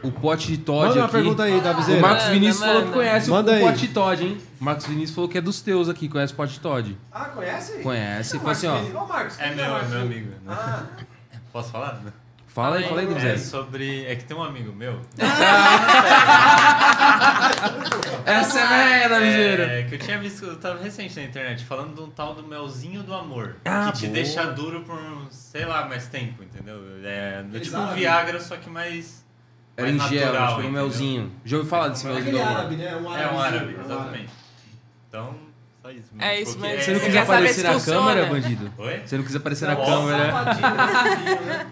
S2: o pote de Todd
S1: Manda uma pergunta aí,
S2: O
S1: Davizeira.
S2: Marcos
S4: Manda,
S2: Vinícius falou que
S4: manda.
S2: conhece
S1: Manda
S2: o
S1: aí.
S2: pote de Todd, hein? O Marcos Vinícius falou que é dos teus aqui, conhece o pote de Todd.
S1: Ah, conhece?
S2: Conhece.
S1: Ô,
S2: Fala assim, ó.
S1: Marcos, Ô, Marcos,
S6: É meu, é
S1: Marcos?
S6: meu amigo. né?
S1: Ah,
S6: Posso falar?
S2: Fala aí, fala aí,
S6: É
S2: Davizeira.
S6: sobre. É que tem um amigo meu. [LAUGHS]
S2: Essa é velha, Davizeira.
S6: É, que eu tinha visto, eu tava recente na internet, falando de um tal do melzinho do amor.
S2: Ah,
S6: que te
S2: boa.
S6: deixa duro por, sei lá, mais tempo, entendeu? É, é tipo um. Viagra, só que mais.
S2: Era em gel,
S6: natural,
S2: tipo um melzinho. Já ouviu falar desse melzinho
S1: aquele
S2: do amor?
S1: árabe, né? Um
S6: É um
S1: árabezinho,
S6: árabe, exatamente. Então, só isso.
S4: É
S6: Tipo,
S4: isso mesmo.
S2: Você não quis aparecer na câmera, bandido?
S6: Oi?
S2: Você não quis aparecer na câmera.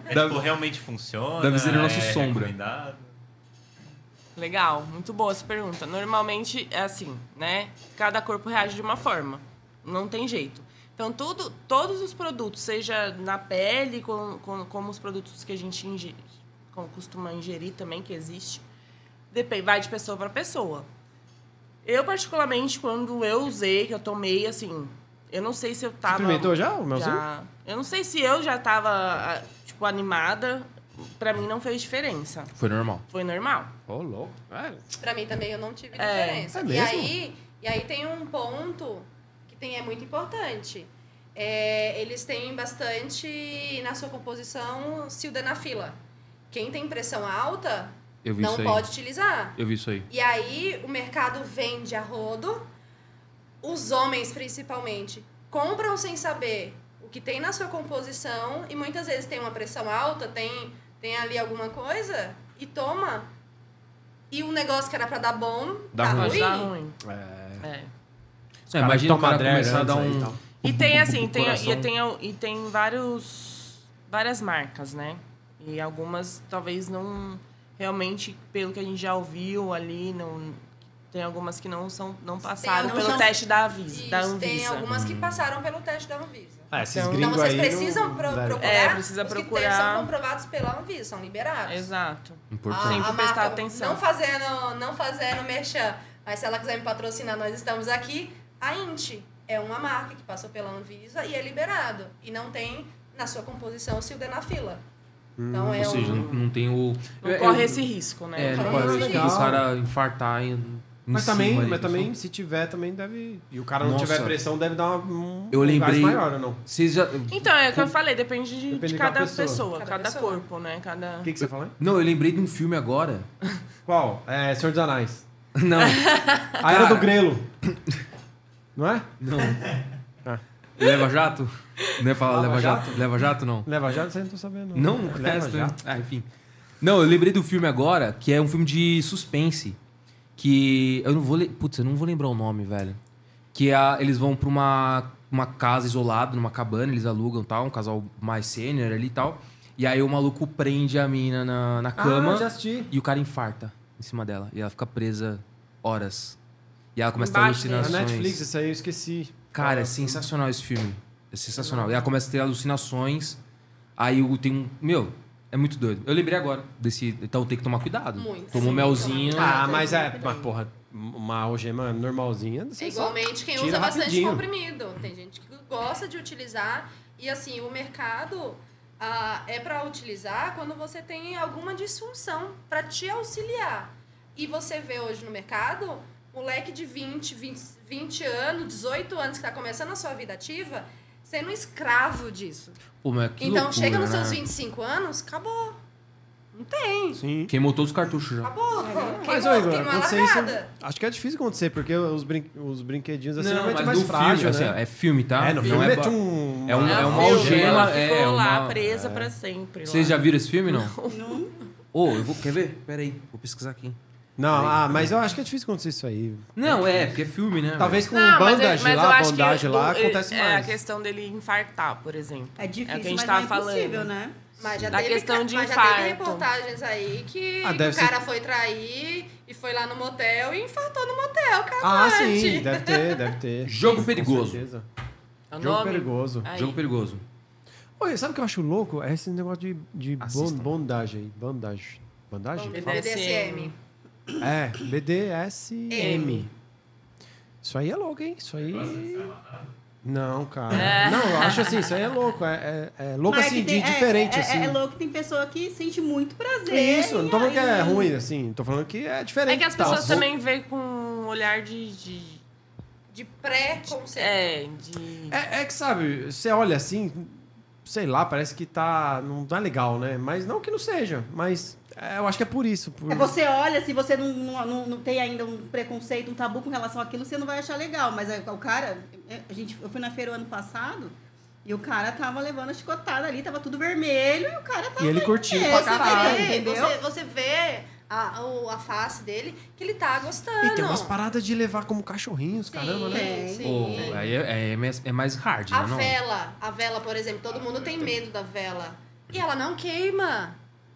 S6: É, tipo, realmente funciona.
S2: Davizeira é nosso
S6: é
S2: sombra.
S4: Legal, muito boa essa pergunta. Normalmente é assim, né? Cada corpo reage de uma forma. Não tem jeito. Então, tudo, todos os produtos, seja na pele, com, com- como os produtos que a gente ingere, com- costuma ingerir também, que existe, depende, vai de pessoa para pessoa. Eu, particularmente, quando eu usei, que eu tomei, assim, eu não sei se eu tava...
S1: Experimentou já o melzinho?
S4: Já. Eu não sei se eu já tava, ah, tipo, animada. Pra mim não fez diferença.
S2: Foi normal.
S4: Foi normal.
S1: Ô, louco. É.
S5: Pra mim também eu não tive
S4: É.
S5: diferença.
S1: É
S5: e,
S1: mesmo?
S5: aí, e aí tem um ponto que tem, é muito importante. É, eles têm bastante na sua composição sildenafila. Quem tem pressão alta
S2: Eu vi
S5: não
S2: isso aí.
S5: pode utilizar.
S2: Eu vi isso aí.
S5: E aí o mercado vende a rodo, os homens principalmente compram sem saber o que tem na sua composição e muitas vezes tem uma pressão alta, tem, tem ali alguma coisa e toma. E um negócio que era pra dar bom,
S1: Dá
S5: tá
S1: ruim.
S4: Pode
S5: ruim.
S4: dar ruim.
S1: É.
S4: É.
S2: Não, imagina o cara começar a dar
S1: antes aí
S2: um...
S1: e tal.
S4: E tem [LAUGHS] assim, tem, e tem, e tem vários, várias marcas, né? E algumas talvez não realmente, pelo que a gente já ouviu ali, não tem algumas que não são não passaram
S5: não
S4: pelo
S5: são-
S4: teste da Avisa, da
S5: Isso, tem
S4: Anvisa.
S5: algumas que passaram pelo teste da Anvisa.
S1: Ah, esses
S4: Então-
S5: Então vocês
S1: aí
S5: precisam
S1: não-
S5: procurar.
S4: É, precisa
S5: os que
S4: procurar.
S5: são comprovados pela Anvisa, são liberados.
S4: Exato.
S2: Importante.
S4: Sempre prestar atenção.
S5: Não fazendo, não fazendo merchan, mas se ela quiser me patrocinar, nós estamos aqui. A INT é uma marca que passou pela Anvisa e é liberado. E não tem na sua composição o sildenafila. Então é
S2: Ou seja,
S5: um...
S2: não, tem o...
S4: Não
S2: eu-
S4: corre
S2: eu-
S4: esse risco, né?
S2: É, não
S5: Então,
S2: corre o
S5: isso
S2: risco
S5: é
S2: do cara infartar em,
S1: Mas
S2: cima
S1: também, mas
S2: que
S1: também, se tiver, também deve. E o cara não
S2: Nossa.
S1: tiver pressão, deve dar uma, um
S2: Eu
S1: um
S2: lembrei-
S1: gás maior ou não?
S2: Vocês já...
S4: Então, é o que eu falei, depende de,
S1: Depende
S4: de
S1: de
S4: cada
S1: cada
S4: pessoa,
S1: pessoa.
S5: Cada
S4: cada,
S5: pessoa.
S4: corpo, né? Cada...
S1: O que, que você hein?
S2: Não, eu lembrei de um filme agora. [LAUGHS]
S1: Qual? É Senhor dos Anéis. [LAUGHS]
S2: Não,
S1: A Era do Grelo. [LAUGHS] Não é?
S2: não.
S1: Ah.
S2: Leva Jato? Não é falar
S1: Lava
S2: Leva Jato?
S1: Jato?
S2: Leva Jato, não?
S1: Leva Jato, você não tô sabendo.
S2: Não, não
S1: Leva
S2: resta.
S1: Jato.
S2: Ah, enfim. Não, eu lembrei do filme agora, que é um filme de suspense. Que. Eu não vou. le- Putz, eu não vou lembrar o nome, velho. Que é a- eles vão pra uma, uma casa isolada, numa cabana, eles alugam tal, um casal mais sênior ali e tal. E aí o maluco prende a mina na, na cama
S1: Ah, já assisti.
S2: e o cara infarta em cima dela. E ela fica presa horas. E ela começa a ter
S4: Embaixo.
S1: Na
S2: alucinações.
S1: Netflix, isso aí eu esqueci.
S2: Cara, é sensacional esse filme. É sensacional. E ela começa a ter alucinações. Aí o- tem um. Meu, é muito doido. Eu lembrei agora desse. Então tem que tomar cuidado.
S5: Muito.
S2: Toma um melzinho.
S1: Ah, mas é. Mas, porra, uma algema normalzinha.
S5: É
S1: você só-
S5: igualmente quem usa bastante
S1: rapidinho.
S5: comprimido. Tem gente que gosta de utilizar. E assim, o mercado ah, é para utilizar quando você tem alguma disfunção para te auxiliar. E você vê hoje no mercado, moleque de 20, 20, 20 anos, 18 anos que está começando a sua vida ativa, sendo escravo disso.
S2: Pô, mas que
S5: então
S2: loucura,
S5: chega nos
S2: né?
S5: seus 25 anos, acabou. Não tem.
S1: Sim.
S2: Queimou todos os cartuchos já.
S5: Acabou.
S1: Mas,
S5: Queimou,
S1: ô, Igor,
S5: queimou a
S1: acontecer isso. Acho que é difícil acontecer, porque os, brin os brinquedinhos assim
S2: Não,
S1: é
S2: mas
S1: mais frágil,
S2: filme, assim,
S1: né?
S2: é filme, tá?
S1: É, no
S2: Não
S1: filme
S2: é
S1: é, um...
S2: é um-
S4: É
S2: é
S4: um
S2: uma algema,
S4: ela
S2: é,
S4: ficou lá presa pra sempre.
S2: Vocês já viram esse filme, não?
S3: Não.
S2: Ô, eu vou... Quer ver? Pera aí, vou pesquisar aqui.
S1: Não, ah, mas eu acho que é difícil acontecer isso aí.
S2: Não, é, porque é filme, né?
S1: Talvez com
S4: Não, mas,
S1: bandagem
S4: mas eu
S1: lá,
S4: acho que
S1: bandagem lá,
S4: do-
S1: acontece
S4: é,
S1: mais.
S4: a questão dele infartar, por exemplo.
S3: É difícil,
S4: É que a gente
S3: mas
S4: tava
S3: não é impossível,
S4: falando.
S3: né?
S5: Mas já
S4: Da
S5: teve,
S4: questão
S5: ca-
S4: de
S5: mas já teve
S4: infarto.
S5: reportagens aí que
S1: Ah, deve
S5: o cara foi trair e foi lá no motel e infartou no motel,
S1: Ah,
S5: calmante.
S1: sim, deve ter, deve ter. [LAUGHS]
S2: Jogo
S1: Com
S2: perigoso.
S1: certeza.
S4: É o
S1: Jogo
S4: nome?
S1: perigoso.
S4: Aí.
S2: Jogo perigoso.
S1: Oi, sabe o que eu acho louco? É esse negócio de, de bon-
S2: Assistam.
S1: bondagem aí. Bandagem. Bandagem?
S5: BDSM.
S1: É, BDSM. Isso aí é louco, hein? Isso aí. Não, cara.
S4: É.
S1: Não, eu acho assim, isso aí é louco. É, é- é louco
S3: Mas é
S1: assim,
S3: tem-
S1: de
S3: é-
S1: diferente,
S3: é,
S1: assim.
S3: É, louco, tem pessoa que sente muito prazer.
S1: Isso, não tô falando que é
S3: aí-
S1: ruim, assim. Tô falando que é diferente.
S4: É que as
S1: tal.
S4: pessoas também veem com um olhar de. de
S5: De pré-conceito.
S4: é, de.
S1: É, é que, sabe, você olha assim, sei lá, parece que tá. Não tá legal, né? Mas não que não seja. Mas é, eu acho que é por isso. Por...
S3: É, Você olha, se você não, não, não, não tem ainda um preconceito, um tabu com relação àquilo, você não vai achar legal. Mas é, o cara, é, a gente, eu fui na feira o ano passado e o cara tava levando a chicotada ali, tava tudo vermelho e o cara tava.
S1: E ele curtiu
S3: É,
S1: pra
S3: você
S1: caralho.
S3: vê,
S5: Você,
S3: entendeu?
S5: você, você vê a, o- a face dele que ele tá gostando.
S1: E tem umas paradas de levar como cachorrinhos, caramba, né?
S5: Sim.
S2: Pô, aí é, é, mais- é mais hard,
S5: A
S2: né? Não?
S5: vela, a vela, por exemplo, todo mundo tem medo da vela. E ela não queima.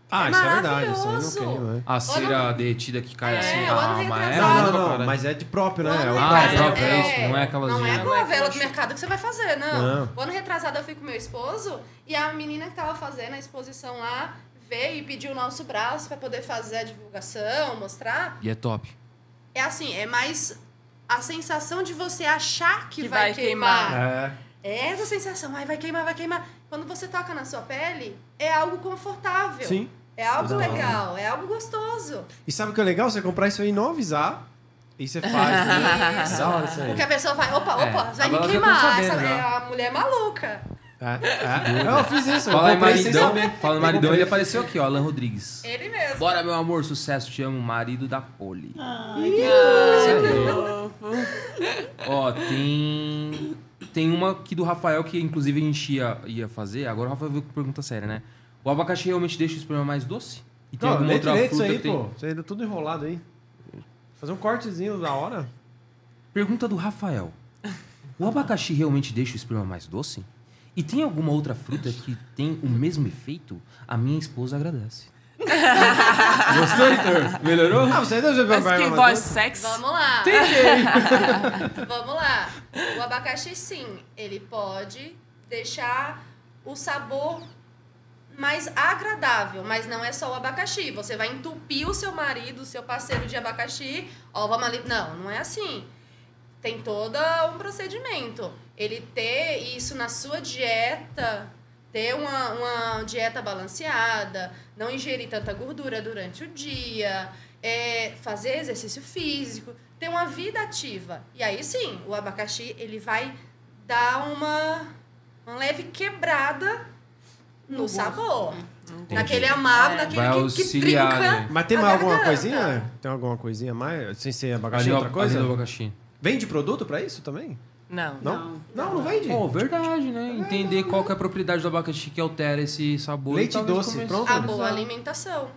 S1: Ah,
S5: É
S1: isso é verdade, isso aí não queima, né?
S2: A cera derretida que cai
S5: É,
S2: assim, a amarela.
S1: Não,
S2: pra
S1: não, não,
S2: caralho.
S1: mas é de próprio, né? É
S5: ano
S2: Ah, é próprio, é isso, não é aquelas
S5: Não é com a vela do mercado que você vai fazer, não.
S1: Não.
S5: O ano retrasado eu fui com meu esposo e a menina que tava fazendo a exposição lá veio e pediu o nosso braço pra poder fazer a divulgação, mostrar.
S2: E é top.
S5: É assim, é mais a sensação de você achar que,
S4: Que
S5: vai,
S4: vai
S5: queimar.
S1: É.
S5: É essa sensação, ai, vai queimar, vai queimar. Quando você toca na sua pele, é algo confortável.
S1: Sim.
S5: É algo
S1: Exato.
S5: legal, é algo gostoso.
S1: E sabe o que é legal? Você comprar isso aí e não avisar. E você faz. [LAUGHS] né?
S5: Isso.
S1: Hora.
S5: Porque a pessoa vai, opa,
S2: É,
S5: opa, vai me
S2: agora tô
S5: queimar.
S2: sabendo,
S5: Essa,
S2: já.
S5: é a mulher maluca.
S1: É, é. Eu fiz isso.
S2: Fala em maridão, fala maridão, ele apareceu aqui, ó, Alan Rodrigues.
S5: Ele mesmo.
S2: Bora, meu amor, sucesso, te amo, marido da Poli.
S3: Ai, que
S2: aí. Ó, tem. Tem uma aqui do Rafael que inclusive a gente ia, ia fazer. Agora o Rafael veio com pergunta séria, né? O abacaxi realmente deixa o esperma mais doce? E tem
S1: Não,
S2: alguma outra
S1: isso
S2: fruta
S1: aí,
S2: que tem.
S1: pô. Isso aí tá tudo enrolado aí. Fazer um cortezinho da hora.
S2: Pergunta do Rafael. O abacaxi realmente deixa o esperma mais doce? E tem alguma outra fruta que tem o mesmo efeito? A minha esposa agradece. [LAUGHS] Gostou, Heitor? Melhorou?
S1: Ah, você deve
S4: Mas que voz sexy.
S5: Vamos lá. [LAUGHS] Vamos lá. O abacaxi, sim, ele pode deixar o sabor mais agradável, mas não é só o abacaxi. Você vai entupir o seu marido, o seu parceiro de abacaxi, ó, vamos ali. Não, não é assim. Tem todo um procedimento. Ele ter isso na sua dieta, ter uma, uma dieta balanceada, não ingerir tanta gordura durante o dia, é, fazer exercício físico, ter uma vida ativa. E aí sim, o abacaxi ele vai dar uma, uma leve quebrada no, sabor. Naquele amargo, naquele
S2: Vai
S5: que, que
S2: auxiliar,
S5: trinca.
S2: né?
S1: Mas tem alguma coisinha? Tem alguma coisinha mais? Sem ser abacaxi, outra coisa?
S2: abacaxi.
S1: Vende produto pra isso também?
S4: Não.
S1: Não?
S3: Não.
S1: Não, vende.
S2: Pô, verdade, né? Entender qual que é a propriedade do abacaxi que altera esse sabor.
S1: Leite
S2: e
S1: doce,
S2: comece-
S1: pronto.
S5: A boa alimentação.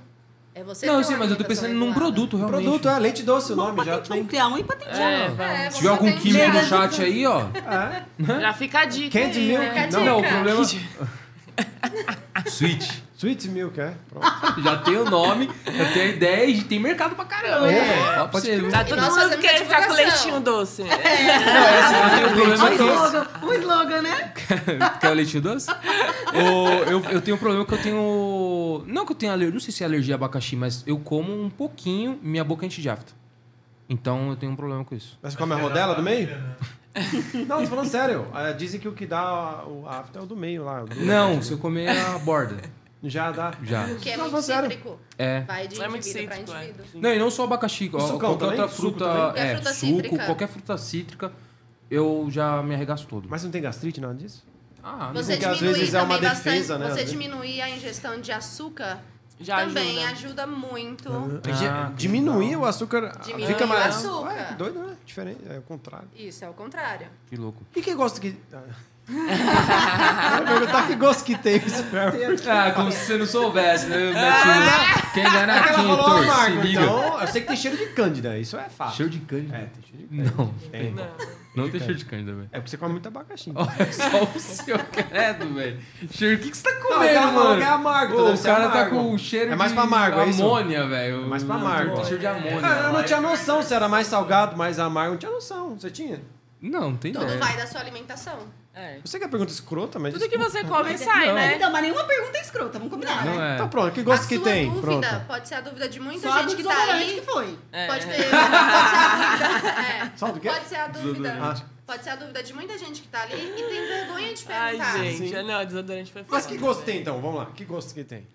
S5: É você
S2: Não,
S5: uma
S2: mas eu tô pensando num produto, realmente.
S1: Produto, é leite doce o nome já tem.
S3: vamos criar um e patentear.
S4: É,
S5: É.
S2: Se tiver algum químico no chat aí, ó.
S1: É.
S4: Já fica a dica
S1: Candy
S4: aí,
S1: milk.
S4: né?
S5: Fica a
S2: Não, não, o problema. [LAUGHS] Sweet.
S1: Sweet milk, é. Pronto. [LAUGHS]
S2: Já tem o nome, já tem a ideia e tem mercado pra caramba.
S1: É,
S2: Ó, pode ser.
S4: Tá todo
S5: nós
S4: mundo querendo ficar com leitinho doce. [LAUGHS]
S2: Não, é assim, eu tenho um problema
S3: Um
S2: que
S3: slogan, um slogan, né? [LAUGHS]
S2: Quer o leitinho doce? o, eu, eu tenho um problema que eu tenho. Não que eu tenho alergia. Não sei se é alergia a abacaxi, mas eu como um pouquinho minha boca enche de afta. Então eu tenho um problema com isso.
S1: Mas você come a rodela do meio? Não, tô falando sério. Ah, Dizem que o que dá o afta é o do meio lá. do-
S2: Não, se eu comer a borda.
S1: Já dá.
S2: Já.
S5: Porque é
S1: Não,
S5: muito cítrico.
S2: É.
S5: Vai de
S4: É muito
S5: indivíduo pra
S4: cítrico, é.
S5: indivíduo.
S2: Não, e não só abacaxi, ó, qualquer
S1: também?
S2: outra fruta.
S5: Qualquer
S2: É,
S5: fruta
S2: suco,
S5: cítrica.
S2: qualquer fruta cítrica, eu já me arregaço todo.
S1: Mas não tem gastrite nada disso?
S2: Ah, não
S5: Você
S1: Porque às
S5: diminuir
S1: vezes é uma
S5: também
S1: defesa,
S5: bastante,
S1: né,
S5: Você diminuir a ingestão de açúcar
S4: Já
S5: Também
S4: ajuda.
S5: ajuda muito.
S2: Ah, que
S1: Diminuir o açúcar.
S5: Diminuir
S1: fica
S5: o
S1: mais.
S5: açúcar.
S1: Ué, doido, né? Diferente. É o contrário.
S5: Isso, é o contrário.
S2: Que louco.
S1: E quem gosta que. Ah. Eu ia perguntar que gosto que tem o esperma.
S2: Ah, como se você não soubesse, né? Mete o- Quem ganhar
S1: Ela
S2: quem
S1: falou amargo,
S2: se liga.
S1: então eu sei que tem cheiro de cândida, isso é fato.
S2: Cheiro de cândida?
S1: É, tem cheiro de cândida.
S2: Não,
S1: Tem.
S2: não tem cheiro de cândida, velho.
S1: É porque você come muito abacaxi.
S2: Olha só o seu credo, velho. Cheiro, o que, que você tá
S1: Não, o
S2: comendo,
S1: falou
S2: mano?
S1: que é amargo,
S2: Ô,
S1: deve
S2: o
S1: ser
S2: cara tá
S1: amargo.
S2: com o cheiro
S1: É mais
S2: de
S1: pra amargo, é isso?
S2: amônia, velho.
S1: É mais pra amargo.
S2: Tem cheiro de amônia.
S1: Ah, eu não tinha noção se era mais salgado, mais amargo. Não tinha noção. Você tinha?
S2: Não, não tem
S5: Tudo
S2: ideia.
S5: vai da sua alimentação.
S4: É.
S1: Você que a pergunta escrota, mas.
S4: Tudo que você come
S3: Mas-
S4: sai,
S3: Mas
S4: né?
S3: então, mas nenhuma pergunta é escrota, vamos combinar,
S2: Não
S3: né?
S2: é.
S1: Então pronto, que gosto
S5: a
S1: que
S5: sua
S1: tem?
S5: dúvida
S1: Pronto.
S5: pode ser a dúvida de muita
S3: Só
S5: gente que tá
S3: desodorante
S5: aí.
S3: que foi.
S4: É.
S5: Pode, ter, pode ser a dúvida. [LAUGHS] É.
S1: Só do quê?
S5: Pode ser a dúvida.
S1: Ah.
S5: Pode ser a dúvida de muita gente que tá ali e tem vergonha de
S4: Ai,
S5: perguntar.
S4: gente.
S1: Sim.
S4: Não, desodorante foi
S1: Mas
S4: foda,
S1: que gosto
S4: velho.
S1: tem então? Vamos lá. Que gosto que tem?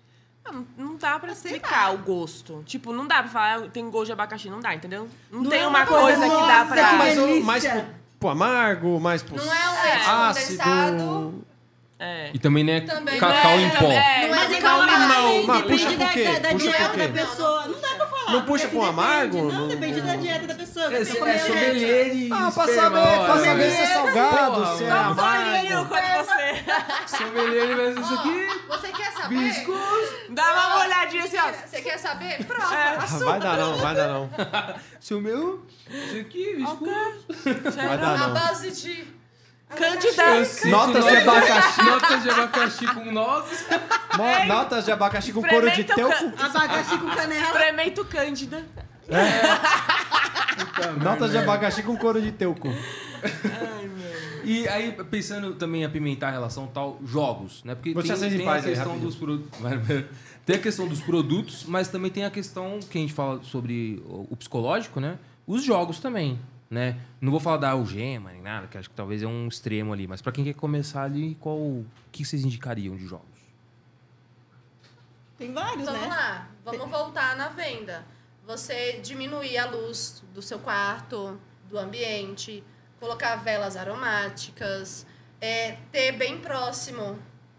S4: Ah, Não, não dá pra
S3: Sei
S4: explicar
S3: lá.
S4: o gosto. Tipo, não dá pra falar, "Ah, tem gosto de abacaxi. Não dá, entendeu? Não,
S3: Não
S4: tem
S3: é
S4: uma
S3: uma
S4: coisa
S3: coisa,
S4: que dá
S3: nossa,
S4: pra...
S3: que
S1: mais, o-
S3: delícia.
S1: Pro, pro amargo, mais pro
S5: Não é um leite
S1: ácido.
S5: condensado.
S4: É.
S2: E também, né,
S5: Também
S2: cacau
S4: É,
S2: em pó.
S4: também- é,
S5: Não
S3: Mas
S5: é
S3: é igual
S5: limão,
S3: limão,
S1: mas
S3: depende
S1: puxa
S3: da,
S1: por quê?
S3: da, da
S1: Puxa
S3: dieta da pessoa. Não dá.
S1: Não puxa
S3: depende.
S1: amargo?
S3: Não,
S1: Não-
S3: depende da dieta da pessoa.
S2: É, é
S3: come
S2: sommelier e
S1: Ah, pra saber, pra saber se é salgado, se é amargo.
S4: quando você...
S2: Sommelier vai ser isso aqui.
S5: Você quer saber?
S2: Viscoso.
S4: Dá uma olhadinha assim, ó.
S5: Você quer saber? Prova.
S4: É.
S1: Ah, Vai dar não, vai dar não. [LAUGHS]
S2: Seu meu, isso aqui, viscoso.
S1: Vai dar
S5: Na
S1: não.
S5: base de.
S2: Eu sinto
S1: Notas de abacaxi.
S2: Notas de abacaxi com nozes.
S1: Mo- Notas de abacaxi com couro de
S4: Experimenta o
S1: teu.
S4: ca-
S3: Abacaxi com canela.
S4: Experimento cândida.
S1: Notas de abacaxi com couro de teuco.
S2: E aí, pensando também em apimentar a relação tal, jogos, né? Porque
S1: Vou
S2: tem,
S1: em
S2: tem
S1: paz
S2: a
S1: aí,
S2: questão
S1: rapidinho.
S2: dos produtos. Tem a questão dos produtos, mas também tem a questão que a gente fala sobre o o psicológico, né? Os jogos também, né? Não vou falar da algema nem nada, que acho que talvez é um extremo ali, mas pra quem quer começar ali, qual o que vocês indicariam de jogos?
S3: Tem vários,
S5: Vamos
S3: né?
S5: lá, vamos voltar na venda. Você diminuir a luz do seu quarto, do ambiente, colocar velas aromáticas, é, ter bem próximo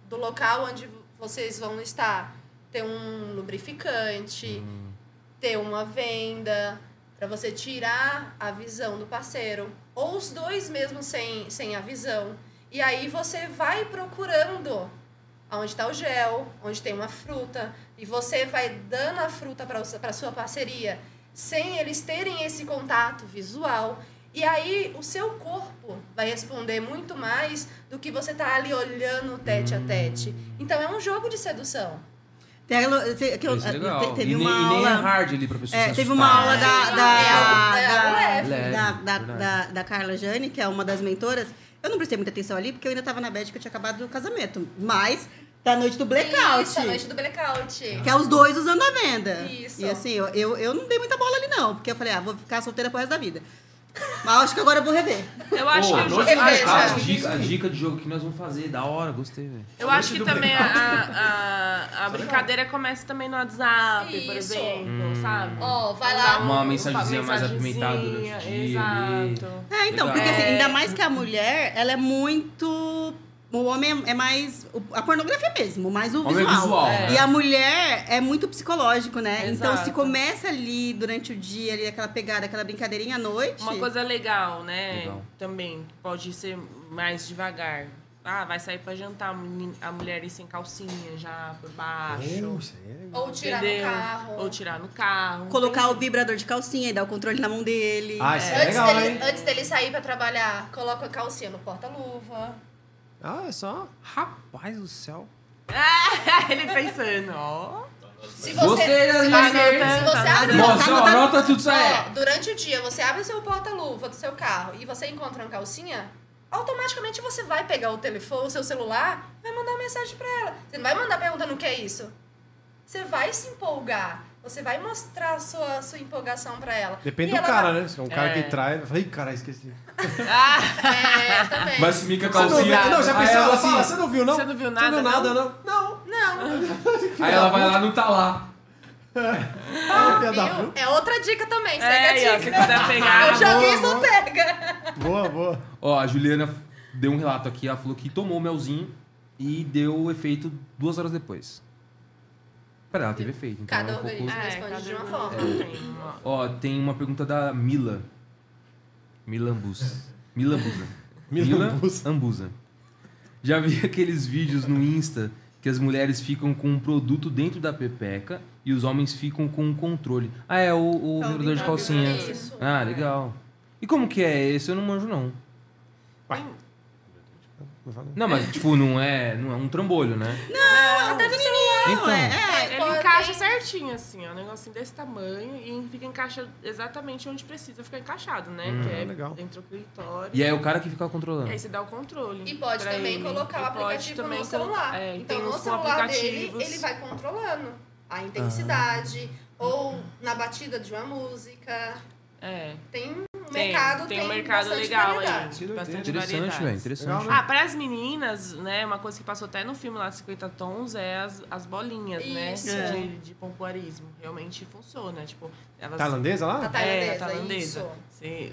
S5: do local onde vocês vão estar, ter um lubrificante, ter uma venda, para você tirar a visão do parceiro, ou os dois mesmo sem, sem a visão. E aí você vai procurando onde está o gel, onde tem uma fruta, e você vai dando a fruta para sua parceria, sem eles terem esse contato visual. E aí o seu corpo vai responder muito mais do que você tá ali olhando tete a tete. Então é um jogo de sedução.
S3: Tem aquela- te- que eu-
S2: Isso é
S3: te-. Teve
S2: e,
S3: uma
S2: nem, e nem é
S3: aula.
S2: hard ali pra pessoa
S3: É, teve uma aula da,
S5: algo- é algo
S3: da, da, da, da, da Carla Jane, que é uma das mentoras. Eu não prestei muita atenção ali, porque eu ainda tava na Bélgica, eu tinha acabado do casamento. Mas, da noite do blackout.
S5: Isso, a noite do blackout.
S3: Que é os dois usando a venda.
S5: Isso.
S3: E assim, eu, eu, eu não dei muita bola ali, não. Porque eu falei, ah, vou ficar solteira pro resto da vida. Mas acho que agora eu vou rever.
S4: Eu acho
S2: Pô,
S4: que...
S2: a noite
S5: Reveja.
S2: mais a dica, a dica de jogo que nós vamos fazer, da hora, gostei, velho.
S4: Eu acho que também a, a, a, brincadeira começa também no WhatsApp, por
S5: Isso.
S4: exemplo, sabe?
S5: Ó, vai
S4: Mandar
S5: lá.
S2: Uma mensagenzinha mais apimentada durante o dia ali.
S4: Exato.
S3: É, então,
S2: Legal.
S3: porque assim, ainda mais que a mulher, ela é muito. O homem é mais. o- A pornografia mesmo, mais o
S2: Homem é
S3: visual.
S2: visual,
S4: É.
S3: E a mulher é muito psicológico, né? Então, se
S4: Exato.
S3: começa ali durante o dia, ali, aquela pegada, aquela brincadeirinha à noite.
S4: Uma coisa legal, né?
S2: Legal.
S4: Também pode ser mais devagar. Ah, vai sair pra jantar, a mulher ir sem calcinha já por baixo.
S5: Ou tirar
S4: entendeu?
S5: no carro.
S4: Ou tirar no carro.
S3: Colocar
S4: Tem-
S3: o vibrador de calcinha e dar o controle na mão dele.
S1: Ah, isso é,
S5: Antes,
S1: legal,
S5: dele,
S1: hein?
S5: antes dele sair pra trabalhar, coloca a calcinha no porta-luva.
S1: Ah, é só.
S2: Rapaz do céu. [LAUGHS]
S4: Ele pensando, ó.
S5: Se você,
S2: Gostei
S5: se você,
S2: dicas,
S5: se você abre
S2: anota tudo isso aí.
S5: durante o dia, você abre o seu porta-luva do seu carro e você encontra uma calcinha, automaticamente você vai pegar o telefone, o seu celular, vai mandar uma mensagem pra ela. Você não vai mandar perguntando o que é isso. Você vai se empolgar. Você vai mostrar a sua, sua empolgação pra ela.
S1: Depende
S5: E
S1: do
S5: ela
S1: cara,
S5: vai-
S1: né? Se é um cara
S4: É.
S1: que trai, eu falei, ih, caralho, esqueci.
S5: É, também.
S2: Vai sumir com a
S1: Você não,
S2: calcinha.
S1: não, já pensou?
S2: ela
S1: Ela
S2: assim,
S1: fala, você não viu, não?
S4: Você não viu
S1: Você
S4: nada,
S1: não viu nada,
S4: não?
S1: não? Não.
S5: Não,
S2: Aí ela vai lá, não tá lá.
S1: Ah,
S5: viu?
S1: puta.
S5: É outra dica também, segue
S4: É, ó,
S5: a
S4: se
S5: dica.
S4: quiser pegar.
S5: Eu joguei isso pega.
S1: Boa, boa.
S2: Ó, a Juliana deu um relato aqui, ela falou que tomou o melzinho e deu o efeito duas horas depois. Pera, ela teve efeito. Então
S5: Cada
S2: é um pouco-
S5: organismo.
S4: É,
S5: responde
S4: cada
S5: de uma
S4: um
S5: forma.
S4: tem uma-
S2: Ó, tem uma pergunta da Mila. Milambus. Milambusa. Mila
S1: Milambusa. [LAUGHS]
S2: Ambusa. Já vi [LAUGHS] aqueles vídeos no Insta que as mulheres ficam com um produto dentro da pepeca e os homens ficam com um controle. Ah, é o, o
S3: É o
S2: vibrador de
S3: vibrador,
S2: calcinha.
S5: Isso.
S2: Ah, legal. E como que é esse? Eu não manjo, não.
S1: Fala.
S2: Não, mas tipo, não é, não é um trambolho, né?
S5: Até no celular.
S2: Então,
S3: É,
S4: Ele
S5: pode-
S4: encaixa certinho, assim, ó. Um negocinho desse tamanho e fica encaixa exatamente onde precisa ficar encaixado, né?
S2: Hum,
S4: que é
S1: legal.
S4: dentro do clitóris.
S2: e é o cara que fica
S4: E
S2: controlando.
S4: aí você dá o controle.
S5: E pode também
S4: ele.
S5: colocar o
S4: E
S5: aplicativo
S4: também
S5: no celular.
S4: É,
S5: então, no celular dele, ele vai controlando a intensidade. Ou na batida de uma música.
S4: É.
S5: Tem
S4: Tem,
S5: mercado,
S4: tem
S5: tem,
S4: um mercado legal
S5: variedade.
S4: aí. Bastante
S2: Interessante, velho. Interessante.
S1: Né?
S4: Ah, para as meninas, né, uma coisa que passou até no filme lá de 50 tons é as, as bolinhas, né?
S5: Isso.
S4: De, de pompoarismo. Realmente funciona. Tipo, elas.
S1: Tailandesa lá?
S5: A
S4: É,
S5: tailandesa,
S4: a tailandesa.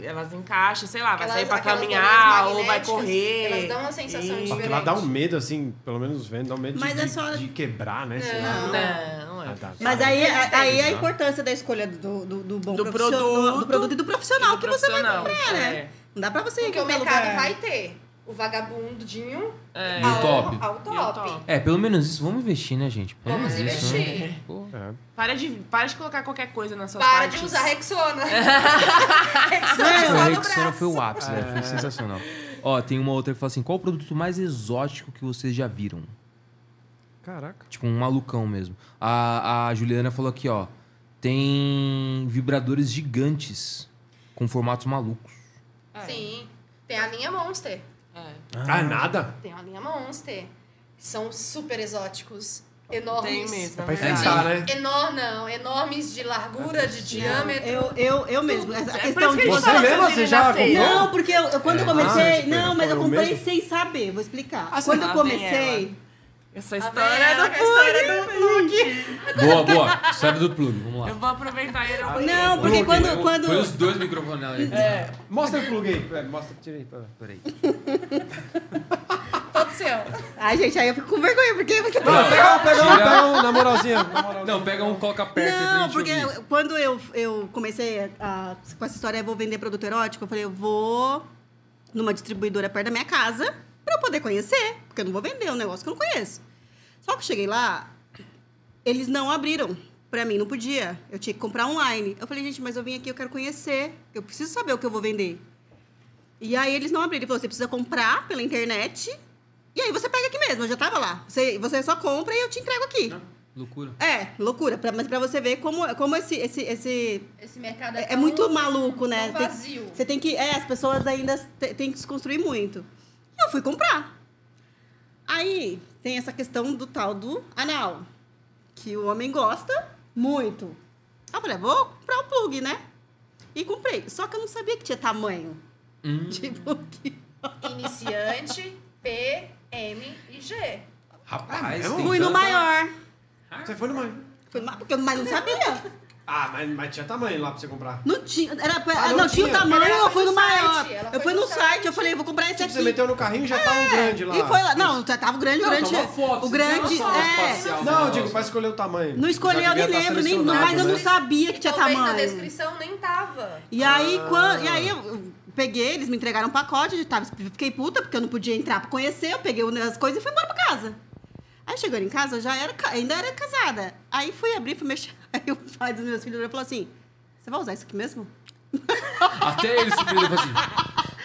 S4: elas encaixam, sei lá, vai
S5: Aquelas-
S4: sair pra caminhar ou vai correr.
S5: elas dão uma sensação
S4: E-
S5: diferente.
S1: Porque lá dá um medo, assim, pelo menos vendo, dá um medo
S3: Mas
S1: de,
S3: é só-
S1: de quebrar, né? sei lá.
S5: Não.
S4: Não, não é.
S1: Ah, tá.
S3: Mas aí,
S5: Resistente,
S3: aí a
S1: né?
S3: importância da escolha do, do, do bom
S4: Do
S3: profissional,
S4: produto.
S3: do produto e do profissional
S4: Do
S3: que você vai
S4: profissional,
S3: comprar, né?
S4: é.
S3: Não dá pra você ir
S5: Porque o mercado
S3: lugar.
S5: vai ter o vagabundinho
S4: É.
S2: E o
S5: ao,
S2: top?
S5: ao
S4: E o
S5: top.
S4: top.
S2: É, pelo menos isso. Vamos investir, né, gente? Pelo
S5: Vamos
S2: né?
S5: investir.
S2: Pô.
S1: É.
S4: Para de, para de colocar qualquer coisa nas suas
S5: Para
S4: partes.
S5: de usar Rexona. [LAUGHS]
S2: Não,
S5: Rexona
S2: a
S5: só no
S2: Rexona
S5: braço.
S2: foi o ápice, né? Foi sensacional. Ó, tem uma outra que fala assim: qual o produto mais exótico que vocês já viram?
S1: Caraca.
S2: Tipo, um malucão mesmo. A, a Juliana falou aqui, ó. Tem vibradores gigantes com formatos malucos.
S5: Sim. Tem a linha Monster.
S4: É.
S1: Ah, nada?
S5: Tem a linha Monster. Que são super exóticos.
S4: Tem
S5: Enormes.
S4: mesmo.
S1: É pra
S4: é
S1: enfeitar, né?
S5: Enor, não, enormes de largura, de diâmetro.
S3: Eu, eu, eu mesmo. Essa
S4: É
S3: questão
S4: que
S3: de.
S1: Você mesmo,
S4: sobre
S1: você já comprou?
S3: Não, porque eu, eu- quando eu
S1: Ah,
S3: comecei.
S1: você
S3: não, mas eu comprei
S1: mesmo?
S3: sem saber, vou explicar.
S1: Ah,
S3: quando eu
S4: Ah,
S3: comecei.
S4: Essa
S5: Tá
S4: história é do
S5: A história do
S4: plug.
S2: Boa, boa. História do plug, vamos lá.
S4: Eu vou aproveitar e vou
S3: Não, porque
S1: Plug,
S3: quando.
S1: eu-
S3: quando...
S2: Põe os dois microfones ali.
S4: É.
S1: Mostra o plug aí. É, mostra, tira aí. pera.
S2: Peraí. [LAUGHS]
S5: todo seu.
S3: Ai, gente, aí eu fico com vergonha, porque. porque...
S1: Não, pega, pega um,
S2: Tira.
S1: pega um, na moralzinha. Na moralzinha.
S2: Não, pega um, coloca perto
S3: Não,
S2: gente
S3: porque
S2: ouvir.
S3: quando eu, eu comecei a- com essa história, eu vou vender produto erótico, eu falei, eu vou numa distribuidora perto da minha casa pra eu poder conhecer, porque eu não vou vender um negócio que eu não conheço. Só que eu cheguei lá, eles não abriram pra mim, não podia. Eu tinha que comprar online. Eu falei, gente, mas eu vim aqui, eu quero conhecer, eu preciso saber o que eu vou vender. E aí eles não abriram. Ele falou, você precisa comprar pela internet e aí você pega aqui mesmo, eu já tava lá. Você, você só compra e eu te entrego aqui.
S2: Loucura.
S3: É, loucura. Pra, mas pra você ver como, como esse, esse, esse.
S5: Esse mercado
S3: É,
S5: é,
S3: é muito maluco, né?
S5: tão
S3: Tem-
S5: vazio.
S3: você tem que. É, as pessoas ainda têm que se construir muito. E eu fui comprar. Aí tem essa questão do tal do anal. Que o homem gosta muito. Eu falei, vou comprar o plug, né? E comprei. Só que eu não sabia que tinha tamanho.
S2: Hum.
S3: Tipo, que. [LAUGHS]
S5: Iniciante, P, M e G.
S2: Rapaz,
S1: Ah,
S2: tem
S3: Fui no
S2: tanta-
S3: maior.
S1: Você foi no mãe.
S3: Fui no ma- porque eu não sabia.
S1: Ah, mas, mas tinha tamanho lá pra você comprar.
S3: Não tinha. Era, pra-
S1: Ah, não
S3: não, tinha o tamanho,
S5: Ela
S3: eu
S5: foi
S3: fui no
S5: no site,
S3: maior.
S5: ela
S3: Eu
S5: foi
S3: fui
S5: no
S3: no site,
S5: site.
S3: eu falei, vou comprar esse
S1: Tipo,
S3: aqui.
S1: você meteu no carrinho e já tava um grande lá.
S3: E foi lá. Não, já tava grande,
S2: Não,
S3: grande.
S2: tá uma foto,
S3: o
S2: você
S3: grande.
S2: tem uma sala
S3: É.
S2: espacial.
S1: Não, eu digo, pra escolher o tamanho.
S3: Não escolhi,
S1: Já
S3: eu nem
S1: tá
S3: lembro, nem,
S1: selecionado,
S3: mas eu não
S1: né?
S3: sabia que tinha
S5: Talvez na
S3: tamanho.
S5: descrição nem tava.
S3: E aí,
S1: Ah.
S3: quando, e aí eu eu peguei, eles me entregaram um pacote, eu tava, fiquei puta, porque eu não podia entrar pra conhecer, eu peguei as coisas e fui embora pra casa. Aí chegando em casa, eu já era, ca- ainda era casada. Aí fui abrir, fui mexer. Aí o pai dos meus filhos falou assim: Você vai usar isso aqui mesmo? [LAUGHS]
S2: Até ele subiu e falou assim: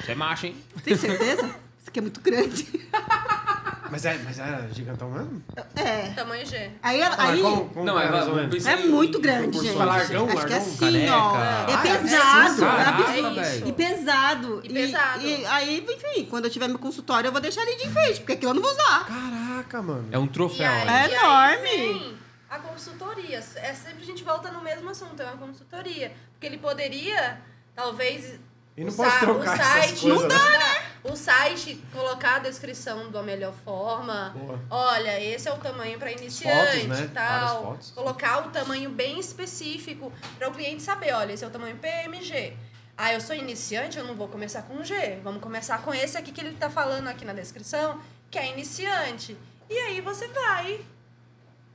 S2: Você é macho, hein?
S3: Tem certeza? Isso aqui é muito grande. [LAUGHS]
S1: Mas, é, mas era gigantão mesmo?
S3: É.
S5: Tamanho G.
S3: Aí, ela-
S1: Ah,
S3: aí
S1: como- como
S2: Não,
S1: é,
S2: é,
S1: mais ou menos?
S3: é muito grande, gente.
S1: Largão,
S3: Acho que é
S1: largão,
S3: assim, ó. É
S2: Ah, é
S3: pesado.
S2: absurdo,
S3: é
S2: caraca,
S3: absurdo.
S2: velho.
S3: E pesado.
S5: E pesado.
S3: E, aí, enfim, quando eu tiver meu consultório, eu vou deixar ele de enfeite, porque aquilo eu não vou usar.
S1: Caraca, mano.
S2: É um
S5: E
S2: troféu.
S5: aí,
S2: né?
S3: É
S5: aí
S3: enorme.
S5: vem a consultoria. É sempre a gente volta no mesmo assunto, é uma consultoria. Porque ele poderia, talvez.
S1: E não trocar
S5: o site,
S1: coisas,
S5: Não
S1: né?
S5: dá, né? O site colocar a descrição da melhor forma.
S1: Boa.
S5: Olha, esse é o tamanho para iniciante
S1: Fotos, né?
S5: e tal. Colocar o tamanho bem específico para o cliente saber, olha, esse é o tamanho PMG. Ah, eu sou iniciante, eu não vou começar com G. Vamos começar com esse aqui que ele tá falando aqui na descrição, que é iniciante. E aí você vai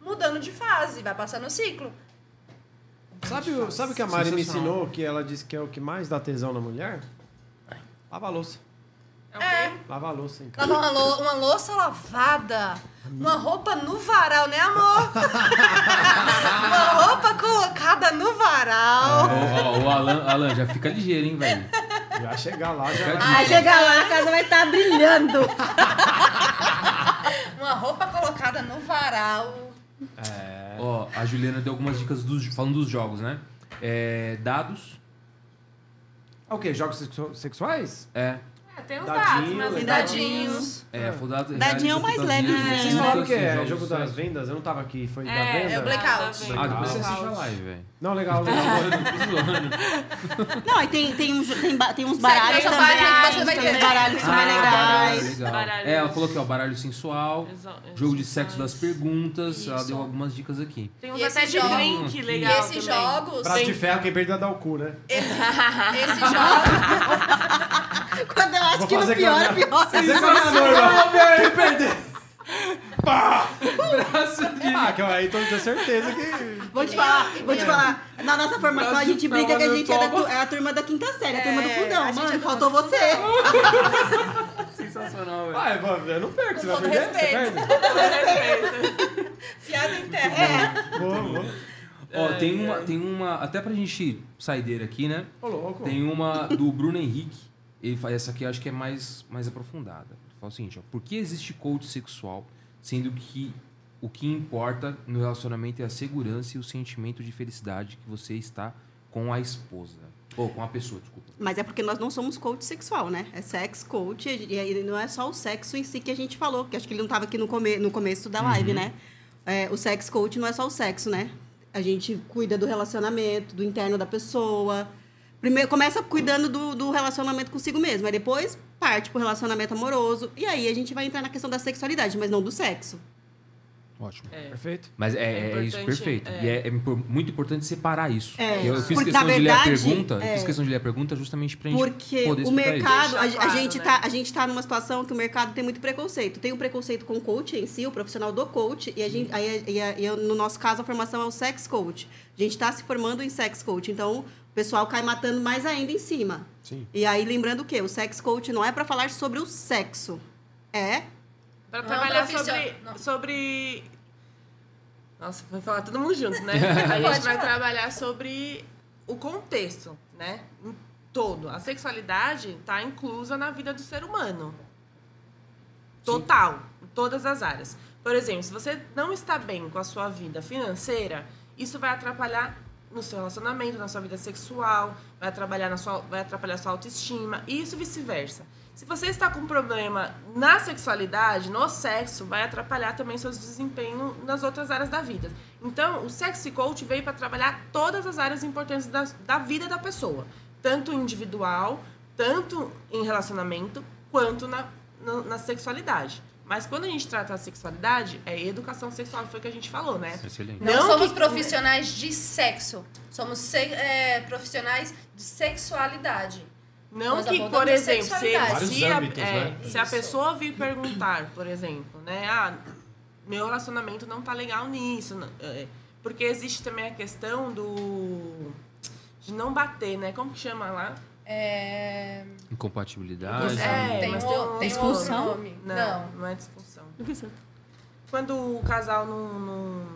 S5: mudando de fase, vai passando o ciclo.
S1: Sabe, o- sabe o que a Mari me ensinou que ela disse que é o que mais dá tesão na mulher? Lava a louça.
S5: É.
S1: Lava a louça casa.
S5: Lavar uma, lou- uma louça lavada. Uma roupa no varal, né, amor? [LAUGHS] uma roupa colocada no varal.
S2: Ó, ó, o Alan, Alan, já fica ligeiro, hein, velho?
S1: Já chegar lá, já vai.
S3: chegar lá, a casa vai estar brilhando. [LAUGHS]
S5: Uma roupa colocada no varal.
S1: É.
S2: Ó, a Juliana deu algumas dicas dos, falando dos jogos, né? É, dados.
S1: Ah, O quê? Jogos sexu- sexuais?
S2: É.
S4: É, tem os
S1: Dadinho,
S4: dados, mas.
S5: Dadinhos.
S2: É,
S1: Ah.
S2: falou dado,
S3: Dadinho é o mais leve,
S1: Vocês
S3: né?
S1: falaram que é jogo das vendas? Eu não tava aqui. Foi da
S4: É,
S1: venda?
S5: é o blackout.
S4: da
S2: Ah, depois você assiste a live, velho.
S1: Não, legal, legal. [LAUGHS] [LAUGHS]
S3: Não, e tem, tem, um, tem, tem uns baralhos também.
S5: página que você vai
S3: tem
S5: ter.
S3: uns baralhos que são bem
S2: Ah, baralho,
S3: legais.
S2: legal.
S4: Baralho.
S2: É, ela falou que ó, baralho sensual,
S4: Exa-
S2: jogo de sexo das perguntas. Ela deu algumas dicas aqui.
S4: Tem uns até de drink legal
S5: e esses
S4: também.
S5: jogos.
S1: Braço de ferro, quem perdeu é dar o cu, né?
S5: esse, esses jogos. [LAUGHS]
S3: Quando eu acho
S1: Vou
S3: que no
S1: fazer
S3: pior, pior.
S1: Noiva. Quem perder? Pá! Ah, que eu aí tô com certeza que...
S3: Vou te falar, vou te falar. Na nossa formação a gente brinca que a gente é, da tu- é a turma da quinta série, a turma do
S5: É,
S3: fundão.
S5: a gente é
S3: Mano, faltou você. [LAUGHS]
S2: Sensacional, velho.
S1: Ah, eu vou- eu não perco. Você vai
S5: todo
S1: perder? Você
S5: respeito.
S1: perde?
S5: Piada interna.
S3: É.
S1: Vou, vou.
S2: Ó, tem uma, tem uma. Até pra gente sair dele aqui, né?
S1: Ô, louco.
S2: Tem uma do Bruno Henrique. Ele faz essa aqui, eu acho que é mais, mais aprofundada. Ele fala o seguinte, ó. Por que existe coach sexual, sendo que o que importa no relacionamento é a segurança e o sentimento de felicidade que você está com a esposa? Ou com a pessoa, desculpa.
S3: Mas é porque nós não somos coach sexual, né? É sex coach. E aí não é só o sexo em si que a gente falou, porque acho que ele não estava aqui no, come no começo da live, né? É, o sex coach não é só o sexo, né? A gente cuida do relacionamento, do interno da pessoa. Primeiro, começa cuidando do, do relacionamento consigo mesmo. Aí depois parte pro relacionamento amoroso. E aí a gente vai entrar na questão da sexualidade, mas não do sexo.
S2: Ótimo.
S4: É.
S1: Perfeito.
S2: Mas é,
S4: É
S2: é isso, perfeito.
S4: é.
S2: E é, é muito importante separar isso.
S3: É.
S2: Eu fiz
S3: Porque,
S2: questão
S3: na
S2: de ler a
S3: verdade,
S2: pergunta. Eu fiz questão de ler a pergunta justamente pra gente
S3: Porque
S2: poder
S3: o mercado, a,
S4: claro,
S3: gente
S4: né?
S3: tá, a gente tá numa situação que o mercado tem muito preconceito. Tem o preconceito com o coach em si, o profissional do coach, e, a gente, aí, e a- e a- no nosso caso a formação é o sex coach. A gente está se formando em sex coach, então o pessoal cai matando mais ainda em cima.
S1: Sim.
S3: E aí lembrando o quê? O sex coach não é para falar sobre o sexo. É
S4: Pra
S5: Não,
S4: trabalhar sobre,
S5: não.
S4: sobre. Nossa, vai falar todo mundo junto, né? [LAUGHS] A gente vai trabalhar sobre o contexto, né? Em todo. A sexualidade está inclusa na vida do ser humano. Total. Em todas as áreas. Por exemplo, se você não está bem com a sua vida financeira, isso vai atrapalhar no seu relacionamento, na sua vida sexual, vai atrapalhar na sua, vai atrapalhar sua autoestima, e isso vice-versa. Se você está com problema na sexualidade, no sexo, vai atrapalhar também seus desempenho nas outras áreas da vida. Então, o Sexy Coach veio para trabalhar todas as áreas importantes da, da vida da pessoa, tanto individual, tanto em relacionamento, quanto na, no- na sexualidade. Mas quando a gente trata a sexualidade, é educação sexual, foi o que a gente falou, né?
S2: Excelente.
S5: Não,
S4: Não
S5: somos
S4: que-
S5: profissionais de sexo. Somos se- é, profissionais de sexualidade.
S4: Não
S5: Nós
S4: que, por exemplo, se, se, a,
S1: âmbitos,
S4: é,
S1: né?
S4: se a pessoa vir perguntar, por exemplo, né? Ah, meu relacionamento não tá legal nisso. é, porque existe também a questão do. de não bater, né? Como que chama lá?
S5: É,
S2: Incompatibilidade.
S4: É,
S5: tem,
S4: mas tem um-
S5: tem outro nome.
S4: Não,
S5: Não.
S4: não, é disfunção. Quando o casal não, não,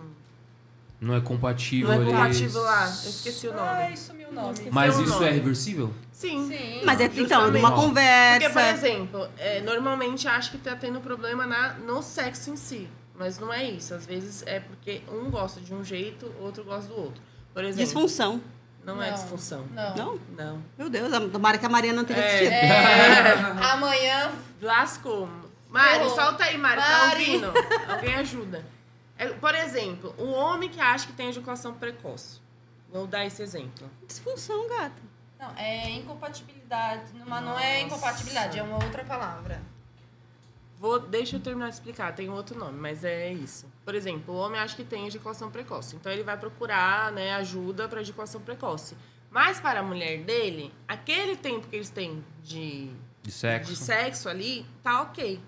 S2: Não é compatível.
S4: não é
S2: eles-
S4: compatível lá. Eu esqueci o nome.
S5: Ai, sumiu o nome.
S2: Mas isso
S4: nome.
S2: é reversível?
S4: Sim.
S5: Sim.
S3: Mas é então, numa conversa.
S4: Porque, por exemplo, é, normalmente acho que tá tendo problema na, no sexo em si. Mas não é isso. Às vezes é porque um gosta de um jeito, outro gosta do outro. Por exemplo,
S3: Disfunção.
S4: Não, é
S5: Não.
S4: disfunção.
S5: Não.
S3: Não?
S4: Não.
S3: Meu Deus, tomara que a Mariana não tenha
S4: É.
S3: assistido.
S5: É, amanhã
S4: Lascou. Mari,
S5: Ferrou.
S4: solta aí, Mari. Tá
S5: Mari.
S4: ouvindo? Alguém ajuda. É, por exemplo, um homem que acha que tem ejaculação precoce. Vou dar esse exemplo.
S3: Disfunção, gata.
S5: Não, é incompatibilidade. Mas não é incompatibilidade, é uma outra palavra.
S4: Vou, deixa eu terminar de explicar, tem outro nome, mas é isso. Por exemplo, o homem acha que tem ejaculação precoce, então ele vai procurar né, ajuda para ejaculação precoce. Mas para a mulher dele, aquele tempo que eles têm de,
S2: De sexo?
S4: de sexo ali, tá ok.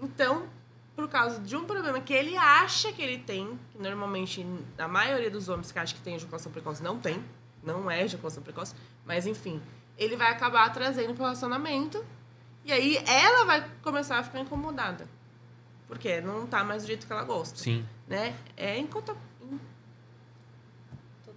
S4: Então, por causa de um problema que ele acha que ele tem, que normalmente a maioria dos homens que acham que tem ejaculação precoce não tem, não é ejaculação precoce, mas enfim, ele vai acabar trazendo pro relacionamento e aí ela vai começar a ficar incomodada. Porque não tá mais do jeito que ela gosta,
S2: Sim.
S4: né? É enquanto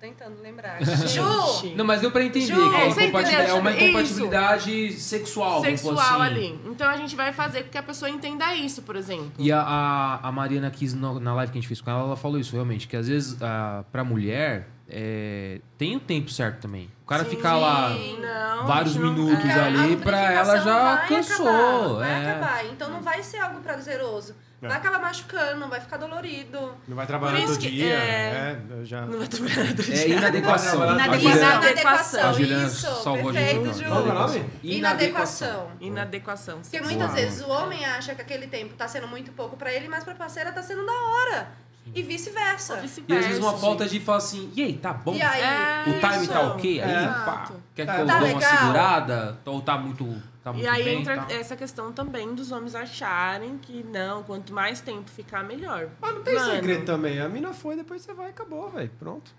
S5: tentando lembrar. [LAUGHS] Ju!
S2: Não, mas deu pra entender
S5: Ju,
S2: que é,
S4: é,
S2: uma
S4: entendeu?
S2: é uma
S4: Isso.
S2: incompatibilidade sexual, vamos pôr
S4: sexual
S2: assim.
S4: ali. Então a gente vai fazer com que a pessoa entenda isso, por exemplo.
S2: E a, a, a Mariana quis, na live que a gente fez com ela, ela falou isso realmente, que às vezes a, pra mulher é, tem o tempo certo também. O cara
S4: Sim.
S2: ficar lá
S4: Não,
S2: vários
S4: não-
S2: minutos
S4: é.
S5: A
S2: ali, pra ela já cansou.
S5: Acabar, vai
S2: é.
S5: acabar. Então não vai ser algo prazeroso.
S1: É.
S5: Vai acabar machucando, vai ficar dolorido.
S1: Não vai trabalhar todo
S4: que-
S1: dia.
S4: é.
S1: É, eu já.
S4: Não vai trabalhar outro
S2: É
S4: dia.
S2: inadequação.
S1: Inadequação.
S2: A
S5: Inadequação,
S2: a Juliana
S5: isso.
S2: salvou a
S5: Perfeito.
S1: Qual é?
S5: Inadequação.
S4: Inadequação.
S5: Porque muitas
S1: Uau.
S5: vezes o homem acha que aquele tempo tá sendo muito pouco pra ele, mas pra parceira tá sendo da hora. E vice-versa.
S4: Ou
S2: E às vezes uma falta de falar assim, e aí, tá bom?
S5: E aí?
S4: É
S2: O time
S4: isso.
S2: tá ok aí?
S4: Exato.
S2: Pá, quer que
S1: Tá
S2: eu dê uma segurada? Ou tá muito, tá muito
S4: E aí
S2: bem?
S4: entra
S2: tá?
S4: essa questão também dos homens acharem que não, quanto mais tempo ficar, melhor.
S1: Mas não tem
S4: Mano,
S1: segredo também. A mina foi, depois você vai e acabou, velho. Pronto.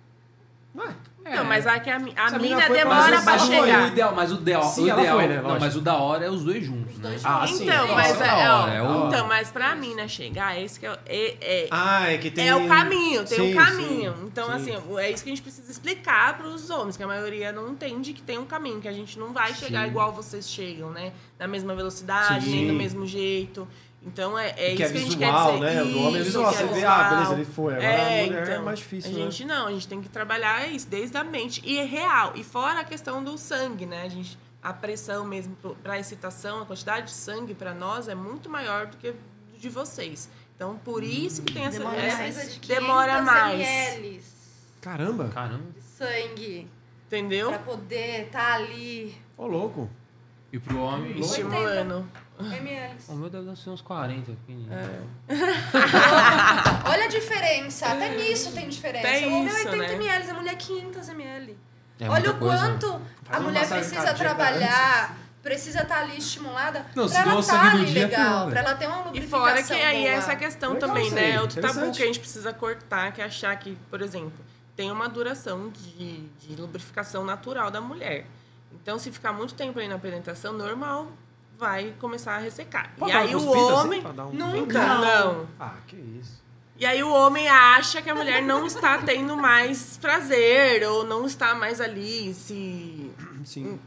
S1: Não é?
S4: Não, mas a, que a, a
S1: a mina
S4: demora
S1: Mas
S4: pra
S1: ela foi,
S2: o
S4: chegar.
S2: ideal, mas o ideal,
S1: Sim,
S2: o ideal
S1: foi, né?
S2: não, mas o da hora é os dois juntos, né?
S1: Ah, sim.
S4: Então,
S1: Sim,
S4: mas, é,
S2: é hora, é o-
S4: então, mas pra mina chegar, esse que é, o- é, é,
S1: Ah, é que tem.
S4: é o caminho, tem
S1: Sim,
S4: um caminho.
S1: sim,
S4: então,
S1: sim.
S4: assim, é isso que a gente precisa explicar pros homens, que a maioria não entende que tem um caminho, que a gente não vai chegar
S2: Sim.
S4: igual vocês chegam, né? Na mesma velocidade,
S1: Sim.
S4: nem do mesmo jeito. Então, é, é
S1: que
S4: isso
S1: é
S4: que a gente
S1: visual,
S4: quer dizer.
S1: né? O homem é visual.
S4: é
S1: Você vê, ah, beleza,
S4: visual.
S1: ele foi. Agora
S4: É,
S1: a mulher é
S4: então,
S1: mais difícil,
S4: a
S1: né?
S4: gente não, a gente tem que trabalhar isso desde a mente. E é real. E fora a questão do sangue, né? A gente, a pressão mesmo para excitação, a quantidade de sangue para nós é muito maior do que de vocês. Então, por isso que tem essa
S3: Demora
S4: essa-
S3: mais.
S5: De
S4: demora
S5: 500
S4: mais.
S5: ml
S1: Caramba.
S2: Caramba.
S5: de sangue
S4: Entendeu?
S5: pra poder estar ali.
S1: Ô, louco.
S2: E pro homem...
S4: Estimulando.
S5: ml.
S2: O meu deve ser uns 40.
S4: É. [LAUGHS]
S5: Olha a diferença. Até nisso tem diferença.
S4: Até
S5: o homem é
S4: isso,
S5: 80
S4: né?
S5: ml, a mulher 500 ml.
S2: É
S5: Olha
S2: muita
S5: o
S2: coisa.
S5: quanto
S1: Faz
S5: a
S1: uma
S5: mulher
S1: massagem
S5: precisa
S1: cardíaca
S5: trabalhar, precisa estar ali estimulada
S7: Não, se
S5: pra ela
S7: sangue
S5: estar
S7: no
S5: ali
S7: dia,
S5: legal,
S7: ferrou,
S5: pra ela ter uma
S4: E
S5: lubrificação
S4: fora que aí
S5: boa.
S4: é essa questão
S1: Legal
S4: também,
S1: isso
S4: né? Outro tabu
S1: interessante.
S4: que a gente precisa cortar, que é achar que, por exemplo, tem uma duração de, de lubrificação natural da mulher. Então, se ficar muito tempo aí na penetração, normal, vai começar a ressecar.
S1: Pode
S4: e aí o
S1: assim,
S4: homem.
S1: dar um-
S5: Nunca.
S4: Não.
S1: Ah, que isso.
S4: E aí o homem acha que a mulher não está tendo mais prazer ou não está mais ali se,
S1: Sim.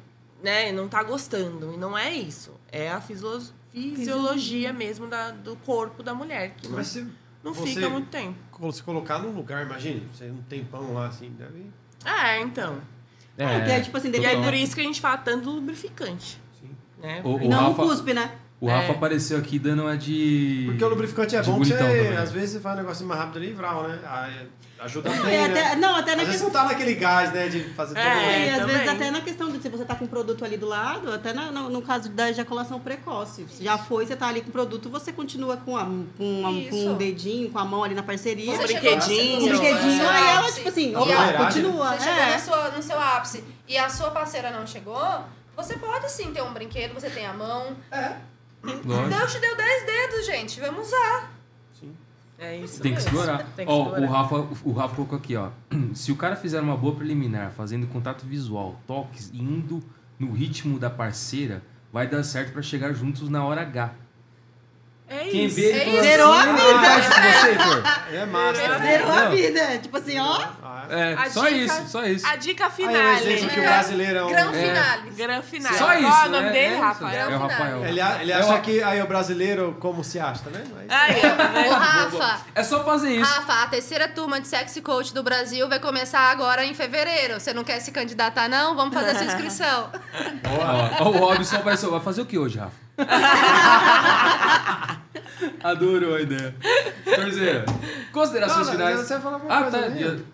S4: né, não está gostando. E não é isso. É a fisio- fisiologia mesmo da, do corpo da mulher que não,
S1: Mas se
S4: não
S1: você-
S4: fica muito tempo.
S1: se colocar num lugar, imagine, você um tempão lá assim, deve.
S4: É, então.
S3: É, é, tipo assim,
S4: E aí
S3: depende-
S4: por isso que a gente fala tanto do lubrificante,
S1: Sim.
S4: né?
S7: O, o
S3: Não
S7: Rafa,
S3: cuspe, né?
S7: O Rafa
S4: É.
S7: apareceu aqui dando uma de.
S1: Porque o lubrificante é bom você,
S7: também.
S1: às vezes você faz um negocinho mais rápido ali e vral, né? Aí ajuda
S3: É,
S1: bem, né?
S3: até- não, até
S1: Às
S3: na
S1: vezes
S3: questão.
S1: não tá naquele gás, né, de fazer
S4: É,
S1: todo
S3: E às
S4: também.
S3: vezes até na questão de se você tá com o produto ali do lado, até na- no, no caso da ejaculação precoce. Se já foi, você tá ali com o produto, você continua com, a, com, a- com um dedinho, com a mão ali na parceria.
S4: Um brinquedinho.
S3: um brinquedinho, aí ela, tipo assim, opa, continua.
S5: Você chegou
S3: É.
S5: no, sua- no seu ápice e a sua parceira não chegou, você pode sim ter um brinquedo, você tem a mão.
S7: Lógico.
S5: Deus te deu 10 dedos, gente. Vamos usar.
S4: É isso
S7: Tem que
S4: mesmo.
S7: explorar.
S4: Tem que
S7: Ó,
S4: explorar.
S7: o Rafa, o Rafa colocou aqui, ó. [CLEARS THROAT] Se o cara fizer uma boa preliminar, fazendo contato visual, toques, e indo no ritmo da parceira, vai dar certo pra chegar juntos na hora H.
S4: É
S7: Quem
S4: isso.
S7: vê
S5: É isso.
S3: Zerou a
S7: assim, "Não,
S3: vida."
S7: você.
S1: É massa.
S3: Zerou a
S7: Não.
S3: vida. Tipo assim, ó.
S1: Ah,
S7: É,
S4: A
S7: só
S4: dica-
S7: isso, só isso.
S4: A dica
S1: Aí é um
S4: final.
S1: exemplo que o brasileirão.
S5: Gran
S7: É.
S5: finale.
S4: Gran final.
S7: Só
S4: Qual
S7: isso,
S4: é o nome
S7: né?
S4: dele,
S7: É
S4: Rafael?
S7: É o. Rafael.
S1: Ele, ele
S7: É
S1: acha que aí o brasileiro como se acha, tá vendo? Aí-
S4: Aí, ó,
S5: Ô,
S4: vendo?
S5: Rafa,
S7: É só fazer isso.
S5: Rafa, a terceira turma de Sexy Coach do Brasil vai começar agora em fevereiro. Você não quer se candidatar, não? Vamos fazer a sua inscrição. [LAUGHS]
S7: Ó, o Robson. Vai fazer o que hoje, Rafa? [LAUGHS] Adorou a ideia. Torzeira, considerações
S1: Não, não,
S7: finais.
S1: Você ia falar alguma
S7: Ah,
S1: coisa.
S7: tá.
S1: né?
S7: Eu,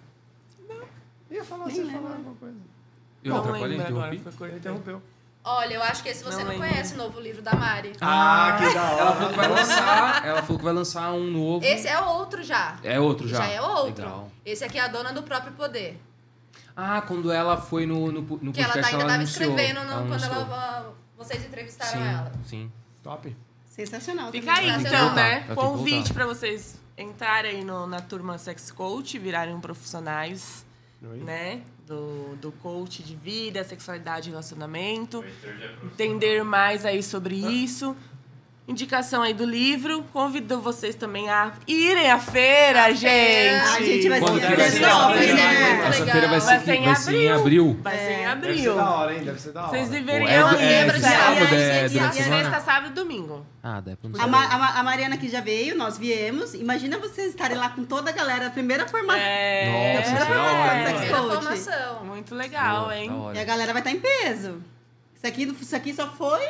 S1: Ia falar, você ia falar alguma coisa.
S7: eu
S4: Não
S7: atrapalhei,
S4: lembro agora,
S7: interrompi.
S4: cortado.
S1: interrompeu.
S5: Olha, eu acho que esse você
S4: Não
S5: não, conhece o novo livro da Mari.
S1: Ah, que da hora.
S2: Ela falou que vai lançar. Ela falou que vai lançar um novo.
S5: Esse é outro já.
S2: É outro já.
S5: Já é outro.
S2: Legal.
S5: Esse aqui é a dona do próprio poder.
S2: Ah, quando ela foi no, no, no
S5: Que ela
S2: podcast,
S5: ainda
S2: ela
S5: estava
S2: anunciou.
S5: escrevendo no- quando
S2: anunciou.
S5: ela, vocês entrevistaram
S2: sim,
S5: ela.
S2: Sim.
S1: Top.
S3: Sensacional.
S4: Fica aí, então, né? Convite pra vocês entrarem aí no- na turma Sex Coach, virarem profissionais,
S1: Oi.
S4: né? Do, do coach de vida, sexualidade e relacionamento. Entender mais aí sobre isso. Indicação aí do livro. Convido vocês também a irem à feira, gente.
S3: A gente vai
S2: Quando
S3: ser
S2: vai ser?
S3: legal,
S5: vai ser
S3: né?
S5: muito
S2: Essa
S5: legal.
S2: feira vai
S4: Vai
S2: ser,
S4: em
S2: vai ser em abril.
S4: Vai ser em
S1: Deve ser
S4: abril.
S1: da hora, hein? Deve ser da hora.
S4: Vocês deveriam
S2: é, é,
S5: lembra
S2: é
S5: de-
S2: sábado,
S5: e
S2: é a.
S4: Sexta, sábado e domingo.
S2: Ah, dá pra
S3: A. Ma- a Ma- a Mariana que já veio, nós viemos. Imagina vocês estarem lá com toda a galera, a primeira formação.
S4: É.
S2: Nossa,
S3: Primeira formação
S5: formação.
S4: Muito legal, hein?
S3: E a galera vai estar em peso. Isso aqui, isso aqui só foi.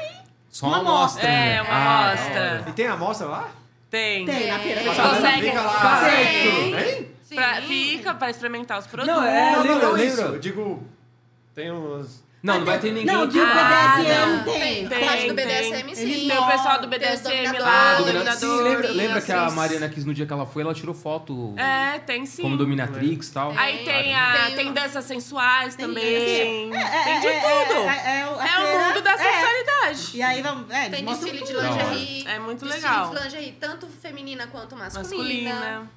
S2: Só
S3: uma
S2: amostra.
S4: É,
S2: né?
S4: uma
S2: Ah,
S4: amostra.
S2: hora.
S1: E tem amostra lá?
S4: Tem.
S3: Tem na feira.
S5: Vocês
S4: conseguem?
S1: Fica lá.
S5: Tem.
S1: Tem?
S5: Sim.
S4: Pra- fica pra experimentar os produtos.
S2: Não, é,
S1: Não, não, não,
S2: lembra?
S1: isso. Eu digo, tem uns...
S2: Não, não vai ter ninguém.
S3: Não, de
S4: Ah,
S3: BDSM
S4: não.
S3: tem.
S5: A parte do
S4: Tem,
S5: BDSM,
S3: tem.
S5: sim.
S3: Eles
S4: Tem o pessoal do
S5: Tem
S4: BDSM lá,
S2: Ah,
S4: do
S2: dominador. Sim, lembra, lembra que a. Mariana quis no dia que ela foi, ela tirou foto
S4: É, tem sim.
S2: como dominatrix e tal.
S4: Aí tem, a,
S5: Tem
S4: tem, danças sensuais
S3: Tem
S4: também.
S3: É,
S4: tem de
S3: é,
S4: tudo.
S3: É, é, é, a
S4: É o mundo da
S3: é.
S4: sexualidade.
S3: E aí vamos. É,
S5: Tem desfile de
S3: tudo.
S5: Lingerie.
S4: É muito
S5: desfile
S4: legal.
S5: de lingerie, tanto feminina quanto masculina.
S4: Masculina.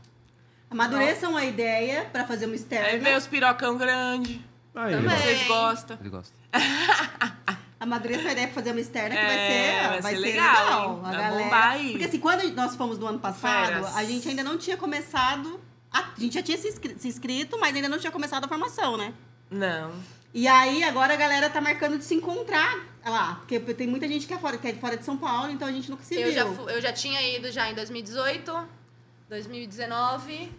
S3: Amadureçam a ideia pra fazer uma
S4: Aí
S3: externa.
S4: vem os pirocão grande.
S1: Aí,
S5: Também.
S4: Vocês gostam.
S2: Ele gosta. [LAUGHS]
S3: Amadureça a ideia pra fazer uma externa que
S4: É,
S3: vai ser,
S4: vai
S3: vai
S4: ser
S3: ser
S4: legal,
S3: legal.
S4: Vai
S3: galera...
S4: bombar aí.
S3: Porque assim, quando nós fomos do ano passado,
S4: Feras.
S3: a gente ainda não tinha começado. A, a gente já tinha se, inscri- se inscrito, mas ainda não tinha começado a formação, né?
S4: Não.
S3: E aí, agora a galera tá marcando de se encontrar lá. Porque tem muita gente que é fora, que é de fora de São Paulo, então a gente nunca se
S5: Eu
S3: viu.
S5: já, eu já tinha ido já em 2018, 2019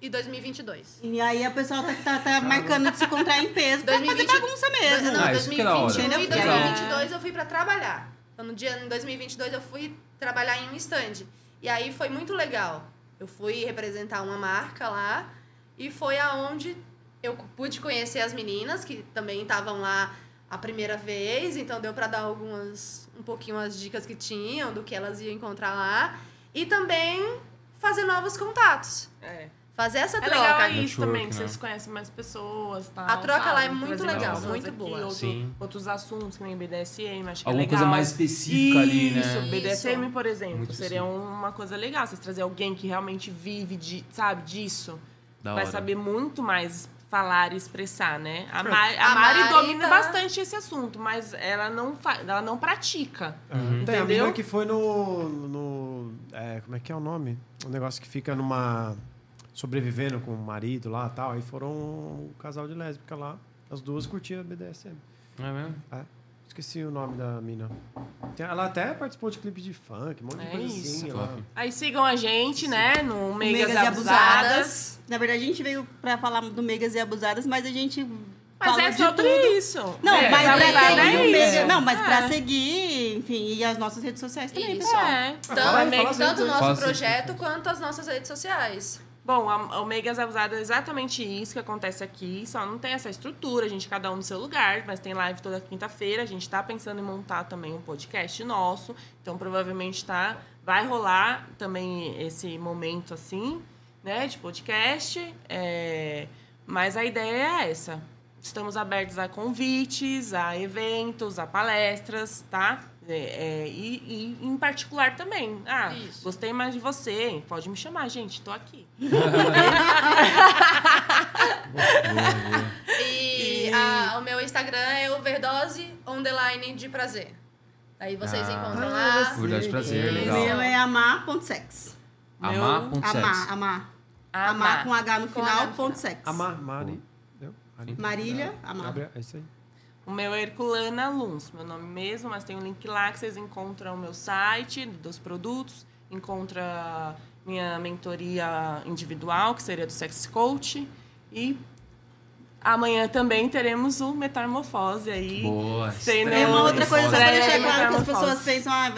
S5: e 2022.
S3: E aí a pessoa tá, tá, tá marcando de se encontrar em peso pra
S5: 2020
S3: fazer bagunça mesmo.
S5: Não,
S2: Ah, isso que é da hora.
S5: 2021 e
S3: Entendeu?
S5: 2022 eu fui pra trabalhar. Então, no dia em 2022 eu fui trabalhar em um stand. E aí foi muito legal. Eu fui representar uma marca lá e foi aonde eu pude conhecer as meninas que também estavam lá a primeira vez, então deu pra dar algumas um pouquinho as dicas que tinham do que elas iam encontrar lá e também fazer novos contatos.
S4: É.
S5: Fazer essa
S4: É
S5: troca.
S4: legal isso
S2: Network,
S4: também, que
S2: né?
S4: vocês conhecem mais pessoas. Tal,
S5: A troca
S4: sabe?
S5: lá é muito
S4: Trazer
S2: legal,
S5: muito
S4: aqui,
S5: boa.
S4: outro-
S2: Sim.
S4: Outros assuntos, que nem BDSM, acho que
S2: Alguma
S4: é legal.
S2: coisa mais específica ali, né?
S4: Isso, BDSM,
S5: Isso.
S4: por exemplo,
S2: Muito
S4: seria uma coisa legal. Vocês trazer alguém que realmente vive, de, sabe, disso.
S2: Da
S4: vai
S2: hora.
S4: saber muito mais falar e expressar, né? A, Ma
S5: A
S4: a Mari
S5: Mari
S4: domina
S5: tá-
S4: bastante esse assunto, mas ela não, ela não pratica.
S1: Tem a menina que foi no. no é, como é que é o nome? Um negócio que fica numa. Sobrevivendo com o marido lá e tal. Aí foram um casal de lésbica lá. As duas curtiam BDSM.
S2: É mesmo?
S1: Esqueci o nome da mina. Ela até participou de clipe de funk, um monte de
S4: É
S1: coisa
S4: isso.
S1: assim. Ela...
S4: Aí sigam a gente, né, no Megas,
S3: Megas
S4: e Abusadas.
S3: Abusadas. Na verdade, a gente veio pra falar do Megas e Abusadas, mas a gente.
S4: Mas
S3: fala
S4: é sobre
S3: tudo.
S4: isso.
S3: Não,
S4: É,
S3: mas pra
S4: Abusada
S3: seguir
S4: é
S3: Mega. Não, mas pra
S4: É.
S3: seguir, enfim, e as nossas redes sociais também,
S5: Isso.
S3: pessoal.
S4: É.
S5: Tanto,
S1: Fala fala
S5: tanto
S1: assim,
S5: o
S2: fala
S5: nosso
S2: assim.
S5: projeto quanto as nossas redes sociais.
S4: Bom, a, o Megas Abusadas é exatamente isso que acontece aqui, só não tem essa estrutura, a gente cada um no seu lugar, mas tem live toda quinta-feira, a gente tá pensando em montar também um podcast nosso, então provavelmente tá, vai rolar também esse momento assim, né, de podcast, é, mas a ideia é essa. Estamos abertos a convites, a eventos, a palestras, tá? É, é, e, e em particular também. Ah,
S5: Isso.
S4: gostei mais de você. Pode me chamar, gente. Tô aqui. [LAUGHS]
S5: E a- o meu Instagram é overdose underline de prazer. Aí vocês
S2: Ah.
S5: encontram
S3: Ah,
S5: lá.
S3: você-
S2: Verdade, prazer,
S3: O
S2: legal.
S3: meu é amar.sex.
S2: Amar.sex.
S3: Amar, amar. Amar com H no
S5: Com
S3: final,
S5: H no
S3: ponto sex.
S1: Amar, Mari.
S3: Marília, amar.
S1: É isso aí.
S4: O meu é Herculana Luns, meu nome mesmo, mas tem um link lá que vocês encontram o meu site dos produtos, encontra minha mentoria individual, que seria do Sex Coach, e amanhã também teremos o Metamorfose aí.
S2: Boa.
S4: Sendo-
S3: É uma outra coisa, só pra deixar
S4: de
S3: claro que as pessoas pensam ah,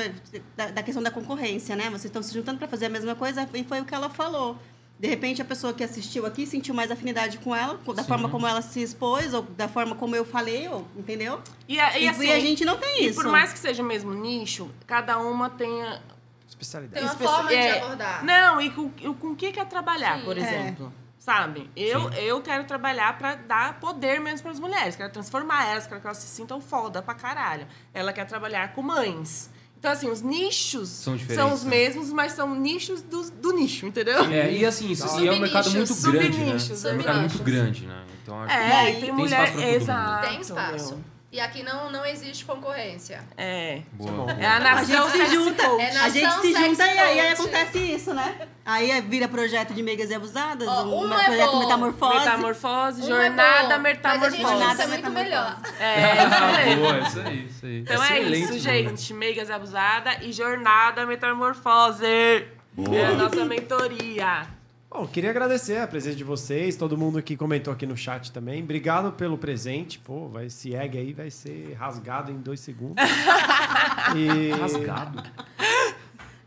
S3: da, da questão da concorrência, né? Vocês estão se juntando para fazer a mesma coisa e foi o que ela falou. De repente, a pessoa que assistiu aqui sentiu mais afinidade com ela, da
S2: Sim.
S3: forma como ela se expôs, ou da forma como eu falei, ou, entendeu?
S4: E, a- e
S3: E,
S4: assim,
S3: a gente não tem
S4: e
S3: isso.
S4: por mais que seja o mesmo nicho, cada uma tem a-
S1: Especialidade.
S5: Tem uma
S4: Especia-
S5: forma de
S4: é,
S5: abordar.
S4: Não, e com, e com o que quer trabalhar,
S5: Sim.
S4: por
S3: É.
S4: exemplo. Sabe? Eu, eu quero trabalhar pra dar poder mesmo para as mulheres. Quero transformar elas, quero que elas se sintam foda pra caralho. Ela quer trabalhar com mães. Então, assim, os nichos
S2: São
S4: são, os
S2: né?
S4: mesmos, mas são nichos do, do nicho, entendeu?
S2: É, e assim, isso, e é um mercado muito grande, né? É um mercado muito grande, né? Então acho
S4: É,
S2: que
S4: e tem,
S2: tem
S4: mulher.
S2: espaço pra todo mundo.
S4: Exato.
S5: Tem espaço. E aqui não, não existe concorrência.
S4: É.
S2: Boa.
S4: É a
S3: A
S4: nação
S3: gente se junta.
S5: É
S3: a gente se junta e aí, aí acontece isso, né? Aí é- vira projeto de meigas e abusadas,
S5: Ó,
S3: um
S5: uma é
S3: projeto
S5: bom.
S3: metamorfose.
S4: Metamorfose,
S5: Um é
S4: jornada
S5: bom, Mas a
S4: metamorfose.
S5: gente pensa
S3: Jornada
S5: muito
S3: metamorfose.
S5: melhor.
S4: É, [LAUGHS] isso
S2: Ah, boa, isso aí, isso aí.
S4: Então é
S2: Excelente,
S4: isso, gente. Meigas Abusada e Jornada Metamorfose. É a nossa mentoria.
S1: Bom, queria agradecer a presença de vocês, todo mundo que comentou aqui no chat também. Obrigado pelo presente. Pô, vai, esse egg aí vai ser rasgado em dois segundos. [LAUGHS] e...
S2: Rasgado.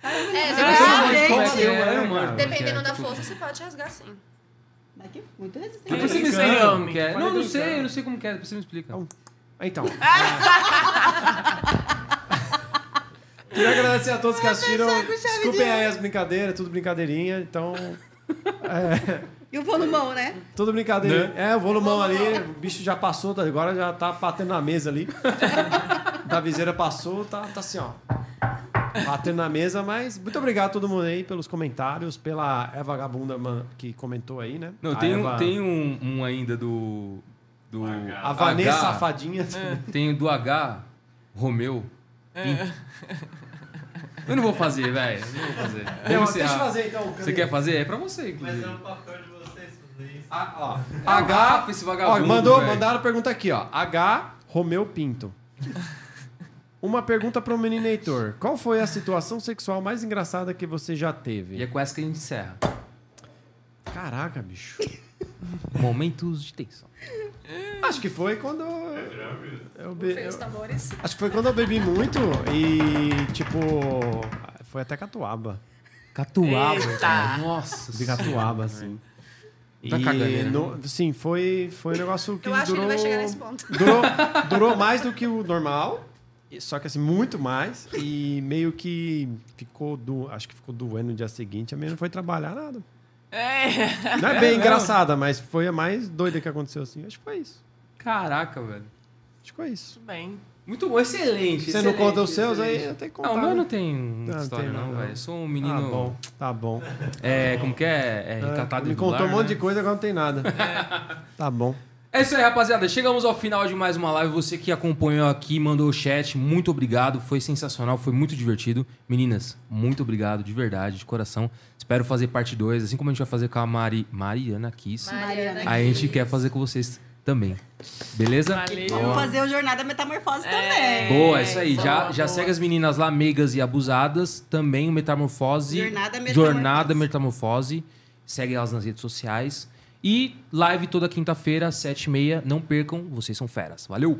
S5: É,
S2: é que é,
S1: É,
S2: mano?
S1: cara.
S5: dependendo da
S2: Tipo,
S5: força, você pode rasgar sim.
S3: Daqui, muito resistente.
S2: Depois você me explica como que é. Não, não sei, eu não sei como que é. Depois você me explica.
S1: Então, Então. [LAUGHS] Queria agradecer a todos que assistiram. Desculpem aí as brincadeiras, tudo brincadeirinha. Então,
S3: E o volumão, né?
S1: tudo brincadeirinha. É, o volumão ali, o bicho já passou, tá- agora já tá batendo na mesa ali. [LAUGHS] da viseira passou, tá, tá assim, ó. Batendo na mesa, mas muito obrigado a todo mundo aí pelos comentários, pela Eva Vagabunda que comentou aí, né?
S2: Não,
S1: A
S2: tem, um,
S1: Eva-
S2: tem um, um ainda do. Do.
S1: A Vanessa
S2: H.
S1: Safadinha.
S2: Tem do H. Romeu. Pinto. [LAUGHS] Eu não vou fazer, velho. Não vou fazer.
S1: Não,
S2: Vamos
S1: deixa eu fazer então.
S2: Você quer fazer? É pra você,
S6: Mas
S2: inclusive.
S6: é um papel de vocês fazer isso.
S1: Ah, ó.
S2: H, esse
S1: Ó,
S2: vagabundo.
S1: mandou,
S2: velho.
S1: mandaram a pergunta aqui, ó. H. Romeu Pinto. [LAUGHS] Uma pergunta pro menino Heitor. Qual foi a situação sexual mais engraçada que você já teve?
S2: E é com essa que a gente encerra.
S1: Caraca, bicho.
S2: Momentos de tensão.
S1: Acho que foi quando. Eu be...
S5: Tambores.
S1: Acho que foi quando eu bebi muito e, tipo. Foi até Catuaba.
S2: Catuaba.
S4: Eita.
S2: cara. Nossa.
S1: De Catuaba, assim.
S2: Tá
S1: E
S2: caganeira.
S1: no- sim, foi, foi um negócio que
S5: Eu acho que
S1: durou...
S5: ele vai chegar nesse ponto.
S1: Durou, durou mais do que o normal, só que assim, muito mais. E meio que ficou do, acho que ficou doendo no dia seguinte, a menina não foi trabalhar nada.
S4: É.
S1: Não é bem engraçada, mas foi a mais doida que aconteceu assim. Acho que foi isso.
S2: Caraca, velho.
S1: Acho que foi isso.
S4: Tudo bem.
S2: Muito bom, excelente.
S1: Você não conta os seus,
S2: excelente.
S1: aí eu tenho que contar.
S2: Não, o meu
S1: né?
S2: não tem muita
S1: Não,
S2: história, não,
S1: não,
S2: velho. Eu sou um
S1: Tá
S2: menino.
S1: bom, tá bom.
S2: É, como que é? É recatado
S1: Me contou um monte
S2: né?
S1: de coisa, agora não tem nada. Tá bom.
S2: É isso aí, rapaziada. Chegamos ao final de mais uma live. Você que acompanhou aqui, mandou o chat, muito obrigado. Foi sensacional, foi muito divertido. Meninas, muito obrigado, de verdade, de coração. Espero fazer parte 2, assim como a gente vai fazer com a Mari, Mariana Kiss.
S5: Mariana
S2: A gente
S5: Kiss.
S2: quer fazer com vocês também. Beleza?
S4: Valeu.
S3: Vamos fazer o Jornada Metamorfose
S4: É.
S3: também.
S2: Boa, é isso aí.
S4: boa,
S2: já já
S4: boa.
S2: segue as meninas lá, meigas e abusadas. Também o Metamorfose.
S3: Jornada Metamorfose.
S2: Jornada Metamorfose. Segue elas nas redes sociais. E live toda quinta-feira, às 7h30. Não percam, vocês são feras. Valeu!